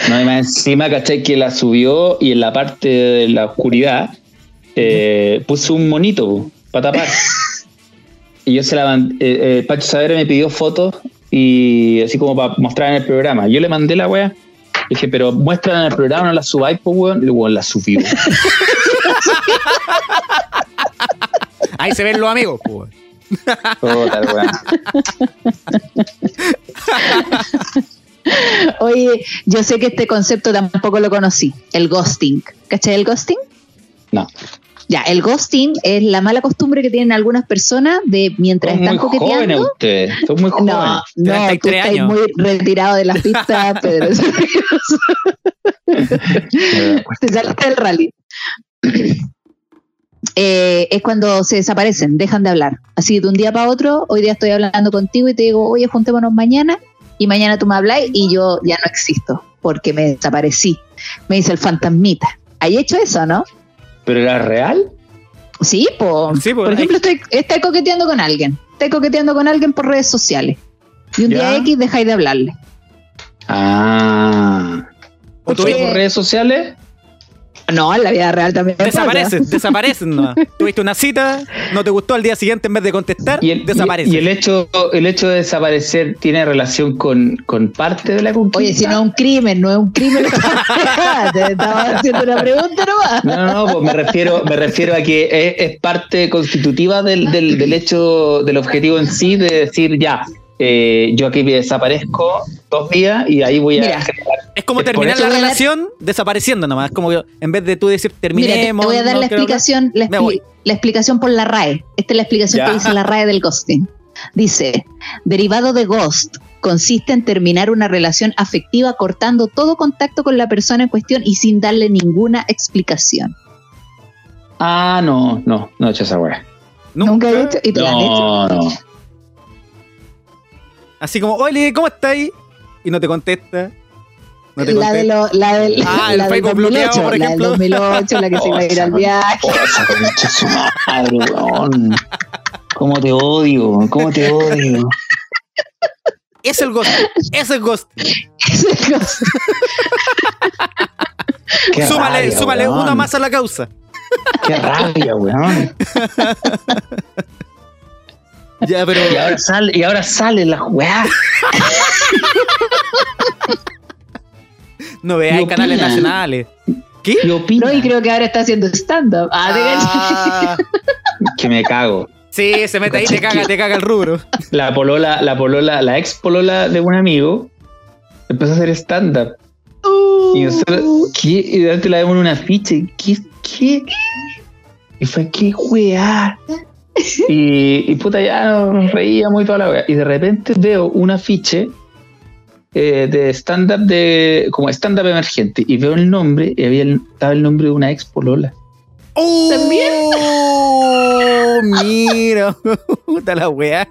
No, y más encima, ¿cachai? Que la subió y en la parte de la oscuridad eh, puso un monito para tapar. Y yo se la mandé. eh, eh, Pacho Savera me pidió fotos y así como para mostrar en el programa. Yo le mandé la wea. Dije, pero muéstrala en el programa, no la subáis, pues weón. Y weón la subió. Ahí se ven los amigos, pues. Weón. Oye, yo sé que este concepto tampoco lo conocí, el ghosting. ¿Cachai el ghosting? No. Ya, el ghosting es la mala costumbre que tienen algunas personas de mientras Son están muy coqueteando. ustedes. Son muy jóvenes. No, no, tú 33 estás años. muy retirado de las pistas, Pedro. Te saliste del rally. Eh, es cuando se desaparecen, dejan de hablar. Así de un día para otro, hoy día estoy hablando contigo y te digo, oye, juntémonos mañana, y mañana tú me hablas y yo ya no existo, porque me desaparecí. Me dice el fantasmita. ¿Hay hecho eso, no? ¿Pero era real? Sí, po. Sí, po, por ejemplo, estoy, estoy coqueteando con alguien. Estoy coqueteando con alguien por redes sociales. Y un Ya. día X dejáis de hablarle. Ah. O ¿O tú por redes sociales? No, en la vida real también. me. Desaparecen, desaparecen. Tuviste una cita, no te gustó al día siguiente en vez de contestar, Y el, desaparecen. y el hecho el hecho de desaparecer tiene relación con, con parte de la conquista. Oye, si no es un crimen, no es un crimen. Te estaba haciendo una pregunta nomás. No, no, no, pues me refiero, me refiero a que es, es parte constitutiva del, del, del hecho, del objetivo en sí, de decir ya, eh, yo aquí desaparezco dos días y ahí voy a Mira. generar. Es como terminar la dar- relación desapareciendo nomás. Es como que en vez de tú decir Mira, te, te terminemos. voy a dar no la explicación, la, expli- explicación por la RAE. Esta es la explicación Ya. que dice la RAE del ghosting. Dice, derivado de ghost consiste en terminar una relación afectiva cortando todo contacto con la persona en cuestión y sin darle ninguna explicación. Ah, no, no, no he hecho esa weá. Nunca he hecho y te la han hecho. No. Así como, oye, ¿cómo estáis? y no te contesta. No te la, de lo, la del, Ah, el la del Facebook bloqueado, 2008, por la del ejemplo. 2008, la que se iba a ir al viaje. Madre, weón. ¿Cómo te odio? ¿Cómo te odio? Es el ghost. Es el ghost. Esa cosa. Qué súmale rabia, súmale weón. una más a la causa. Qué rabia, weón. Ya, pero. Y ahora sale, y ahora sale la weá. No veáis ¿Qué canales nacionales. ¿Qué? Y opina No, y creo que ahora está haciendo stand-up. Ah, Ah, que me cago. sí, se mete ahí, te caga, te caga el rubro. La polola, la polola, la ex polola de un amigo empezó a hacer stand-up. Uh, Y nosotros, ¿qué? Y de repente la vemos en una ficha. ¿Qué? ¿Qué? Y fue, ¿qué weá? Y, y puta, ya nos reíamos y toda la weá. Y de repente veo un afiche eh, de stand-up de. como stand-up emergente. Y veo el nombre, y había el, estaba el nombre de una ex polola. ¿También? Oh, mira, puta la weá.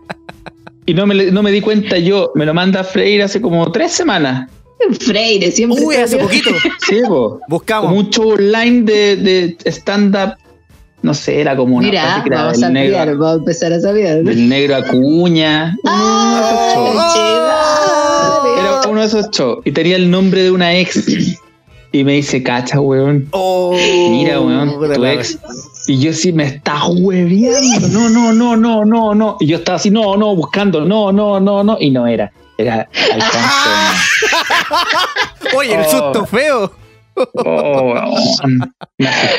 Y no me, no me di cuenta yo, me lo manda Freire hace como tres semanas. Freire, siempre. Uy, hace poquito. Sí, po. Buscamos. Como un show online de, de stand-up. No sé, era como una. Mira, vamos del a negro- saber, vamos a empezar a saber. del negro Acuña. Ah, Era uno de esos shows. Y tenía el nombre de una ex. Y me dice, cacha, weón. Oh, Mira, weón, tu ex. Y yo sí me está hueveando. No, no, no, no, no, no. Y yo estaba así, no, no, buscando, no, no, no, no. Y no era. Era Alfonso. Oye, el Oh. susto feo. Oh, weón.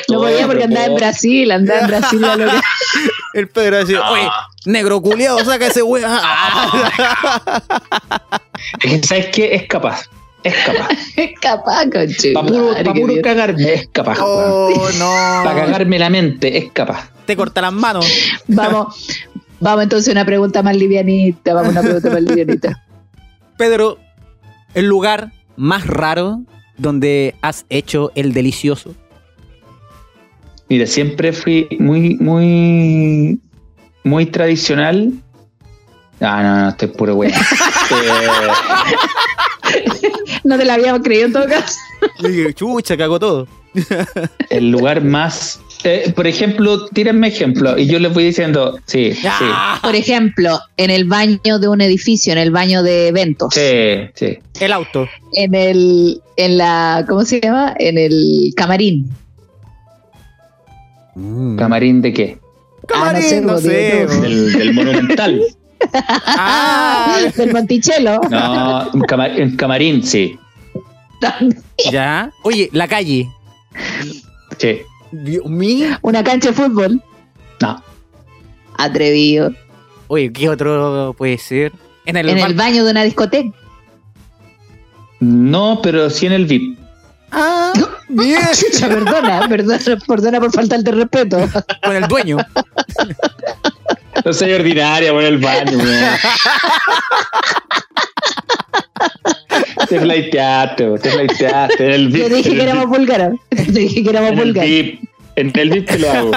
No podía porque andaba en. Brasil, andaba en Brasil la loca. El Pedro decía, oye, negro culiado, saca ese weá. Es que, ¿sabes qué? Es capaz. Es capaz. Es capaz, conche. Para puro, pa' puro cagarme, es capaz. Oh, no. Para cagarme la mente, es capaz. Te corta las manos. Vamos, vamos entonces a una pregunta más livianita. Vamos a una pregunta más livianita. Pedro, el lugar más raro donde has hecho el delicioso. Mira, siempre fui muy, muy, muy tradicional. Ah, no, no, estoy puro güey. No te la habíamos creído en todo caso. Dije, chucha, cago todo. el lugar más. Eh, por ejemplo, tírenme ejemplo y yo les voy diciendo, sí, sí, Ah, Por ejemplo, en el baño de un edificio, en el baño de eventos, sí, sí. El auto. en el, en la, ¿cómo se llama? En el camarín. ¿Camarín de qué? Ah, no sé, Camarín, no sé. bo. Del, del Monumental. Ah, Del Monticello. No, en camarín, sí. ya. Oye, la calle. Sí. Dios mío. Una cancha de fútbol. No. Atrevido. Oye, ¿qué otro puede ser? En el, En el baño de una discoteca. No, pero sí en el VIP. Ah, bien. Chucha, perdona, perdona, perdona por faltarte el respeto. Con el dueño. No soy ordinaria por el baño, weón. Te flaiteaste, te flaiteaste. En el VIP. Te dije en que éramos VIP, búlgaros. Te dije que éramos En el búlgaros. VIP. En el VIP te lo hago.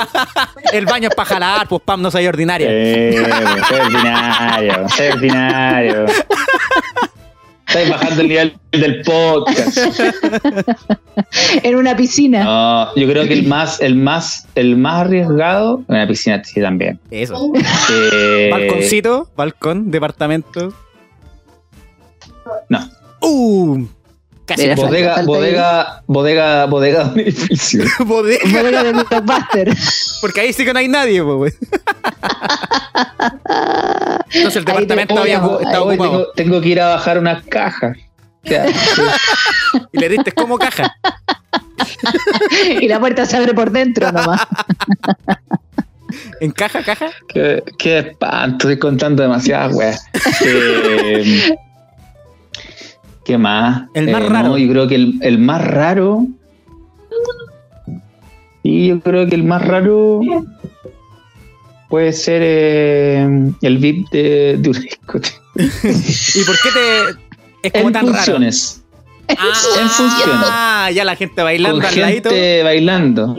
El baño es para jalar, pues Pam, no soy ordinaria. Eh, weón, soy ordinario, soy ordinario. Estáis bajando el nivel del podcast. En una piscina. No, yo creo que el más, el más, el más arriesgado, en la piscina sí también. Eso. Eh, Balconcito, balcón, departamento. No. Uh, casi. Mira, Bodega, falta- falta bodega, bodega, bodega de un edificio. Bodega. Bodega de Blockbuster. Porque ahí sí que no hay nadie, pues. Entonces el Ahí te- departamento había Oye, estaba ocupado. tengo, tengo que ir a bajar unas cajas. O sea, Y le diste como caja. Y la puerta se abre por dentro nomás. ¿En caja, caja? qué, qué espanto, estoy contando demasiadas weas. Eh, ¿Qué más? El más Eh, raro. no, yo creo que el, el más raro. Sí, yo creo que el más raro puede ser eh, el VIP de, de un discoteca. ¿Y por qué te es como En tan funciones. raro? Ah, en funciones. Ah, ya la gente bailando Con al ladito. gente bailando.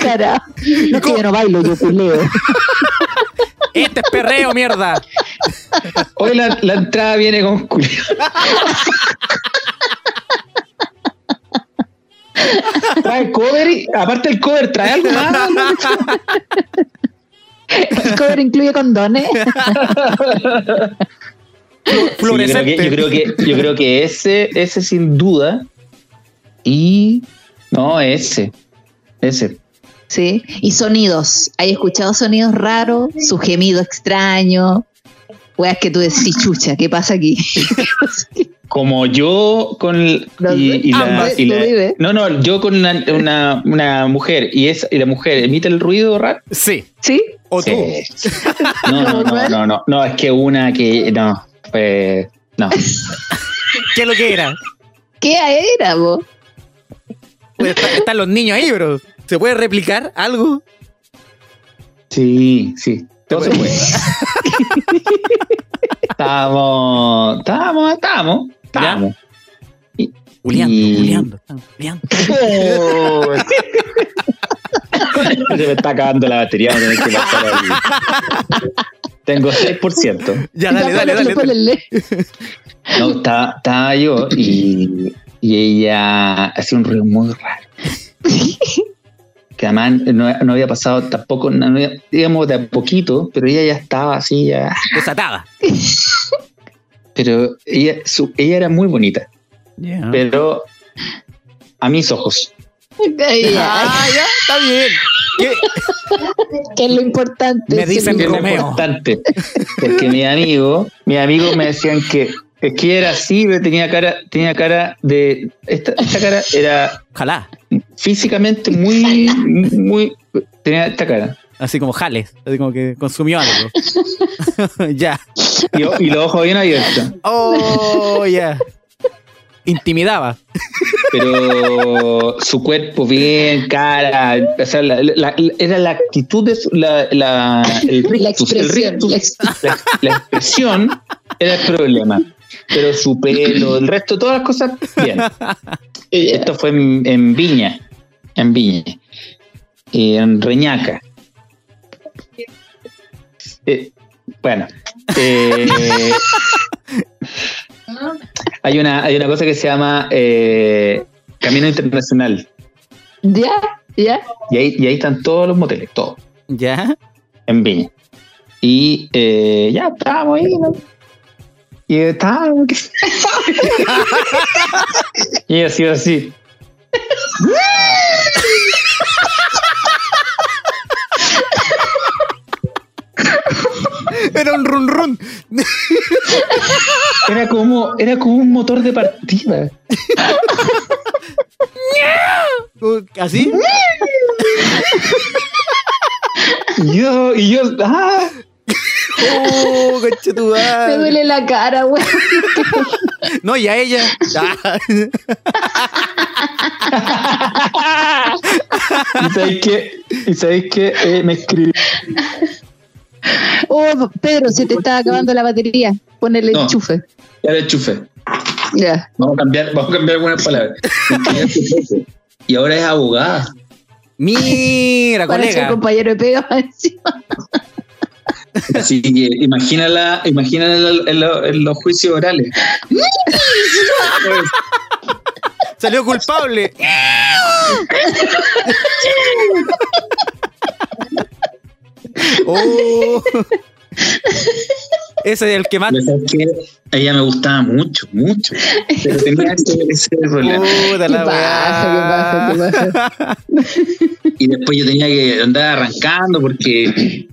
Cara. No es que yo no bailo, yo culeo. Este es perreo, mierda. Hoy la, la entrada viene con culo. Trae cover y, aparte el cover, trae algo más. El cover incluye condones. Sí, yo, creo Fluorescente. que, yo creo que yo creo que ese, ese sin duda. Y no, ese. Ese. Sí. Y sonidos. ¿Hay escuchado sonidos raros? Su gemido extraño. Weas que tú decís, chucha, ¿qué pasa aquí? Como yo con el- No y, sé. y la, Ah, y la- tú vives. no no yo con una, una, una mujer y es y la mujer emite el ruido raro Sí. ¿Sí? O tú. Sí. no no no no no no es que una que no pues no ¿Qué es lo que era? ¿Qué era, vos? Pues está- están los niños ahí, bro. ¿Se puede replicar algo? sí sí todo se puede estábamos estábamos estábamos estábamos Juliando, Y- Juliando, juliando. Se me está acabando la batería, voy a tener que pasar ahí. Tengo 6%. Ya, dale, dale, dale. ponle, No, estaba, estaba yo y, y ella hacía un ruido muy raro. Que además no, no había pasado tampoco, no digamos de a poquito, pero ella ya estaba así, ya. Desatada. Pero ella, su- ella era muy bonita, pero a mis ojos. Ah, ya, está bien. ¿Qué? que es lo importante. Me dicen que es lo importante. Porque mis amigos, mis amigos me decían que es que era así, pero tenía cara, tenía cara de. Esta, esta cara era Ojalá. Físicamente muy, muy. Tenía esta cara. Así como jales. Así como que consumió algo. ya. Y, los ojos bien abiertos. Oh, ya. Intimidaba. Pero su cuerpo bien, cara. O sea, la- la- era la actitud de su, la, la, el La rictus, el expresión. rictus, la ex- la, la expresión era el problema. Pero su pelo, el resto, todas las cosas, bien. Esto fue en, en Viña, en Viña, y en Reñaca. Eh, bueno, eh, hay, una, hay una cosa que se llama eh, Camino Internacional, ¿Ya? ¿Ya? y ahí, y ahí están todos los moteles, todos, Ya. en Viña. Y eh, ya estábamos ahí, ¿no? Y estábamos. y ha sido así. Era un run run. Era como, era como un motor de partida. ¿Así? Y yo, y yo, ah, Oh, Me conchetumare. duele la cara, güey. No, y a ella. Ah, y sabéis que, y sabéis que eh, me escribí. Oh, Pedro, se te está acabando la batería. Ponele No. enchufe. Ya le enchufé. Ya. Vamos a cambiar, vamos a cambiar algunas palabras. y ahora es abogada. Mira, Para colega. compañero de pega encima. Así que imagínala, imagínala en, en lo- en los juicios orales. Salió culpable. Oh. Ese es el que más. A ella me gustaba mucho, mucho. Pero tenía ese, ese problema. Puta ¿Qué la pasa? ¿Qué pasa? ¿Qué pasa? Y después yo tenía que andar arrancando porque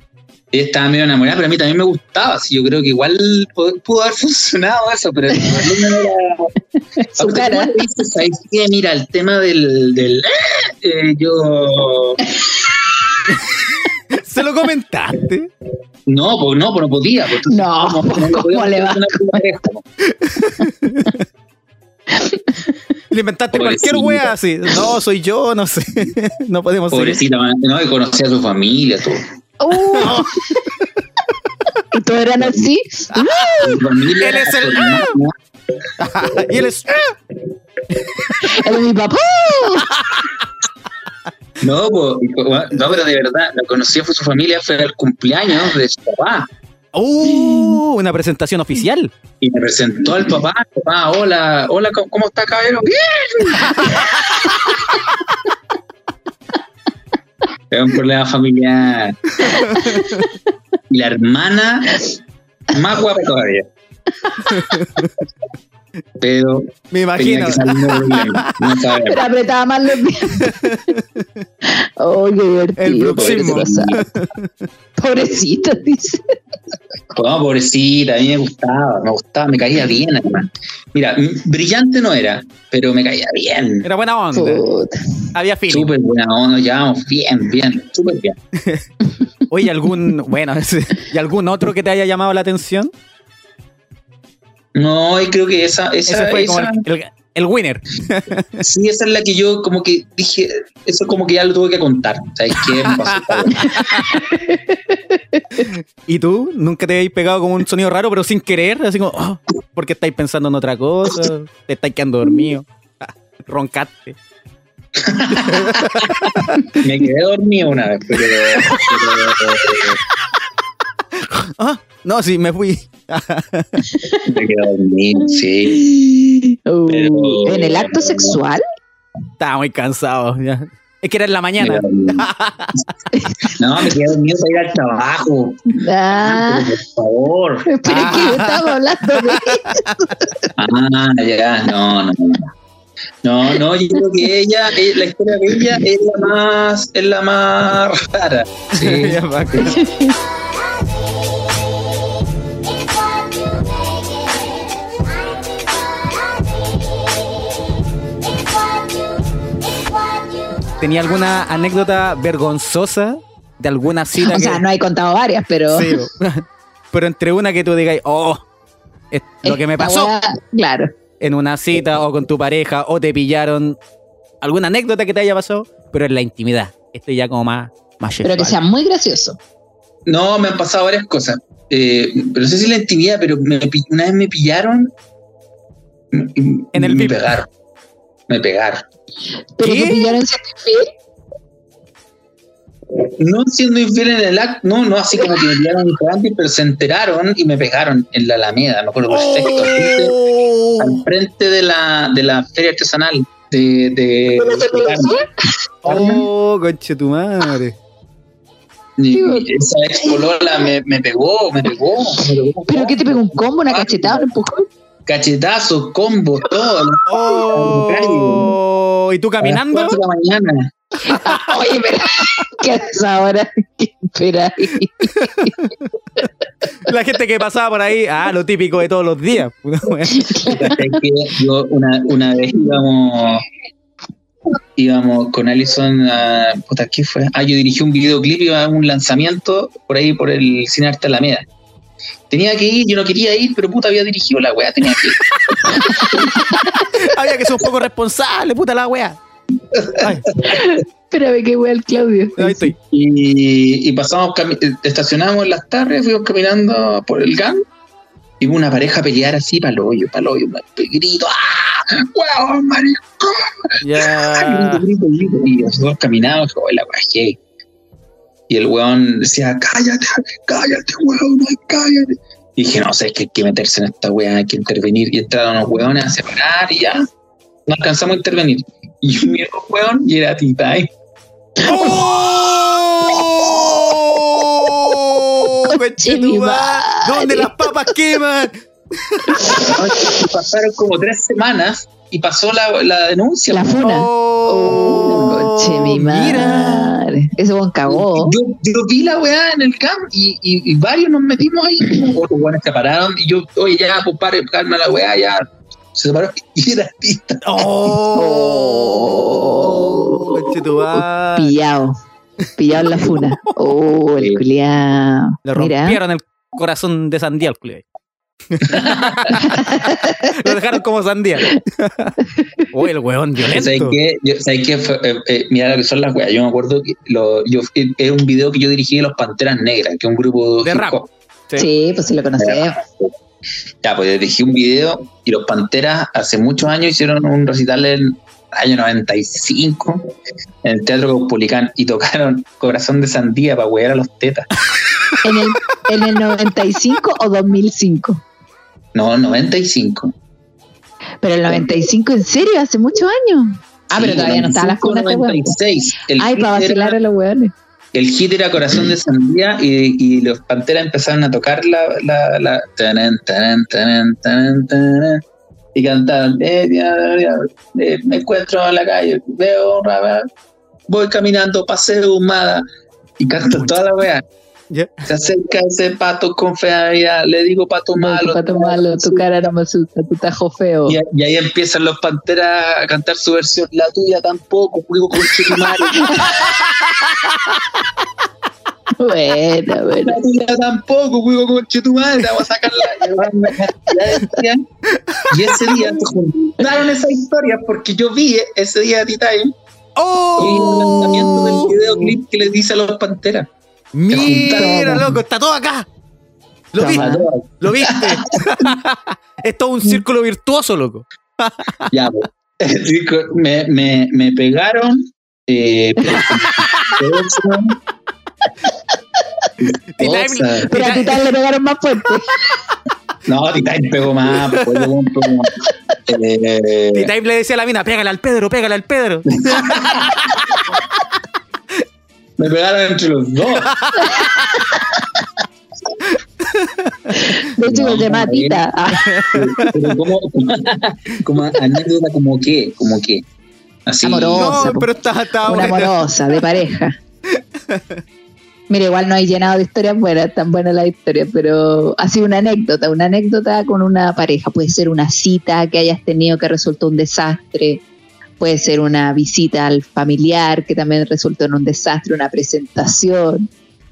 ella estaba medio enamorada, pero a mí también me gustaba. Así yo creo que igual pudo, haber funcionado eso, pero problema era. Su cara. ¿cómo dices? Mira, el tema del. del eh, yo. Se lo comentaste. No, pues no, pues no podía. Pues, No, no ¿cómo le va? ¿no? Le inventaste Pobrecita. cualquier wea así. No, soy yo, no sé. No podemos. Pobrecita, no, y conocía a su familia, todo. Uh. ¿Y todos eran así? Familia Él es el- hermana, y él es. Era mi papá. No, no, pero de verdad, la conocí fue su familia, fue el cumpleaños de su papá. ¡Uh! Una presentación oficial. Y me presentó al papá, papá, hola, hola, ¿cómo, cómo está caballero? ¡Bien! es un problema familiar. Y la hermana, más guapa todavía. Pero Me tenía imagino. que. Pero apretaba más los. Oh, qué divertido. El bruxismo. pobrecito. Pobrecito, dice. No, pobrecita, a mí me gustaba, me gustaba, me caía bien, además. Mira, brillante no era, pero me caía bien. Era buena onda. Puta. Había feeling. Súper buena onda, nos llevamos bien, bien, súper bien. Oye, algún, bueno, ¿y algún otro que te haya llamado la atención? No, y creo que esa, esa, Ese fue como el, el- el winner. sí, esa es la que yo como que dije, eso como que ya lo tuve que contar. ¿Sabes qué? Pasó. ¿Y tú? ¿Nunca te habéis pegado como un sonido raro, pero sin querer? Así como, oh, porque estáis pensando en otra cosa, te estáis quedando dormido, ah, roncaste. Me quedé dormido una vez, pero, pero- Ah, no, sí, me fui. me quedé dormido, sí. Uh, Pero- ¿En el acto sexual? Estaba muy cansado. ya. Es que era en la mañana. No, me quedé dormido para ir al trabajo. Ah, Pero, por favor. pero es que estamos hablando de Ah, ya, no, no. no. No, no, yo creo que ella, eh, la historia de ella es la más, es la más rara. Sí. ¿Tenía alguna anécdota vergonzosa de alguna cita? O que- sea, no he contado varias, pero. Sí, pero entre una que tú digas, oh, es lo que me pasó claro. en una cita o con tu pareja o te pillaron. ¿Alguna anécdota que te haya pasado? Pero en la intimidad. Este ya como más, más Pero que sea muy gracioso. No, me han pasado varias cosas. Eh, pero no sé si la intimidad, pero me una vez me pillaron. En el me pegaron. Me pegaron. Pero ¿Qué? que pillaron siendo infiel. No siendo infiel en el acto, no, no así como que me pillaron antes, pero se enteraron y me pegaron en la Alameda, me acuerdo perfecto. al frente- Oh. Al frente de la, de la feria artesanal de, de, ¿Pero se de Carmen. Oh, conche tu madre. Y esa ex polola me, me pegó, me pegó, me pegó. ¿Pero qué te pegó un combo, una cachetada, un empujón? Cachetazos, combos, todo. Oh, ¿y tú A las caminando? de la mañana. Oye, pero ¿qué haces ahora? ¿Qué? La gente que pasaba por ahí, ah, lo típico de todos los días. ¿Cachai que yo una, una vez íbamos íbamos con Alison a puta, ¿qué fue? Ah, yo dirigí un videoclip iba a un lanzamiento por ahí por el Cine Arte Alameda. Tenía que ir, yo no quería ir, pero puta había dirigido la weá, tenía que ir. Había que ser un poco responsable, puta la wea. Ay, Espérame, qué wea el Claudio. ahí estoy. Y, y pasamos, estacionamos en las tardes, fuimos caminando por el GAN y hubo una pareja a pelear así para el hoyo, para el hoyo, un grito, ¡ah! ¡Huevón, maricón! Ya. Grito, grito, grito. Y nosotros caminamos, oh, la wea, hey. Y el weón decía, cállate, cállate, weón, ay, cállate. Y dije, no sé, es que hay que meterse en esta weá, hay que intervenir. Y entraron unos weones a separar y ya. No alcanzamos a intervenir. Y yo miro weón y era Titay. ¡Oh! ¿Dónde las papas queman? Pasaron como tres semanas y pasó la, la denuncia. La funa. Oh, Conche, mi mira. madre. Ese buen cagó. Yo, yo vi la weá en el camp y, y, y varios nos metimos ahí. Otros weones se pararon y yo, oye, ya, compadre, calma la weá, ya. Se separó y era Tita. Oh, conchetumare. Pillado. Pillado en la funa. Oh, el culiao. Le Mira. rompieron el corazón de sandía al culiao. Lo dejaron como sandía. Uy, el weón ¿Sabes violento. qué? Yo- ¿sabes qué? Fue, eh, eh, mira lo que son las weas. Yo me acuerdo que lo, yo, eh, era un video que yo dirigí de los Panteras Negras, que es un grupo De rap. Sí, pues sí lo conocemos. Ya, pues dirigí un video y los Panteras hace muchos años hicieron un recital en el año 95 en el Teatro Caupolicán y tocaron Corazón de Sandía para wear a los tetas. ¿En el, ¿En el 95 o 2005? No, 95. Pero el 95, ¿en serio? Hace muchos años. Ah, pero todavía no estaban las 95, cunas de huevo. 96. El Ay, hit para vacilar era- a los hueones. el hit era Corazón de Sandía y, y los Panteras empezaron a tocar la... la, la tanan, tanan, tanan, tanan, tanan, y cantaban, eh, eh, me encuentro en la calle, veo un raba, voy caminando, paseo humada, y canto toda la weá. Se acerca ese pato con fea, le digo pato No, malo. tu pato malo, tu cara no me asusta, tu tajo feo. Y, y ahí empiezan los panteras a cantar su versión, la tuya tampoco, juego con Chetumare. Bueno, bueno. La tuya tampoco, juego con Chetumare, te vamos a sacar la. y ese día se juntaron esas historias porque yo vi ese día de T-Time y el lanzamiento del ¡Oh! videoclip que les dice a los panteras. Mira, loco, está todo acá. Lo viste, lo viste. es todo un círculo virtuoso, loco. Ya, pues. Me, me, me pegaron. Eh. Pero a ti tal le pegaron más fuerte. No, T-Time pegó más, pues, T-Time le decía a la mina, pégale al Pedro, pégale al Pedro. Me pegaron entre los dos. De hecho, No, se llama no, Tita. Ah, Pero como, como anécdota, como que, como que. Así. Amoroso. No, pero está, está una amorosa, de pareja. Mira, igual no hay llenado de historias buenas, tan buenas las historias, pero ha sido una anécdota, una anécdota con una pareja. Puede ser una cita que hayas tenido que resultó un desastre, puede ser una visita al familiar que también resultó en un desastre, una presentación,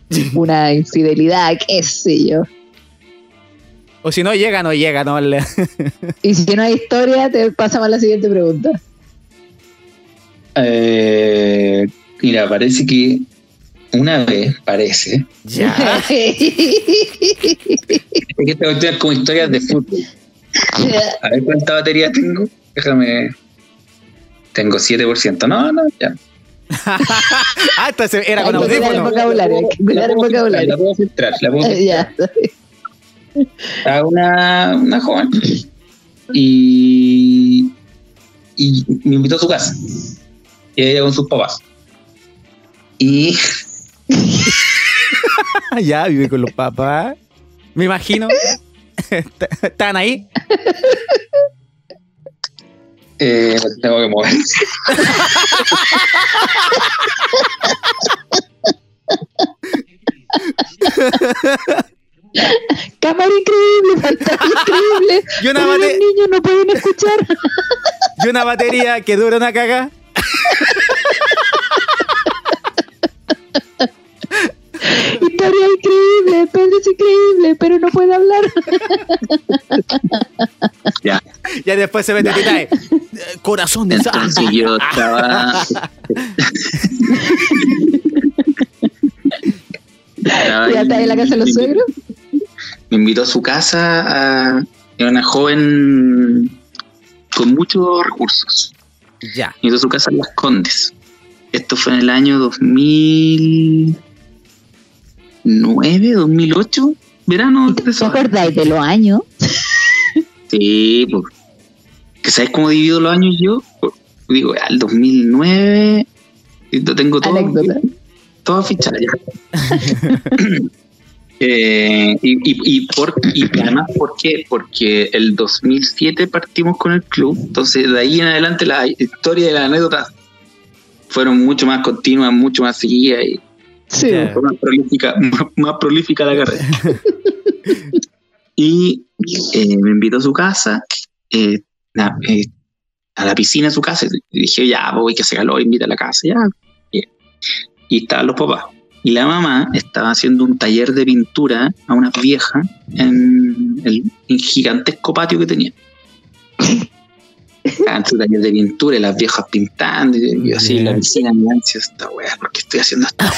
una infidelidad, qué sé yo. O si no llega, no llega, no. le- Y si no hay historia, te pasamos a la siguiente pregunta. Eh, mira, parece que una vez, parece. Ya. Es que esta cuestión es como historias de fútbol. A ver cuánta batería tengo. Déjame. Tengo 7%. No, no, ya. ah, se- era con Hay audífono. vocabulario, hay que cuidar el puedo filtrar, vocabulario. La puedo filtrar, la puedo filtrar. ya. a una, una joven y, y me invitó a su casa. Y ella con sus papás. Y ya, vive con los papás. Me imagino. ¿Están ahí? Eh, tengo que mover. Cámara increíble, pantalla increíble. Y una, los niños no pueden escuchar. y una batería que dura una caga. Historia increíble, Pedro es increíble, pero no puede hablar. Ya. Ya después se mete Titae. Eh, Corazón de Entonces sal. yo estaba. Estaba ¿Ya está en la casa de los suegros? Me invitó a su casa. A, era una joven con muchos recursos. Ya. Me invitó a su casa en Las Condes. Esto fue en el año 2009, 2008, verano. de ¿Te eso. acordáis de los años? Sí, pues. ¿Que sabes cómo divido los años yo? Pues, digo, al 2009. y Lo tengo todo, Anécdota. todo fichado ya. Eh, y, y, y por, y además, ¿por qué? Porque el 2007 partimos con el club. Entonces, de ahí en adelante, la historia y las anécdotas fueron mucho más continuas, mucho más seguidas y Sí. Más prolífica, más, más prolífica la carrera. y eh, me invitó a su casa, eh, na- eh, a la piscina de su casa, y dije, ya, voy que se calor, invita a la casa, ya. Y, y estaban los papás. Y la mamá estaba haciendo un taller de pintura a unas viejas en el, el gigantesco patio que tenía. Estaban en su taller de pintura y las viejas pintando, y yo así la piscina, me ansia esta weá, ¿por qué estoy haciendo esta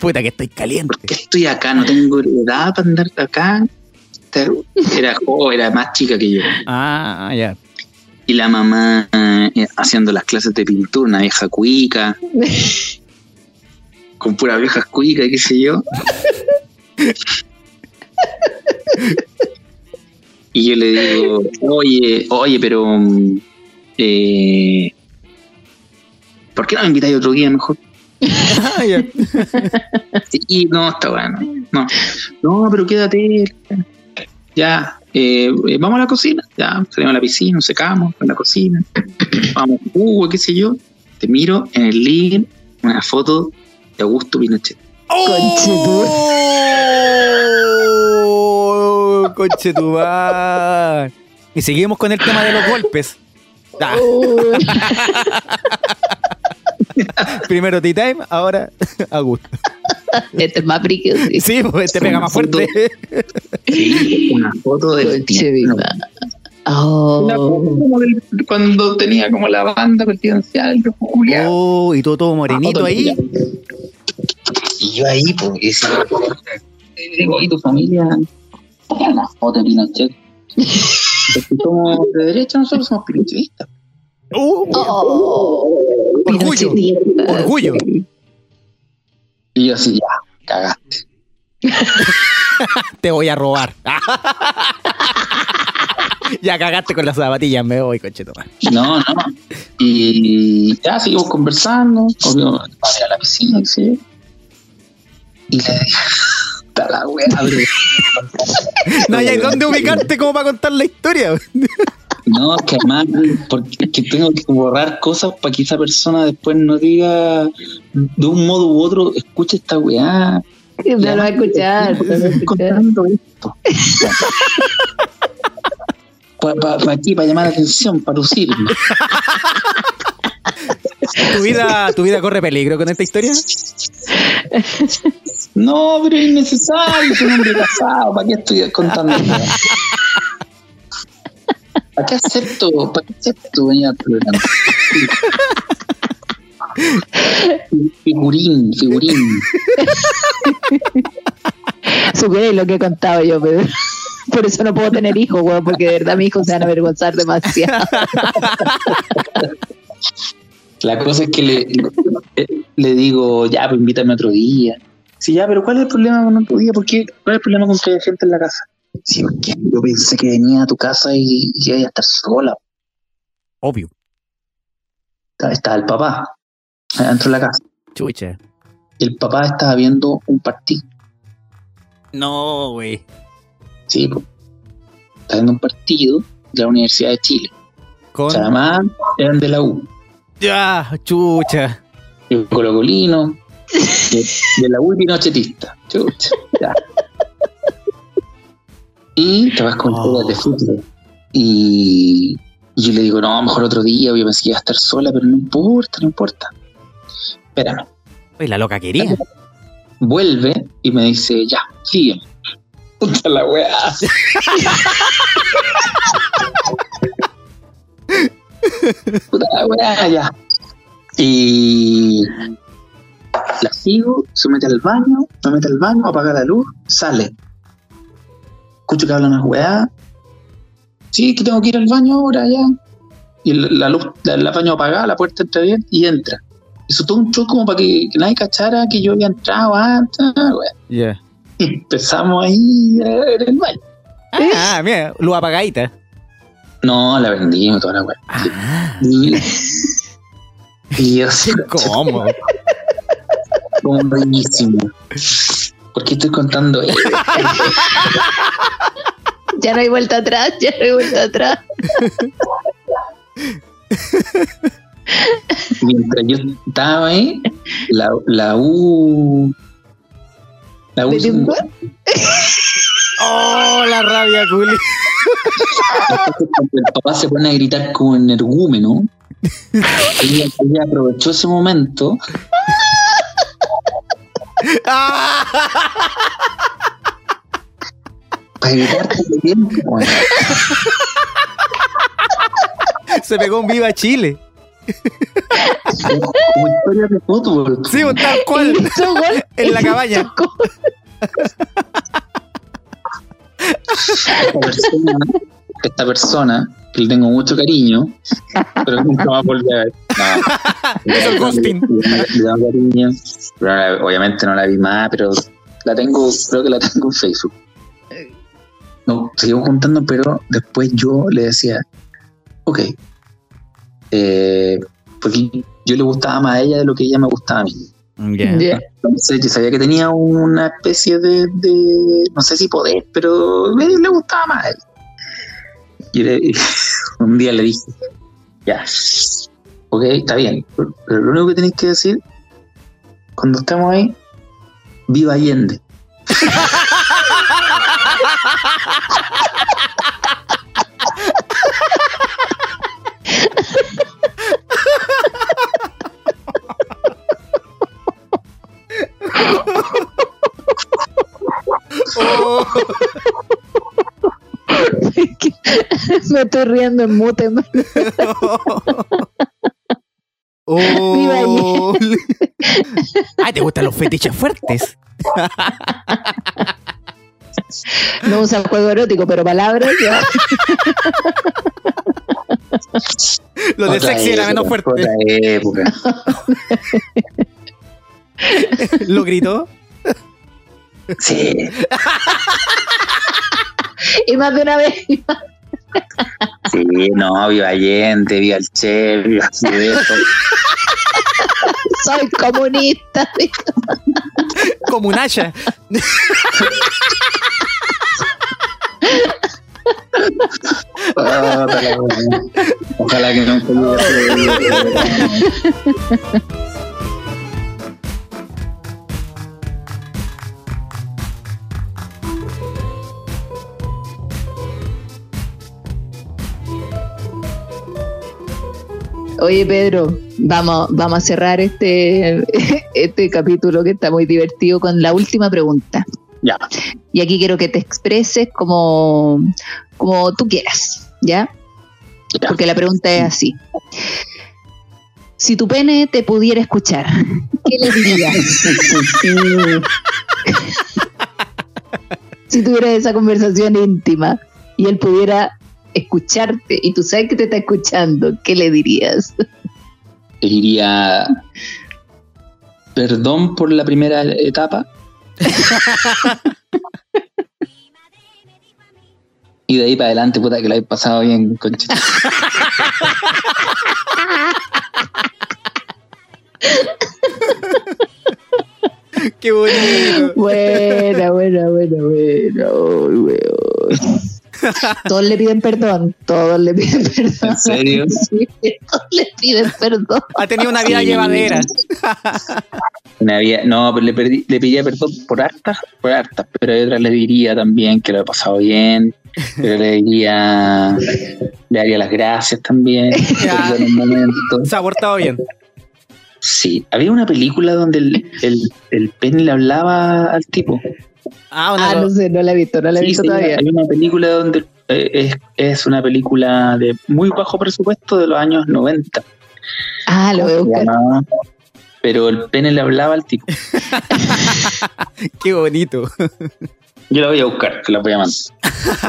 Puta que estoy caliente. ¿por qué estoy acá? No tengo edad para andar acá. Era joven, era más chica que yo. Ah, ya. Y la mamá eh, haciendo las clases de pintura, una vieja cuica. con pura viejas cuicas y qué sé yo. Y yo le digo, oye, oye, pero mm, eh, ¿por qué no me invitáis otro día mejor? Ah, ya. Sí, no, está bueno. No, no pero quédate. Ya, eh, vamos a la cocina. Ya, salimos a la piscina, nos secamos en la cocina. Vamos, jugo, qué sé yo. Te miro en el living una foto de Augusto Pinochet. ¡Oh! Conchetumar. Y seguimos con el tema de los golpes. Ah, primero T-Time, ahora Augusto. Este es más brígido. sí. Sí, pues te pega más fuerte. Sí, una foto tierno. vida. Oh. Una foto como del- cuando tenía como la banda presidencial de Julia. Oh, y todo, todo morenito ahí. Y yo ahí, pues, y decía, digo, ¿y tu familia? Una foto de Pinochet. Porque somos de derecha, nosotros somos pinochetistas. Oh, Oh. Orgullo. Orgullo. Y yo así, ya, cagaste. te voy a robar. ya cagaste con las zapatillas, me voy, conchetumar. No, no. Y ya seguimos conversando, obvio, a la piscina, yo. Y le dije, está la wea, bro. No hay dónde ubicarte como para contar la historia. No, que además, porque es que tengo que borrar cosas para que esa persona después no diga de un modo u otro, escuche esta weá. No lo va a escuchar. no lo va a Estoy escuchar. contando esto. Para aquí, para llamar la atención, para lucirme. ¿Tu vida, ¿Tu vida corre peligro con esta historia? No, pero es innecesario, soy un hombre casado, ¿para qué estoy contando esto? ¿Para qué acepto? ¿Para qué acepto venir al programa? Figurín, figurín. Superé lo que he contado yo, Pedro. Por eso no puedo tener hijos, weón, porque de verdad mis hijos se van a avergonzar demasiado. La cosa es que le, le, digo, ya, pues invítame otro día. Sí, ya, pero ¿cuál es el problema con otro día? ¿Por qué? ¿Cuál es el problema con que haya gente en la casa? Sí, porque yo pensé que venía a tu casa y, y iba a estar sola. Obvio. Estaba, estaba el papá adentro de la casa. Chucha. El papá estaba viendo un partido. No, güey. Sí, pues. Estaba viendo un partido de la Universidad de Chile. Con. O sea, además eran de la U. Ya, chucha. El colocolino. De, de la U y pinochetista. Chucha, ya. Y te vas con Oh. de fútbol. Y, y yo le digo, no, mejor otro día. Yo pensé que iba a estar sola, pero no importa, no importa. Espérame. Oye, la loca quería. Vuelve y me dice, ya, sígueme. Puta la weá. Puta la weá, ya. Y la sigo, se mete al baño, me mete al baño, apaga la luz, sale. Escucho que hablan las weá. Sí, que tengo que ir al baño ahora ya. Y la, luz, la, baño apagada, la puerta entra bien y entra. Hizo todo un show como para que, que nadie cachara que yo había entrado antes. weá. Y empezamos ahí en el baño. Ah, mira, luz apagadita. No, la vendimos toda la weá. Ah, Y, y yo así, ¿cómo? como buenísimo. ¿Por qué estoy contando esto? Ya no hay vuelta atrás, ya no hay vuelta atrás. Mientras yo estaba ahí, la, la U. La U. ¿De? Oh, la rabia, Culi. el papá se pone a gritar como energúmeno. Ella, ella aprovechó ese momento Ah, para gritar todo el tiempo. se pegó un viva Chile. Como historia de fútbol. Sí, pues, tal cual. En la cabaña. Esta persona, esta persona, que le tengo mucho cariño, pero nunca va a volver a ver. No. Es ghosting. Cariño. Pero obviamente no la vi más, pero la tengo, creo que la tengo en Facebook. No, seguimos juntando, pero después yo le decía, ok, eh, porque yo le gustaba más a ella de lo que ella me gustaba a mí. Entonces yo sabía que tenía una especie de, de- no sé si poder, pero me- le gustaba más a él. Y le- un día le dije, ya, ok, está bien, pero pero lo único que tenéis que decir, cuando estemos ahí, viva Allende. Oh, Me estoy riendo en mute. oh. Ay, ¿te gustan los fetiches fuertes? No usa juego erótico, pero palabras. ya. Lo de Otra sexy era menos época, fuerte. Otra época. Lo gritó. Sí. Y más de una vez. Sí, no, viva Allende, viva el Che, viva Fidel. Soy comunista. Como un haya. Ah, ojalá, ojalá que no Oye, Pedro, vamos, vamos a cerrar este, este capítulo que está muy divertido con la última pregunta. Ya. Y aquí quiero que te expreses como, como tú quieras, ¿ya? Ya. Porque la pregunta es así. Si tu pene te pudiera escuchar, ¿qué le dirías? si tuvieras esa conversación íntima y él pudiera escucharte y tú sabes que te está escuchando, ¿qué le dirías? diría perdón por la primera etapa. y de ahí para adelante, puta, que la he pasado bien, conchita. Qué bonito. Buena, buena, buena, buena. Weón. Todos le piden perdón, todos le piden perdón. ¿En serio? Sí, todos le piden perdón. Ha tenido una vida Sí. llevadera. Me había- no, pero le, perdí- le pedía perdón por hartas, por hartas, pero a otras le diría también que lo he pasado bien, pero le diría, le daría las gracias también por buenos momentos. Se ha portado bien. Sí, había una película donde el, el, el pene le hablaba al tipo. Ah, una Ah, no sé, no la he visto, no la he Sí, visto sí, todavía. Hay una película donde eh, es, es una película de muy bajo presupuesto de los años 90. Ah, lo voy a buscar. llamaba- pero el pene le hablaba al tipo. Qué bonito. Yo la voy a buscar, que la voy a mandar.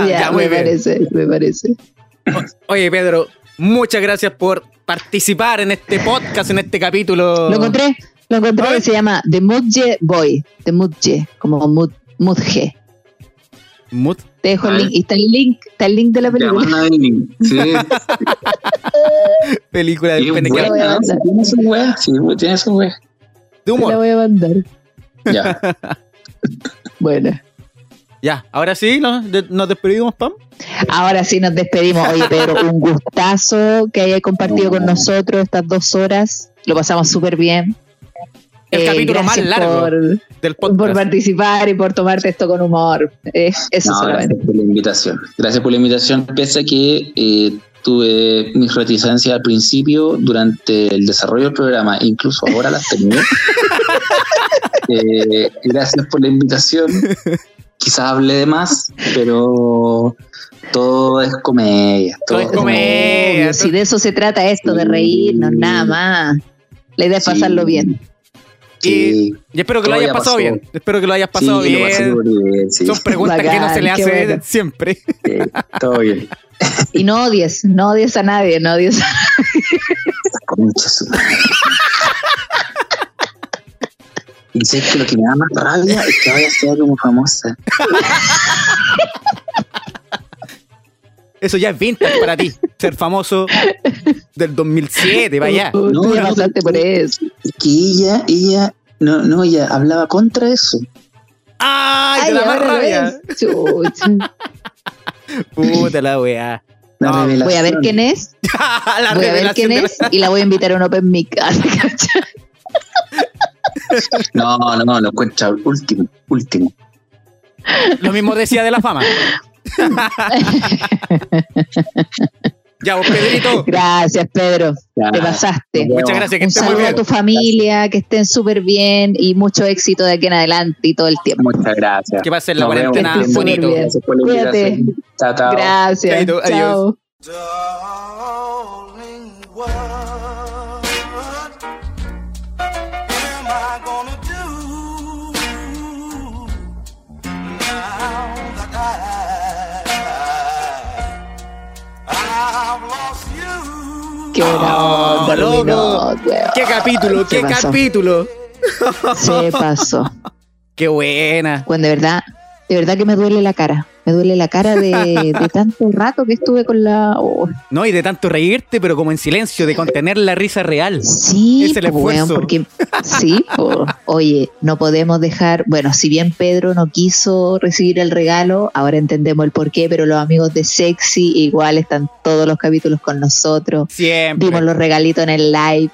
Ya, me bien. parece, me parece. Oye, Pedro, muchas gracias por participar en este podcast, en este capítulo. Lo encontré, lo encontré, se llama The Mudge Boy, The Mudge, como Mud, Mudge. Mut. Te dejo el Ay. link, y está el link, está el link de la película. ahí. Sí, Película es pene Tiene su wea, sí, tiene su wea. de Te la voy a mandar. Ya. Bueno. Ya, ahora sí, ¿no? De- nos despedimos, Pam. Ahora sí nos despedimos. Oye, Pedro, un gustazo que hayas compartido con nosotros estas dos horas. Lo pasamos súper bien. El Eh, capítulo más largo Por, del por podcast. participar y por tomarte esto con humor. Eh, eso No, solamente. gracias por la invitación. Gracias por la invitación, pese a que eh, tuve mis reticencias al principio durante el desarrollo del programa, incluso ahora las tengo. Eh, gracias por la invitación. Quizás hablé de más, pero todo es comedia. Todo es comedia. Obvio, si de eso se trata esto, de reírnos, nada más. La idea es Sí. pasarlo bien. Sí, Y espero que lo hayas ya pasado pasó. bien. Espero que lo hayas pasado bien. súper bien, sí. Son preguntas que no se le hace bueno. siempre. Sí, todo bien. Y no odies, no odies a nadie, no odies a madre. Y sabes que lo que me da más rabia es que vaya a ser como famosa. Eso ya es vintage para ti. Ser famoso del 2007, vaya. No, ya no, pasaste por eso. Es que ella, ella, no, no, ella hablaba contra eso. ¡Ay! Te da más rabia. Puta la weá. La No. Voy a ver quién es, la voy a ver quién la- es y la voy a invitar a un open mic. No, no, lo encuentra último, último. Lo mismo decía de la fama. ya, vos, Pedrito. Gracias, Pedro. Ya, Te pasaste. Muchas gracias, que Un estés muy saludo a bien. tu familia, que estén súper bien y mucho éxito de aquí en adelante y todo el tiempo. Muchas gracias. Que pasen la Nos vemos. cuarentena súper bonito. bien. Cuídate. Chao, chao. Gracias. Chaito, adiós. Chao. Qué Oh, loco. ¿Qué capítulo? ¿Qué pasó. capítulo? Se pasó. Qué buena. Bueno, de verdad, de verdad que me duele la cara. Me duele la cara de, de tanto rato que estuve con la. oh, No, y de tanto reírte, pero como en silencio, de contener la risa real. Sí, Es el po, weón, esfuerzo. porque sí, po. oye, no podemos dejar, bueno, si bien Pedro no quiso recibir el regalo, ahora entendemos el porqué, pero los amigos de Sexy igual están todos los capítulos con nosotros. Siempre. Vimos los regalitos en el live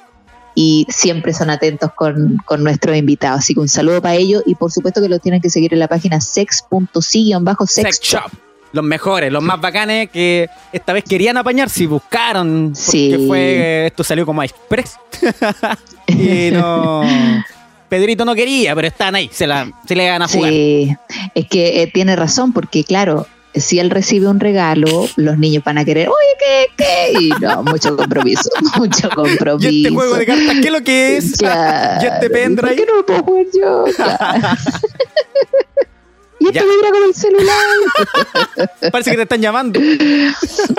y siempre son atentos con, con nuestros invitados. Así que un saludo para ellos y por supuesto que los tienen que seguir en la página sex.si-sex Sex Shop. Los mejores, los más bacanes que esta vez querían apañar si buscaron. Porque Sí. fue. Esto salió como Express. y no. Pedrito no quería, pero están ahí. Se, la, se le van a jugar. Sí, es que eh, tiene razón, porque claro, si él recibe un regalo, los niños van a querer, oye, ¿qué? ¿Qué? Y no, mucho compromiso, mucho compromiso. ¿Y este juego de cartas qué es lo que es? Claro. ¿Y este pendrive? ¿Por qué no lo puedo jugar yo? Claro. y esto vibra con el celular. Parece que te están llamando.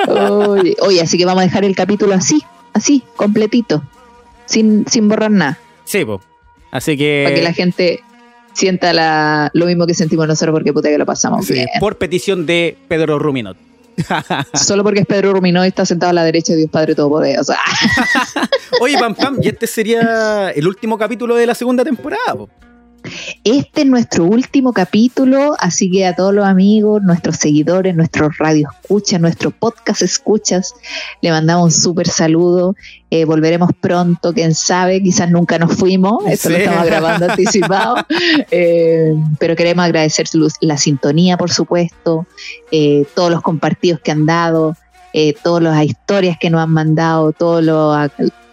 Oye, oye, así que vamos a dejar el capítulo así, así, completito, sin, sin borrar nada, Sí, po. Así que. para que la gente sienta la, lo mismo que sentimos nosotros, porque puta que lo pasamos sí, bien. por petición de Pedro Ruminot. Solo porque es Pedro Ruminó y está sentado a la derecha de Dios Padre Todopoderoso. Oye, Pam Pam, y este sería el último capítulo de la segunda temporada. po. Este es nuestro último capítulo, así que a todos los amigos, nuestros seguidores, nuestros radio escuchas, nuestro podcast escuchas, le mandamos un súper saludo. Eh, volveremos pronto, quién sabe, quizás nunca nos fuimos, esto lo estamos grabando anticipado, Eh, pero queremos agradecer su- la sintonía, por supuesto, eh, todos los compartidos que han dado, todas las historias que nos han mandado, todo lo...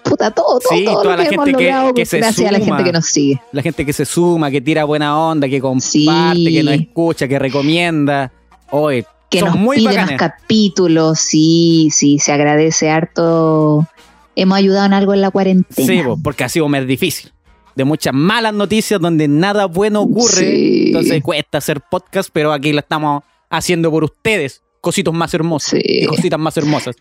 Puta, todo, todo, Sí, todo toda lo la que gente que- logrado que se gracias a la suma. gente que nos sigue. La gente que se suma, que tira buena onda, que comparte, Sí. que nos escucha, que recomienda. Oye, que nos muy pide bacanes. más capítulos, sí, sí, se agradece harto. Hemos ayudado en algo en la cuarentena. Sí, po, porque ha sido más difícil. De muchas malas noticias donde nada bueno ocurre. Sí. Entonces cuesta hacer podcast, pero aquí lo estamos haciendo por ustedes. Cositos más hermosos. Sí. Y cositas más hermosas.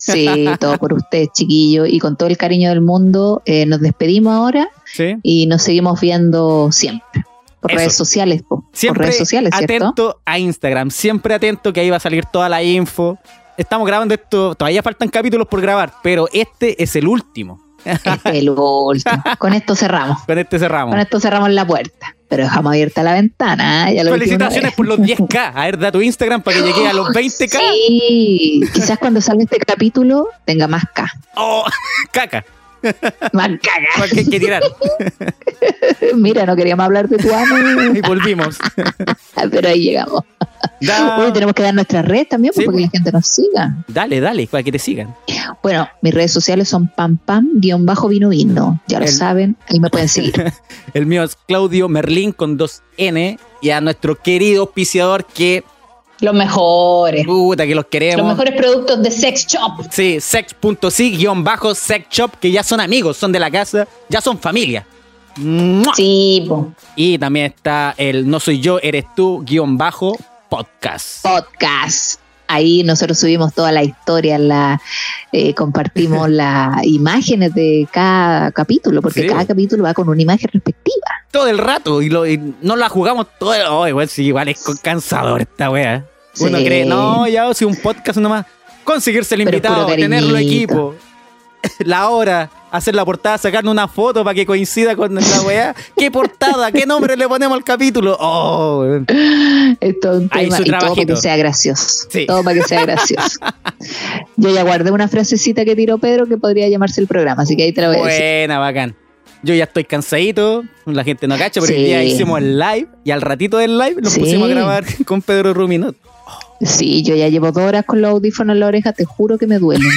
Sí, todo por ustedes, chiquillos. Y con todo el cariño del mundo, eh, nos despedimos ahora ¿Sí? y nos seguimos viendo siempre. Por Eso. redes sociales, po. por Siempre redes sociales, ¿cierto? atento a Instagram. Siempre atento que ahí va a salir toda la info. Estamos grabando esto. Todavía faltan capítulos por grabar, pero este es el último. Este es el último. Con esto cerramos. Con este cerramos. Con esto cerramos la puerta. Pero dejamos abierta la ventana. ¿eh? Ya lo Felicitaciones por los 10k. A ver, da tu Instagram para que llegue a los 20k. Sí, quizás cuando salga este capítulo tenga más K. Oh, caca. Más caga. ¿Para qué hay que tirar? Mira, no queríamos hablar de tu ano, Y volvimos. pero ahí llegamos. Hoy tenemos que dar nuestras redes también Sí, porque pues. la gente nos siga. Dale, dale, para que te sigan. Bueno, mis redes sociales son pam pam guion bajo vino vino. Ya lo saben, ahí me pueden seguir. El mío es Claudio Merlín con dos N. Y a nuestro querido auspiciador que, Los mejores. puta, que los queremos. productos de Sex Shop. Sí, sex.si guion bajo sex shop, que ya son amigos, son de la casa, ya son familia. ¡Mua! Sí, po. Y también está el No soy yo, eres tú, guion bajo podcast. podcast. Ahí nosotros subimos toda la historia, la eh, compartimos las imágenes de cada capítulo, porque Sí. cada capítulo va con una imagen respectiva. todo el rato y, lo, y no la jugamos todo el... Oh, igual, sí, igual es cansador esta wea. Uno Sí. cree, no, ya, si un podcast nomás. Conseguirse el invitado, tenerlo equipo, la hora, hacer la portada, sacarle una foto para que coincida con la weá. ¿Qué portada? ¿Qué nombre le ponemos al capítulo? Oh. Es todo un Ahí tema su y todo para que sea gracioso. Sí. Todo para que sea gracioso. Yo ya guardé una frasecita que tiró Pedro que podría llamarse el programa, así que ahí te la voy a decir. buena, bacán. Yo ya estoy cansadito, la gente no cacha, pero Sí. día hicimos el live y al ratito del live nos Sí. pusimos a grabar con Pedro Ruminot. Sí, yo ya llevo dos horas con los audífonos en la oreja, te juro que me duelen.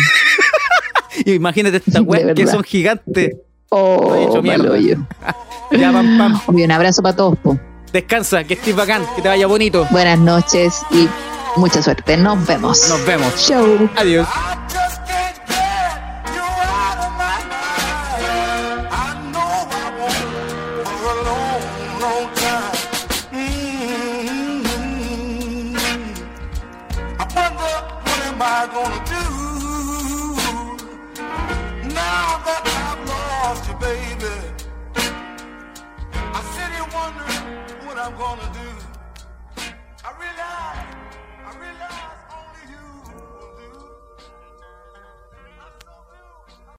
Y imagínate estas weas que son gigantes. Oh, He hecho mierda. Ya, pam, pam. Un abrazo para todos. po. Descansa, que estés bacán, que te vaya bonito. Buenas noches y mucha suerte. Nos vemos. Nos vemos. Chau. Adiós.